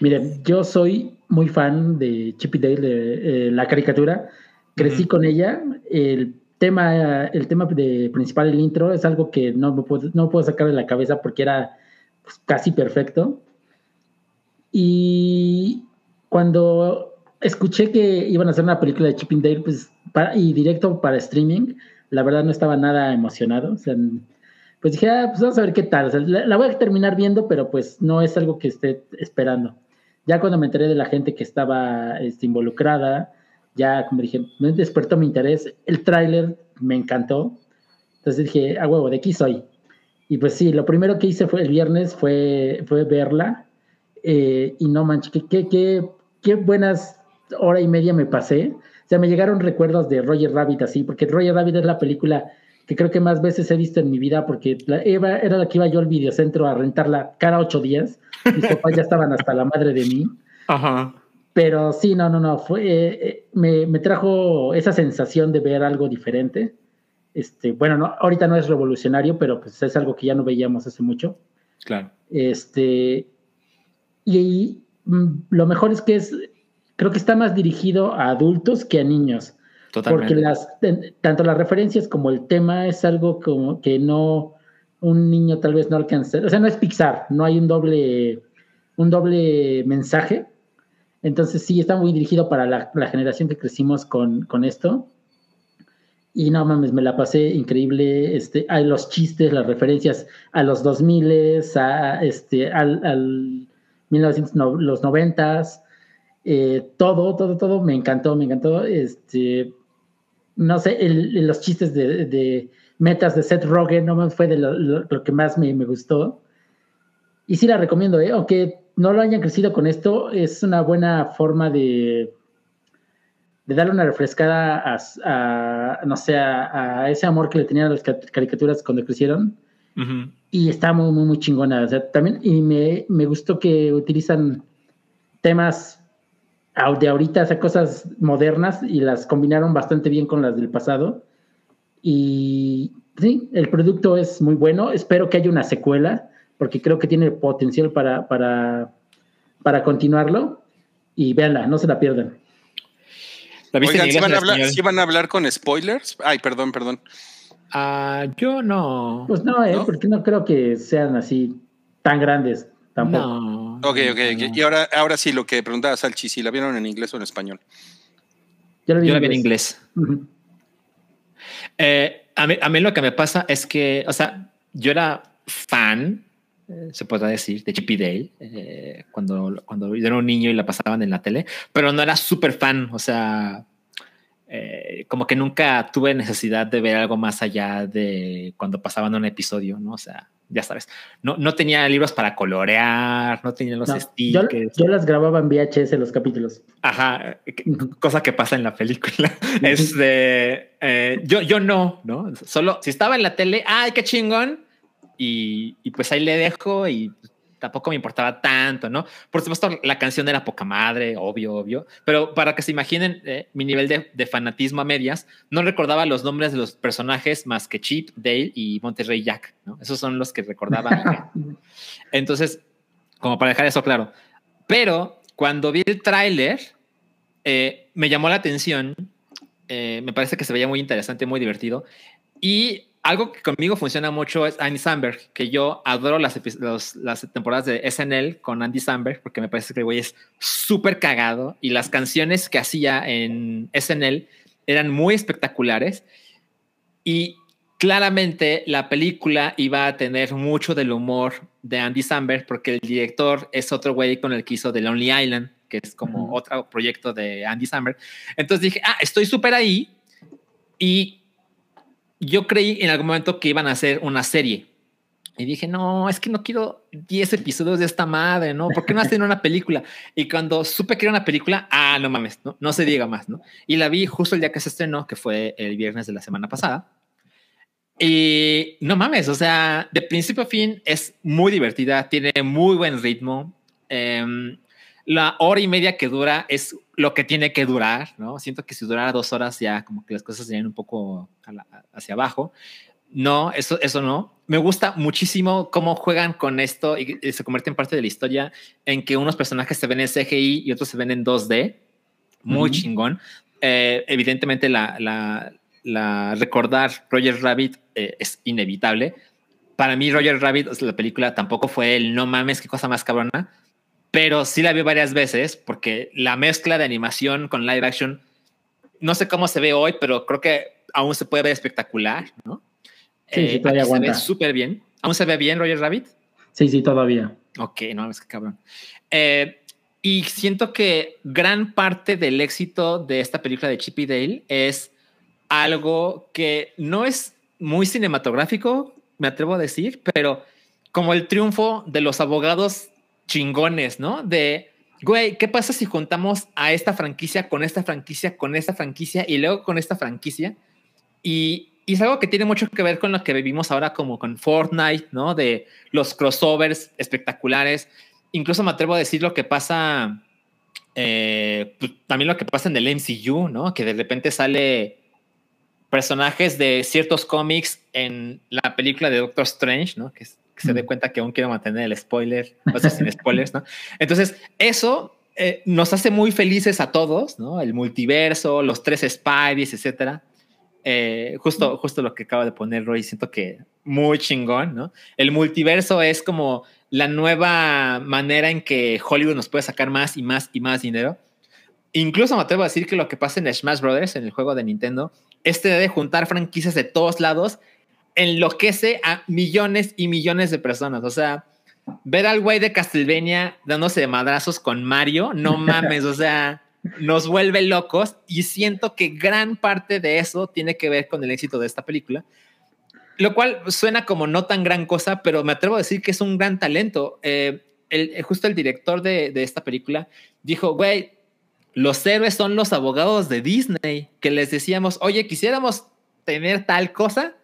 Miren, yo soy muy fan de Chip y Dale, de, eh, la caricatura. Crecí con ella. El tema, el tema de, principal, el intro, es algo que no me puedo, no puedo sacar de la cabeza porque era pues, casi perfecto. Y cuando escuché que iban a hacer una película de Chip y Dale, pues, para- y directo para streaming, la verdad no estaba nada emocionado. O sea, pues dije, ah, pues vamos a ver qué tal. O sea, la, la voy a terminar viendo, pero pues no es algo que esté esperando. Ya cuando me enteré de la gente que estaba este, involucrada, ya como dije, me despertó mi interés. El tráiler me encantó. Entonces dije, a huevo, de aquí soy. Y pues sí, lo primero que hice fue el viernes fue, fue verla. eh, y no manches, qué, qué, qué, buenas hora y media me pasé. O sea, me llegaron recuerdos de Roger Rabbit así, porque Roger Rabbit es la película que creo que más veces he visto en mi vida, porque la, Eva era la que iba yo al videocentro a rentarla cada ocho días. Mis papás ya estaban hasta la madre de mí. Ajá. Pero sí, no, no, no, fue, eh, eh, me, me trajo esa sensación de ver algo diferente. Este, bueno, no, ahorita no es revolucionario, pero pues es algo que ya no veíamos hace mucho. Claro. Este, y mm, lo mejor es que es, creo que está más dirigido a adultos que a niños, Totalmente. porque las, tanto las referencias como el tema es algo como que no, un niño tal vez no alcanza, o sea, no es Pixar, no hay un doble, un doble mensaje. Entonces sí, está muy dirigido para la, generación que crecimos con, con esto. Y no mames, me la pasé increíble. Este, hay los chistes, las referencias a los 2000, a, este, al, al 1900, no, los 90, eh, todo, todo, todo me encantó, me encantó. Este, no sé, los chistes de, de, metas de Seth Rogen, no fue de lo, que más me, me, gustó. Y sí la recomiendo, ¿eh? aunque no lo hayan crecido con esto, es una buena forma de, de darle una refrescada a, no sé, a, ese amor que le tenían a las caricaturas cuando crecieron. Y está muy, muy, muy chingona. O sea, también, y me, me gustó que utilizan temas de ahorita, o sea, cosas modernas y las combinaron bastante bien con las del pasado. Y sí, el producto es muy bueno. Espero que haya una secuela, porque creo que tiene potencial para, para, para continuarlo. Y véanla, no se la pierdan. Oigan, ¿sí van, a hablar, van, a hablar, con spoilers? Ay, perdón, perdón. Ah, yo no. Pues no, ¿eh? porque no creo que sean así tan grandes tampoco. No. Ok, ok, Y ahora, ahora sí, lo que preguntaba Salchi, si la vieron en inglés o en español. Yo la vi, en, inglés. Eh, a, mí, a mí lo que me pasa es que, o sea, yo era fan, eh, se podrá decir, de Chippy Dale, eh, cuando, cuando yo era un niño y la pasaban en la tele, pero no era súper fan, o sea, como que nunca tuve necesidad de ver algo más allá de cuando pasaban un episodio, ¿no? O sea, ya sabes, no, no tenía libros para colorear, no tenía los stickers. Yo, las grababa en VHS los capítulos. Ajá, cosa que pasa en la película. este, eh, yo, yo no, ¿no? Solo si estaba en la tele, ¡ay, qué chingón! Y, y pues ahí le dejo y tampoco me importaba tanto, ¿no? Por supuesto, la canción era poca madre, obvio, obvio, pero para que se imaginen eh, mi nivel de, fanatismo a medias, no recordaba los nombres de los personajes más que Chip, Dale y Monterrey Jack, ¿no? Esos son los que recordaba. Entonces, como para dejar eso claro. Pero cuando vi el tráiler, eh, me llamó la atención, eh, me parece que se veía muy interesante, muy divertido, y algo que conmigo funciona mucho es Andy Samberg, que yo adoro las, las temporadas de SNL con Andy Samberg, porque me parece que el güey es súper cagado y las canciones que hacía en SNL eran muy espectaculares. Y claramente la película iba a tener mucho del humor de Andy Samberg, porque el director es otro güey con el que hizo The Lonely Island, que es como otro proyecto de Andy Samberg. Entonces dije, ah, estoy súper ahí. Y yo creí en algún momento que iban a hacer una serie. Y dije, no, es que no quiero 10 episodios de esta madre, ¿no? ¿Por qué no hacen una película? Y cuando supe que era una película, ah, no mames, no, no se diga más, ¿no? Y la vi justo el día que se estrenó, que fue el viernes de la semana pasada. Y no mames, o sea, de principio a fin es muy divertida, tiene muy buen ritmo. Eh, la hora y media que dura es lo que tiene que durar, ¿no? Siento que si durara dos horas ya como que las cosas serían un poco hacia abajo. No, eso, eso no. Me gusta muchísimo cómo juegan con esto y, se convierte en parte de la historia en que unos personajes se ven en CGI y otros se ven en 2D. Muy chingón. Eh, evidentemente la, la, la, recordar Roger Rabbit eh, es inevitable. Para mí Roger Rabbit, la película tampoco fue el no mames, qué cosa más cabrona pero sí la vi varias veces porque la mezcla de animación con live action, no sé cómo se ve hoy, pero creo que aún se puede ver espectacular, ¿no? Sí, sí, eh, todavía Se ve súper bien. ¿Aún se ve bien Roger Rabbit? Sí, sí, todavía. Ok, no, es que cabrón. Eh, y siento que gran parte del éxito de esta película de Chippy Dale es algo que no es muy cinematográfico, me atrevo a decir, pero como el triunfo de los abogados chingones, ¿no? De, güey, ¿qué pasa si juntamos a esta franquicia con esta franquicia, con esta franquicia y luego con esta franquicia? Y, y, es algo que tiene mucho que ver con lo que vivimos ahora como con Fortnite, ¿no? De los crossovers espectaculares. Incluso me atrevo a decir lo que pasa, eh, pues, también lo que pasa en el MCU, ¿no? Que de repente sale personajes de ciertos cómics en la película de Doctor Strange, ¿no? Que es se dé cuenta que aún quiero mantener el spoiler, o sea, sin spoilers, ¿no? Entonces, eso eh, nos hace muy felices a todos, ¿no? El multiverso, los tres Spideys, etcétera. Eh, justo, justo lo que acaba de poner Roy, siento que muy chingón, ¿no? El multiverso es como la nueva manera en que Hollywood nos puede sacar más y más y más dinero. Incluso me atrevo a decir que lo que pasa en Smash Brothers, en el juego de Nintendo, este de juntar franquicias de todos lados enloquece a millones y millones de personas. O sea, ver al güey de Castlevania dándose de madrazos con Mario, no mames, o sea, nos vuelve locos y siento que gran parte de eso tiene que ver con el éxito de esta película, lo cual suena como no tan gran cosa, pero me atrevo a decir que es un gran talento. Eh, el, justo el director de, de esta película dijo, güey, los héroes son los abogados de Disney, que les decíamos, oye, quisiéramos tener tal cosa,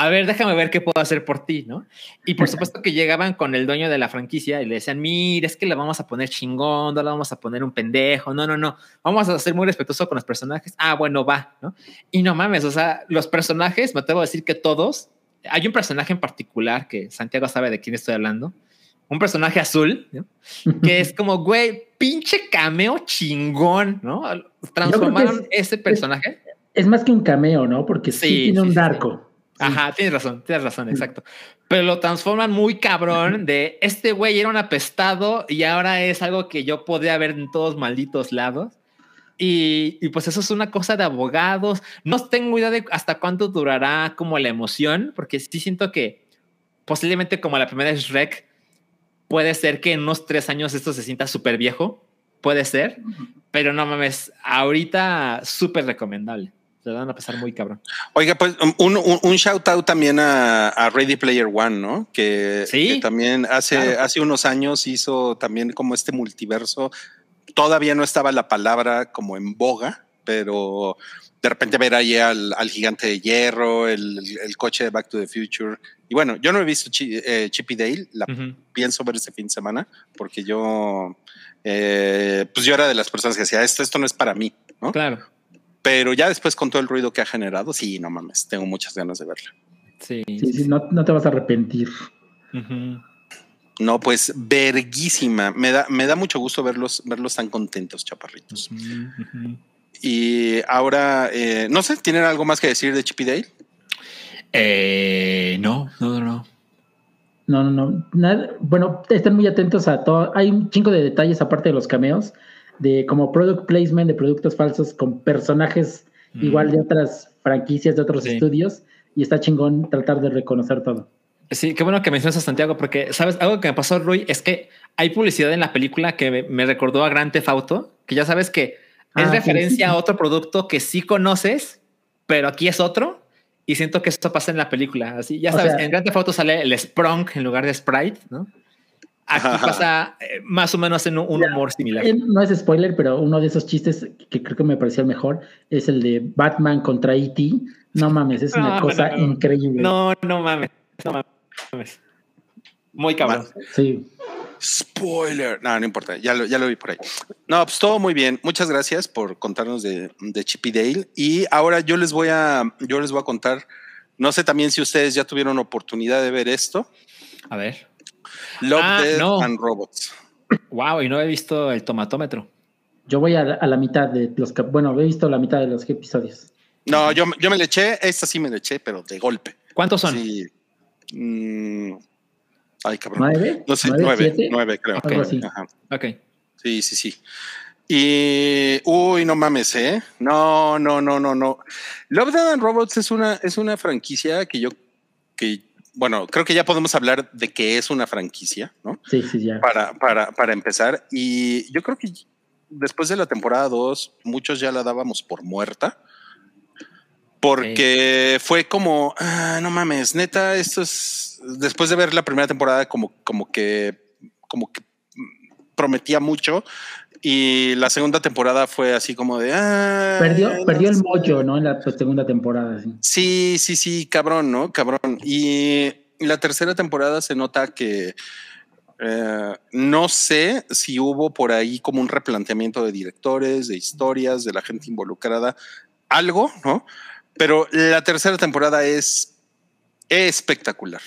a ver, déjame ver qué puedo hacer por ti, ¿no? Y por supuesto que llegaban con el dueño de la franquicia y le decían, mira, es que le vamos a poner chingón, no le vamos a poner un pendejo, no, no, no, vamos a ser muy respetuoso con los personajes. Ah, bueno, va, ¿no? Y no mames, o sea, los personajes, me atrevo a decir que todos, hay un personaje en particular que Santiago sabe de quién estoy hablando, un personaje azul, ¿no? que es como, güey, pinche cameo chingón, ¿no? Transformaron ese personaje. Es, más que un cameo, ¿no? Porque sí, tiene un arco. Ajá, tienes razón, tienes razón, exacto. Pero lo transforman muy cabrón de este güey era un apestado y ahora es algo que yo podría ver en todos malditos lados. Y, y, pues eso es una cosa de abogados. No tengo idea de hasta cuánto durará como la emoción, porque sí siento que posiblemente como la primera es Rec, puede ser que en unos tres años esto se sienta súper viejo, puede ser, pero no mames, ahorita súper recomendable. Se van a pasar muy cabrón. Oiga, pues un, un, shout out también a, Ready Player One, ¿no? Que, también hace, hace unos años hizo también como este multiverso. Todavía no estaba la palabra como en boga, pero de repente ver ahí al, gigante de hierro, el, coche de Back to the Future. Y bueno, yo no he visto eh, Chippy Dale, la pienso ver este fin de semana, porque yo, eh, pues yo era de las personas que decía, esto, esto no es para mí, ¿no? Claro. Pero ya después con todo el ruido que ha generado, sí, no mames, tengo muchas ganas de verla. Sí, sí, no, te vas a arrepentir. No, pues verguísima. Me da, me da mucho gusto verlos, verlos tan contentos, chaparritos. Y ahora, eh, no sé, ¿tienen algo más que decir de Chippy Dale? Eh, no, no, no. No, no, no. Nada, bueno, estén muy atentos a todo. Hay un chingo de detalles aparte de los cameos de como product placement de productos falsos con personajes mm. igual de otras franquicias, de otros estudios, y está chingón tratar de reconocer todo. Sí, qué bueno que mencionas a Santiago, porque sabes, algo que me pasó, Rui, es que hay publicidad en la película que me, recordó a Grand Theft Auto, que ya sabes que es ah, referencia a otro producto que sí conoces, pero aquí es otro. Y siento que esto pasa en la película. Así, ya sabes, en Grand Theft Auto sale el Sprung en lugar de Sprite, ¿no? Aquí pasa eh, más o menos en un, humor similar. Eh, no es spoiler, pero uno de esos chistes que creo que me pareció el mejor es el de Batman contra E.T. No mames, es una cosa increíble. No, no mames, no mames. Muy cabrón. Sí. Spoiler. No, no importa, ya lo, ya lo vi por ahí. No, pues todo muy bien. Muchas gracias por contarnos de, de Chippy Dale. Y ahora yo les voy a, yo les voy a contar, no sé también si ustedes ya tuvieron oportunidad de ver esto. A ver. Love, ah, Death and Robots. Wow, y no he visto el tomatómetro. Yo voy a, la mitad de los que, bueno, he visto la mitad de los episodios. No, yo, yo me le eché, esta sí me le eché, pero de golpe. ¿Cuántos son? Sí. Mm, ay, cabrón. ¿Nueve? No sé, nueve, nueve, creo. ok. Sí, sí, sí. Y, uy, no mames, ¿eh? No, no, no, no, no. Love, Death and Robots es una, es una franquicia que yo, que bueno, creo que ya podemos hablar de que es una franquicia, ¿no? Sí, sí, ya. Para, para, para empezar. Y yo creo que después de la temporada 2, muchos ya la dábamos por muerta. Porque fue como, ah, no mames, neta, esto es. Después de ver la primera temporada, como, como que, como que prometía mucho. Y la segunda temporada fue así como de. Ah, perdió, perdió el mocho, ¿no? En la segunda temporada. Sí. sí, sí, cabrón, ¿no? Cabrón. Y la tercera temporada se nota que. Eh, no sé si hubo por ahí como un replanteamiento de directores, de historias, de la gente involucrada, algo, ¿no? Pero la tercera temporada es espectacular.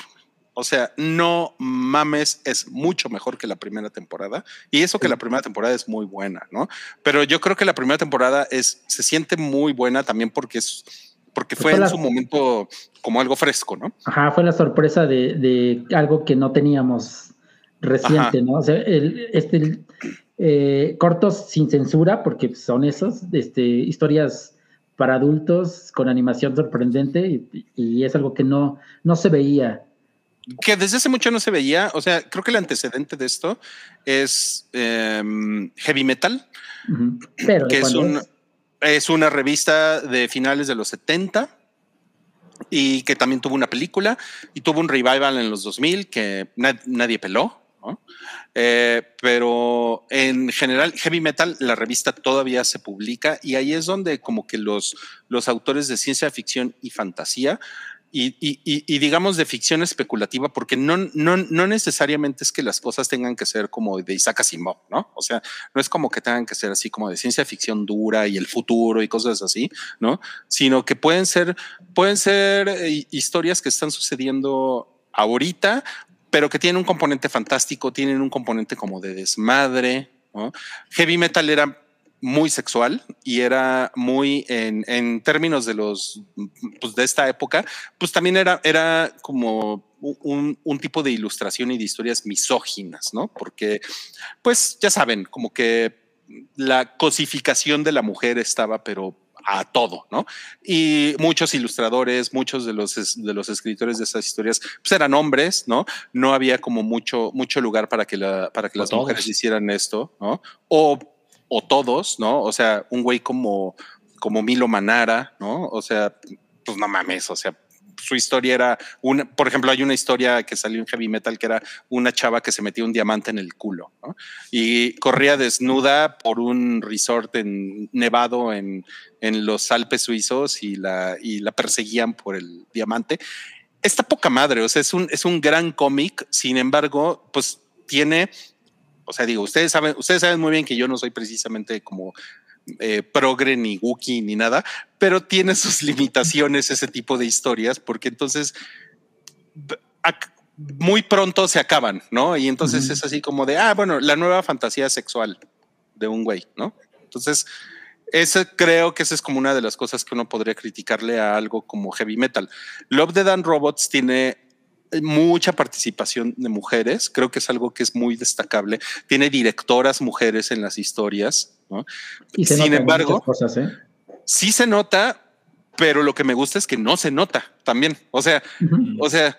O sea, no mames, es mucho mejor que la primera temporada. Y eso que la primera temporada es muy buena, ¿no? Pero yo creo que la primera temporada es, se siente muy buena también porque es, porque fue, en su momento como algo fresco, ¿no? Ajá, fue la sorpresa de, algo que no teníamos reciente, ¿no? O sea, el, este, eh, cortos sin censura, porque son esos, este, historias para adultos con animación sorprendente y, y, es algo que no, no se veía que desde hace mucho no se veía. O sea, creo que el antecedente de esto es em, Heavy Metal, Pero que es, un, es una revista de finales de los 70 y que también tuvo una película y tuvo un revival en los 2000 que nadie peló. Eh, pero en general, Heavy Metal, la revista todavía se publica y ahí es donde como que los, los autores de ciencia ficción y fantasía y, digamos de ficción especulativa, porque no, no, no necesariamente es que las cosas tengan que ser como de Isaac Asimov, ¿no? O sea, no es como que tengan que ser así como de ciencia ficción dura y el futuro y cosas así, ¿no? Sino que pueden ser, pueden ser eh, historias que están sucediendo ahorita, pero que tienen un componente fantástico, tienen un componente como de desmadre, ¿no? Heavy metal era muy sexual y era muy en, en términos de los pues de esta época, pues también era, era como un, un, tipo de ilustración y de historias misóginas, ¿no? Porque, pues ya saben, como que la cosificación de la mujer estaba, pero a todo, ¿no? Y muchos ilustradores, muchos de los, de los escritores de esas historias, pues eran hombres, ¿no? No había como mucho, mucho lugar para que, la, para que las mujeres hicieran esto, ¿no? O o todos, ¿no? O sea, un güey como, como Milo Manara, ¿no? O sea, pues no mames, o sea, su historia era una, por ejemplo, hay una historia que salió en heavy metal que era una chava que se metía un diamante en el culo y corría desnuda por un resort en nevado en, en los Alpes suizos y la, y la perseguían por el diamante. Está poca madre, o sea, es un, es un gran cómic, sin embargo, pues tiene o sea, digo, ustedes saben, ustedes saben muy bien que yo no soy precisamente como eh, progre ni Wookiee ni nada, pero tiene sus limitaciones ese tipo de historias, porque entonces muy pronto se acaban, ¿no? Y entonces es así como de, ah, bueno, la nueva fantasía sexual de un güey, ¿no? Entonces, ese creo que esa es como una de las cosas que uno podría criticarle a algo como heavy metal. Love, the Dan Robots tiene mucha participación de mujeres, creo que es algo que es muy destacable. Tiene directoras mujeres en las historias, ¿no? Y Sin embargo, cosas, ¿eh? sí se nota, pero lo que me gusta es que no se nota también. O sea, o sea,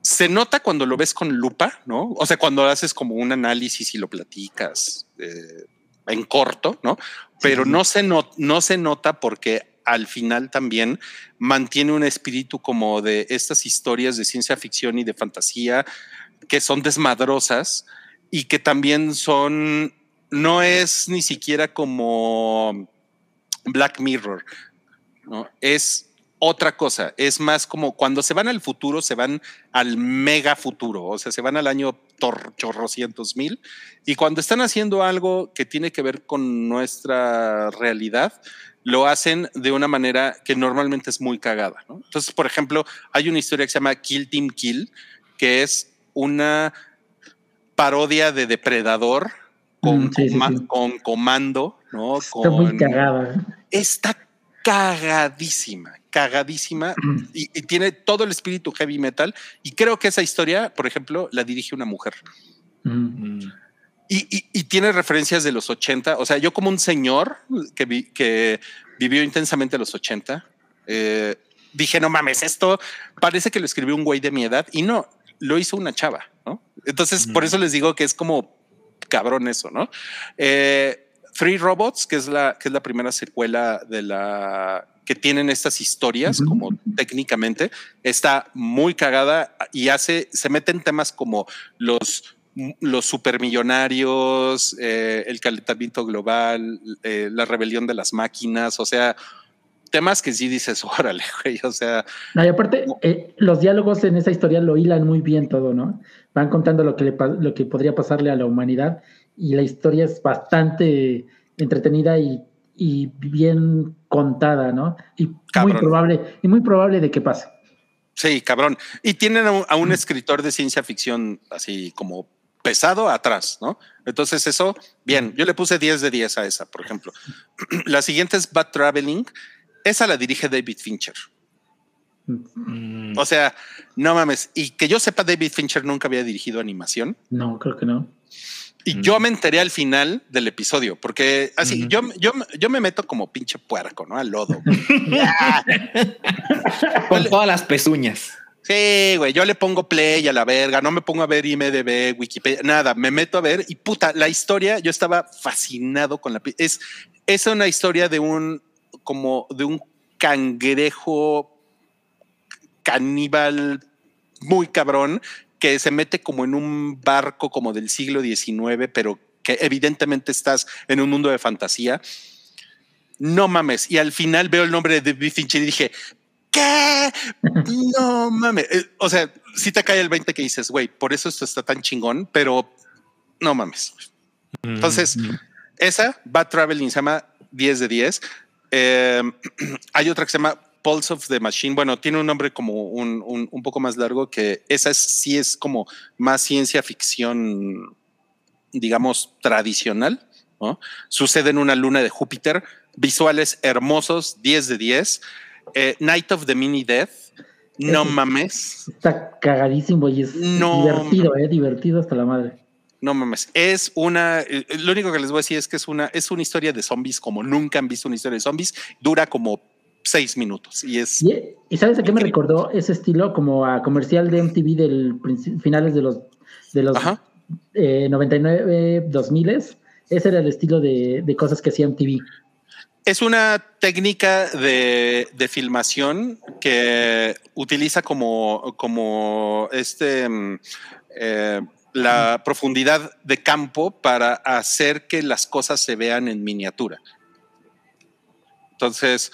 se nota cuando lo ves con lupa, ¿no? O sea, cuando haces como un análisis y lo platicas eh, en corto, ¿no? Pero no, se no se nota porque al final también mantiene un espíritu como de estas historias de ciencia ficción y de fantasía que son desmadrosas y que también son, no es ni siquiera como Black Mirror, ¿no? Es otra cosa, es más como cuando se van al futuro, se van al mega futuro, o sea, se van al año chorrocientos mil y cuando están haciendo algo que tiene que ver con nuestra realidad, lo hacen de una manera que normalmente es muy cagada. Entonces, por ejemplo, hay una historia que se llama Kill Team Kill, que es una parodia de Depredador con, mm, con comando, ¿no? Está muy cagada. Está cagadísima, cagadísima mm. y, tiene todo el espíritu heavy metal. Y creo que esa historia, por ejemplo, la dirige una mujer. Mm. Y, tiene referencias de los 80. O sea, yo como un señor que, que vivió intensamente los 80, eh, dije, no mames, esto parece que lo escribió un güey de mi edad y no, lo hizo una chava, ¿no? Entonces, por eso les digo que es como cabrón eso, ¿no? Eh, Three Robots, que es la, que es la primera secuela de la que tienen estas historias, como técnicamente, está muy cagada y hace, se mete en temas como los los supermillonarios, eh, el calentamiento global, eh, la rebelión de las máquinas, o sea, temas que sí dices, órale, güey, o sea. No, y aparte, eh, los diálogos en esa historia lo hilan muy bien todo, ¿no? Van contando lo que, le, lo que podría pasarle a la humanidad y la historia es bastante entretenida y, y bien contada, ¿no? Y muy probable, y muy probable de que pase. Sí, cabrón. Y tienen a un, escritor de ciencia ficción así como pesado atrás, ¿no? Entonces eso, bien, yo le puse 10 de 10 a esa, por ejemplo. la siguiente es Bad Traveling. Esa la dirige David Fincher. Mm. O sea, no mames. Y que yo sepa, David Fincher nunca había dirigido animación. No, creo que no. Y yo me enteré al final del episodio, porque así yo, yo, yo me meto como pinche puerco, ¿no? Al lodo. Con todas las pezuñas. Sí, güey, yo le pongo play a la verga, no me pongo a ver IMDB, Wikipedia, nada, me meto a ver y puta, la historia, yo estaba fascinado con la es es una historia de un como de un cangrejo caníbal muy cabrón que se mete como en un barco como del siglo XIX, pero que evidentemente estás en un mundo de fantasía. No mames. Y al final veo el nombre de David Fincher y dije, ¿qué? No mames. Eh, o sea, si te cae el 20 que dices, güey, por eso esto está tan chingón, pero no mames. Entonces, esa Bad Traveling se llama 10 de 10. Eh, hay otra que se llama Pulse of the Machine. Bueno, tiene un nombre como un, un, poco más largo que esa sí es como más ciencia ficción, digamos, tradicional. Sucede en una luna de Júpiter. Visuales hermosos, 10 de 10. Eh, Night of the Mini Death. No mames. Está cagadísimo y es divertido, eh, divertido hasta la madre. No mames, es una, eh, lo único que les voy a decir es que es una, es una historia de zombies como nunca han visto una historia de zombies, dura como seis minutos y es... ¿Y, sabes a qué me recordó ese estilo? Como a comercial de MTV del finales de los, de los 99, 2000 eh, ese era el estilo de, de, cosas que hacía MTV. Es una técnica de, de filmación que utiliza como, como este... Mm, eh, la profundidad de campo para hacer que las cosas se vean en miniatura. Entonces,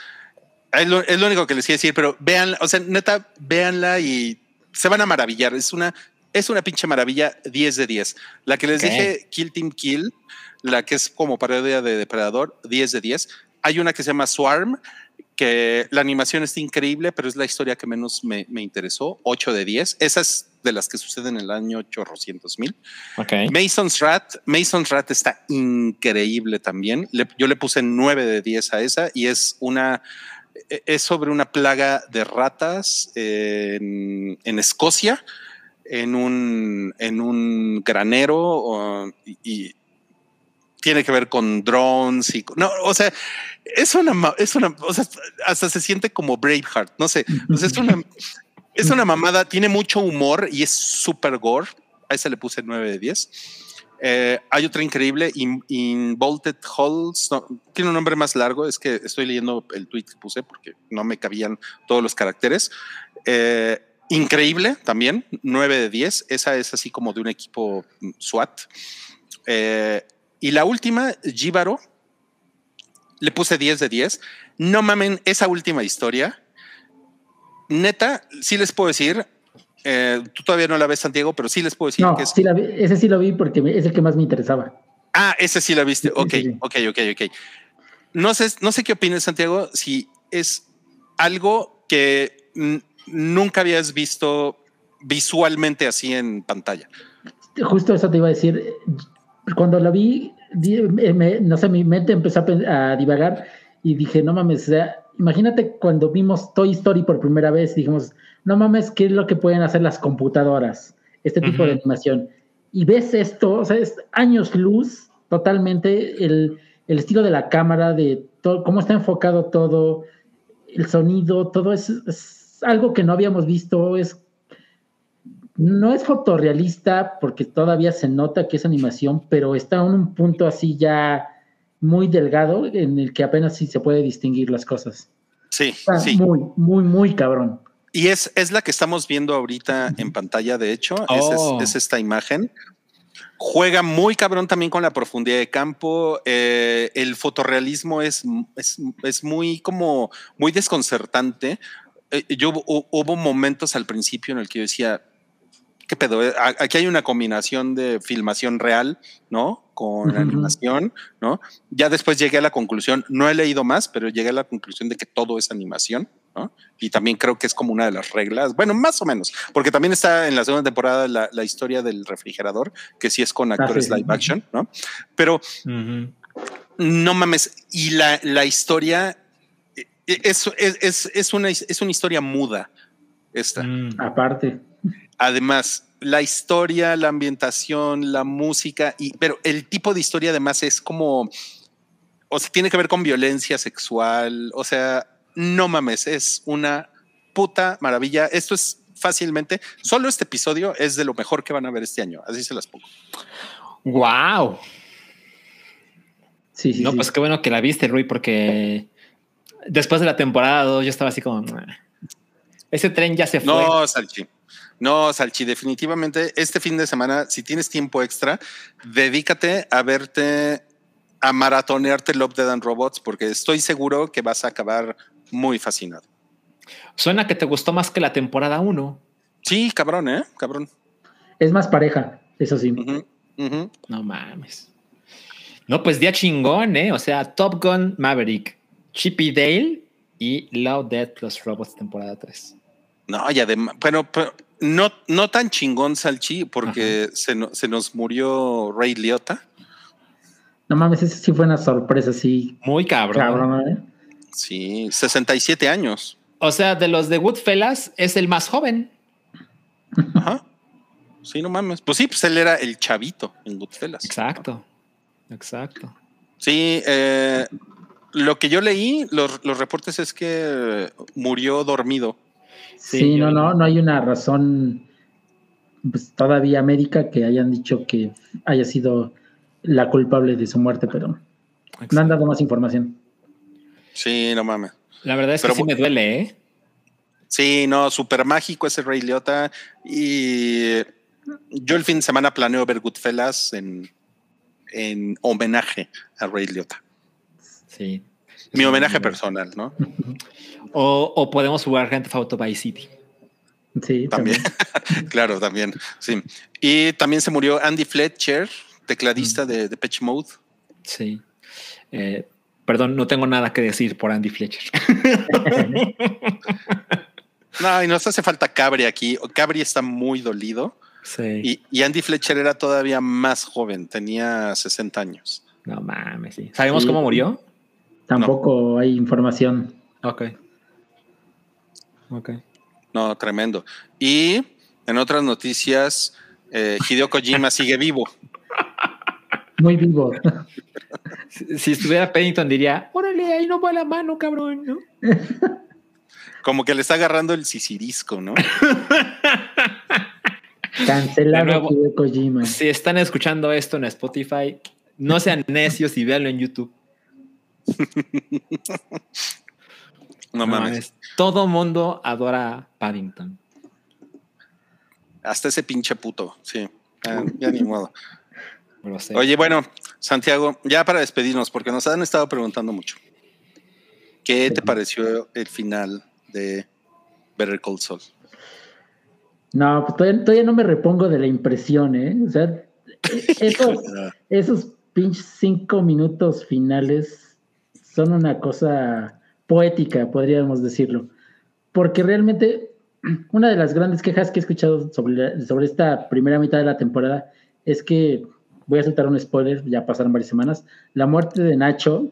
es lo, único que les quiero decir, pero vean, o sea, neta, véanla y se van a maravillar. Es una, es una pinche maravilla 10 de 10. La que les dije, Kill Team Kill, la que es como parodia de Depredador, 10 de 10. Hay una que se llama Swarm, que la animación está increíble, pero es la historia que menos me, me interesó, 8 de 10. Esa es de las que suceden en el año 800 mil. Mason's Rat, Mason's Rat está increíble también. yo le puse 9 de 10 a esa y es una, e, es sobre una plaga de ratas en, Escocia, en un, en un granero y, tiene que ver con drones y no, o sea, es una, es una, o sea, hasta se siente como Braveheart, no sé, es una, es una mamada, tiene mucho humor y es súper gore. A esa le puse 9 de 10. Eh, hay otra increíble, In, Bolted Halls, tiene un nombre más largo, es que estoy leyendo el tweet que puse porque no me cabían todos los caracteres. Eh, increíble también, 9 de 10, esa es así como de un equipo SWAT. Eh, y la última, Jíbaro, le puse 10 de 10. No mamen, esa última historia neta, sí les puedo decir, eh, tú todavía no la ves, Santiago, pero sí les puedo decir que es... sí la vi, ese sí lo vi porque es el que más me interesaba. Ah, ese sí la viste. Ok, ok, ok, ok. No sé, no sé qué opinas, Santiago, si es algo que nunca habías visto visualmente así en pantalla. Justo eso te iba a decir. Cuando la vi, no sé, mi mente empezó a, a divagar y dije, no mames, o sea, imagínate cuando vimos Toy Story por primera vez, dijimos, no mames, ¿qué es lo que pueden hacer las computadoras? Este tipo de animación. Y ves esto, o sea, es años luz, totalmente, el, estilo de la cámara, de todo, cómo está enfocado todo, el sonido, todo es, es algo que no habíamos visto, es no es fotorrealista porque todavía se nota que es animación, pero está en un punto así ya muy delgado en el que apenas sí se puede distinguir las cosas. Sí, sí. Muy, muy, muy cabrón. Y es, es la que estamos viendo ahorita en pantalla, de hecho, oh. es, esta imagen. Juega muy cabrón también con la profundidad de campo. Eh, el fotorrealismo es, es, muy como muy desconcertante. Eh, yo hubo momentos al principio en el que yo decía, ¿qué pedo? Eh, aquí hay una combinación de filmación real, ¿no? Con animación, ¿no? Ya después llegué a la conclusión, no he leído más, pero llegué a la conclusión de que todo es animación, ¿no? Y también creo que es como una de las reglas, bueno, más o menos, porque también está en la segunda temporada la, historia del refrigerador, que sí es con ah, actores live action, ¿no? Pero no mames, y la, la historia e, e, es, es, es, una, es una historia muda esta. Mm. Aparte. Además, la historia, la ambientación, la música, y, pero el tipo de historia además es como, o sea, tiene que ver con violencia sexual, o sea, no mames, es una puta maravilla. Esto es fácilmente, solo este episodio es de lo mejor que van a ver este año. Así se las pongo. Wow. Sí, sí, No, sí. pues qué bueno que la viste, Rui, porque después de la temporada 2 yo estaba así como. Ese tren ya se fue. No, Salchi. No, Salchi, definitivamente este fin de semana, si tienes tiempo extra, dedícate a verte, a maratonearte Love, Dead and Robots, porque estoy seguro que vas a acabar muy fascinado. Suena que te gustó más que la temporada 1. Sí, cabrón, ¿eh? Cabrón. Es más pareja, eso sí. No mames. No, pues día chingón, ¿eh? O sea, Top Gun Maverick, Chippy Dale y Love Dead plus Robots temporada 3. No, y además, bueno, pero no, no tan chingón, Salchi, porque se, no- se nos murió Ray Liotta. No mames, ese sí fue una sorpresa, sí. Muy cabrón. Cabrón, ¿eh? Sí, 67 años. O sea, de los de Goodfellas es el más joven. Ajá. Sí, no mames. Pues sí, pues él era el chavito en Goodfellas. Exacto. Exacto. Sí, eh, lo que yo leí, los, los reportes es que murió dormido. Sí, no, no, no hay una razón pues, todavía médica que hayan dicho que haya sido la culpable de su muerte, pero no han Exacto. dado más información. Sí, no mames. La verdad es Pero que sí me duele, ¿eh? Sí, no, súper mágico ese Ray Liotta. Y yo el fin de semana planeo ver Goodfellas en, en homenaje a Ray Liotta. Sí. Mi homenaje personal. ¿no? O, o podemos jugar Grand Theft Auto Vice City. Sí, También. claro, también. Sí. Y también se murió Andy Fletcher, tecladista de Depeche Mode. Sí. Eh, perdón, no tengo nada que decir por Andy Fletcher. No, y nos hace falta Cabri aquí. Cabri está muy dolido. sí. Y, y Andy Fletcher era todavía más joven, tenía 60 años. No mames, sí. ¿Sabemos Sí. cómo murió? Tampoco hay información. Ok. Ok. No, tremendo. Y en otras noticias, eh, Hideo Kojima sigue vivo. Muy vivo. Si, si estuviera Pennington diría, órale, ahí no va la mano, cabrón, ¿no? Como que le está agarrando el sisirisco, ¿no? Cancelado nuevo. Hideo Kojima. Si están escuchando esto en Spotify, no sean necios y véanlo en YouTube. No mames. Todo mundo adora a Paddington. Hasta ese pinche puto. Sí. Ah, ya ni modo. Oye, bueno, Santiago, ya para despedirnos, porque nos han estado preguntando mucho. ¿Qué te pareció el final de Better Call Saul? No, pues todavía, todavía no me repongo de la impresión, ¿eh? O sea, esos, esos pinches cinco minutos finales son una cosa poética, podríamos decirlo. Porque realmente una de las grandes quejas que he escuchado sobre, la- sobre esta primera mitad de la temporada es que, voy a soltar un spoiler, ya pasaron varias semanas, la muerte de Nacho.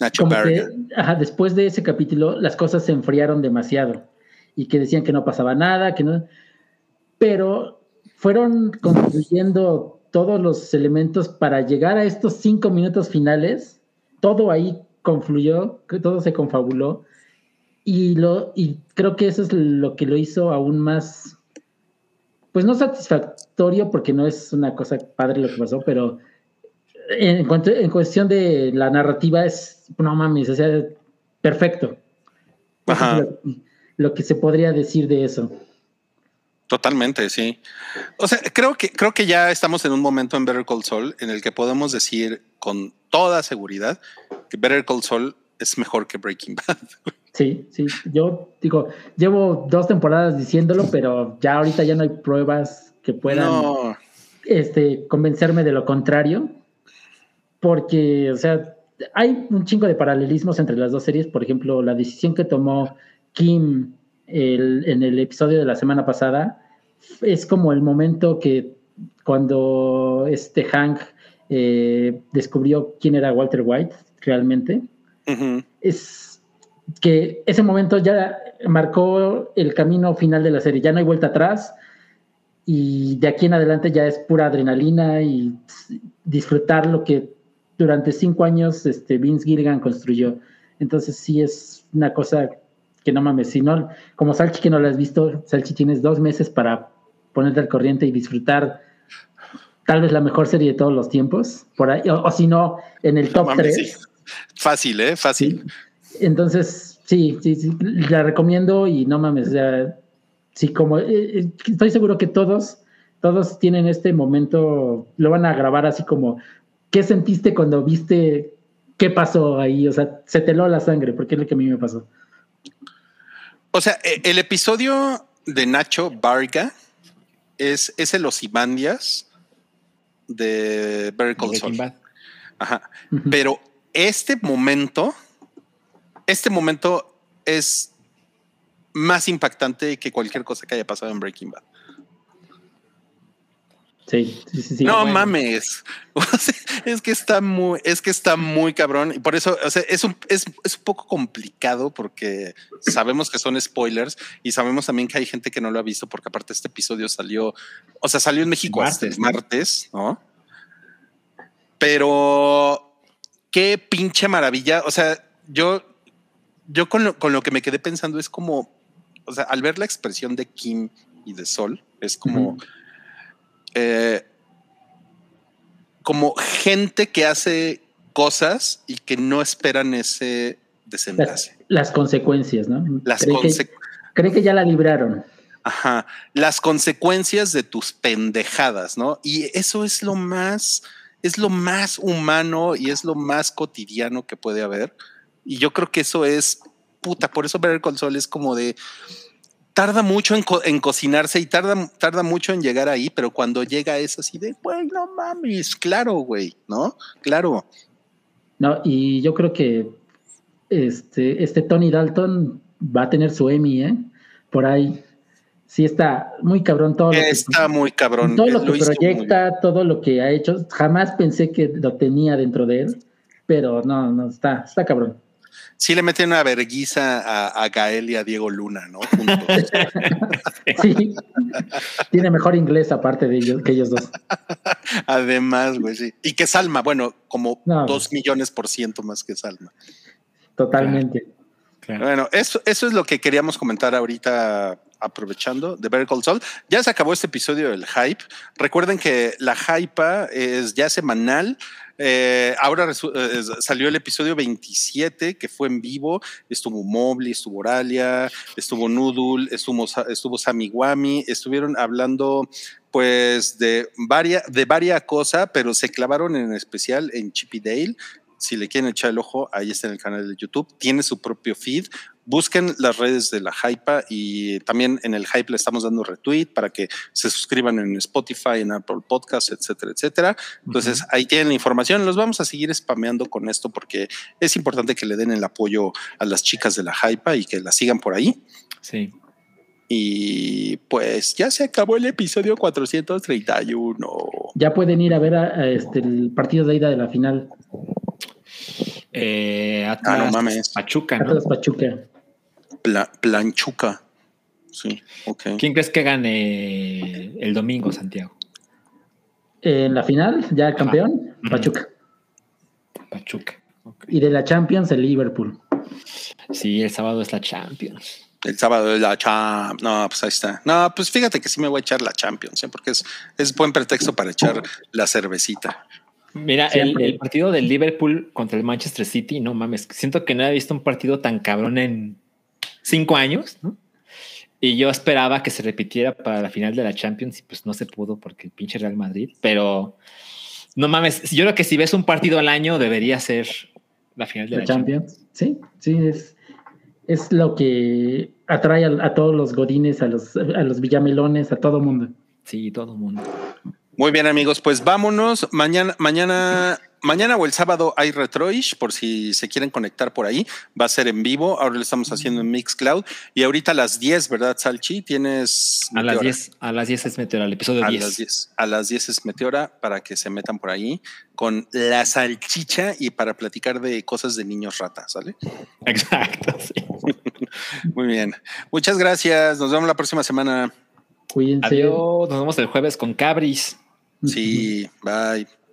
Nacho que, ajá, después de ese capítulo las cosas se enfriaron demasiado y que decían que no pasaba nada, que no, pero fueron construyendo todos los elementos para llegar a estos cinco minutos finales, todo ahí confluyó, que todo se confabuló y lo y creo que eso es lo que lo hizo aún más pues no satisfactorio porque no es una cosa padre lo que pasó, pero en, cuanto, en cuestión de la narrativa es, no mames, o sea, perfecto. Ajá. lo que se podría decir de eso. Totalmente, sí. O sea, creo que, creo que ya estamos en un momento en Better Call Saul en el que podemos decir con toda seguridad que Better Call Saul es mejor que Breaking Bad. Sí, sí. Yo digo, llevo dos temporadas diciéndolo, pero ya ahorita ya no hay pruebas que puedan No, este, convencerme de lo contrario. Porque, o sea, hay un chingo de paralelismos entre las dos series. Por ejemplo, la decisión que tomó Kim el- en el episodio de la semana pasada es como el momento que cuando este Hank eh, descubrió quién era Walter White realmente. Es que ese momento ya marcó el camino final de la serie. Ya no hay vuelta atrás. Y de aquí en adelante ya es pura adrenalina y disfrutar lo que durante cinco años este, Vince Gilligan construyó. Entonces sí es una cosa que no mames, si no, como Salchi que no lo has visto, Salchi tienes dos meses para ponerte al corriente y disfrutar tal vez la mejor serie de todos los tiempos, por ahí, o, si no, en el top 3. Fácil, ¿eh? Fácil. Entonces, sí, sí, sí, la recomiendo y no mames, ya, sí, como eh, eh, estoy seguro que todos, todos tienen este momento, lo van a grabar así como, ¿qué sentiste cuando viste qué pasó ahí? O sea, se te lo la sangre, porque es lo que a mí me pasó. O sea, e, el episodio de Nacho Varga es, es el Osimandias de Better Call Ajá. Pero este momento, este momento es más impactante que cualquier cosa que haya pasado en Breaking Bad. Sí, sí, sí. No mames. es que está muy, es que está muy cabrón. Y por eso, o sea, es un, es, es un poco complicado porque sabemos que son spoilers y sabemos también que hay gente que no lo ha visto porque aparte este episodio salió, o sea, salió en México martes, martes, ¿no? Pero qué pinche maravilla. O sea, yo, yo con lo, con lo que me quedé pensando es como, o sea, al ver la expresión de Kim y de Sol, es como. Eh, como gente que hace cosas y que no esperan ese desenlace. Las, consecuencias, ¿no? Las consecuencias. Cree que ya la libraron. Ajá, las consecuencias de tus pendejadas, ¿no? Y eso es lo más, es lo más humano y es lo más cotidiano que puede haber. Y yo creo que eso es puta, por eso ver el console es como de, tarda mucho en, cocinarse y tarda, tarda mucho en llegar ahí, pero cuando llega es así de, güey, no mames, claro, güey, ¿no? Claro. No, y yo creo que este, este Tony Dalton va a tener su Emmy, ¿eh? Por ahí. Sí, está muy cabrón todo. Lo está muy cabrón. Todo lo, que proyecta, todo lo que ha hecho. Jamás pensé que lo tenía dentro de él, pero no, no, está, está cabrón sí le meten una verguiza a, Gael y a Diego Luna, ¿no? sí. Tiene mejor inglés aparte de ellos que ellos dos. Además, güey, sí. Y que Salma, bueno, como dos millones por ciento más que Salma. Totalmente. Bueno, eso, eso es lo que queríamos comentar ahorita aprovechando de Better Call Saul. Ya se acabó este episodio del hype. Recuerden que la hype es ya semanal. Eh, ahora eh, salió el episodio 27 que fue en vivo. Estuvo Mobley, estuvo Oralia, estuvo Noodle, estuvo, estuvo Wami, Estuvieron hablando pues de varias de cosas, pero se clavaron en especial en Chippy Dale si le quieren echar el ojo, ahí está en el canal de YouTube. Tiene su propio feed. Busquen las redes de la Hypa y también en el Hype le estamos dando retweet para que se suscriban en Spotify, en Apple Podcasts, etcétera, etcétera. Entonces ahí tienen la información. Los vamos a seguir spameando con esto porque es importante que le den el apoyo a las chicas de la Hypa y que la sigan por ahí. Sí. Y pues ya se acabó el episodio 431. Ya pueden ir a ver este, el partido de ida de la final. Eh, ah, no mames. Pachuca, ¿no? Pachuca. Planchuca. Sí, ok. ¿Quién crees que gane el domingo, Santiago? En la final, ya el campeón, Pachuca. Pachuca. Y de la Champions, el Liverpool. Sí, el sábado es la Champions. El sábado es la Champions. No, pues ahí está. No, pues fíjate que sí me voy a echar la Champions, ¿eh? porque es, es buen pretexto para echar la cervecita. Mira, el, partido del Liverpool contra el Manchester City, no mames, siento que no he visto un partido tan cabrón en cinco años, ¿no? Y yo esperaba que se repitiera para la final de la Champions y pues no se pudo porque el pinche Real Madrid, pero no mames, yo creo que si ves un partido al año debería ser la final de la, Champions. Sí, sí, es, es lo que atrae a, todos los godines, a los, a los villamelones, a todo mundo. Sí, todo mundo. Muy bien, amigos, pues vámonos. Mañana, mañana, mañana o el sábado hay Retroish, por si se quieren conectar por ahí. Va a ser en vivo. Ahora lo estamos haciendo en Mixcloud. Y ahorita a las 10, ¿verdad, Salchi? Tienes. A las 10, a las 10 es Meteora, el episodio a 10. Las 10. A las 10 es Meteora para que se metan por ahí con la salchicha y para platicar de cosas de niños ratas, ¿sale? Exacto, sí. Muy bien. Muchas gracias. Nos vemos la próxima semana. Cuídense. Adiós. Nos vemos el jueves con Cabris. Sí, bye.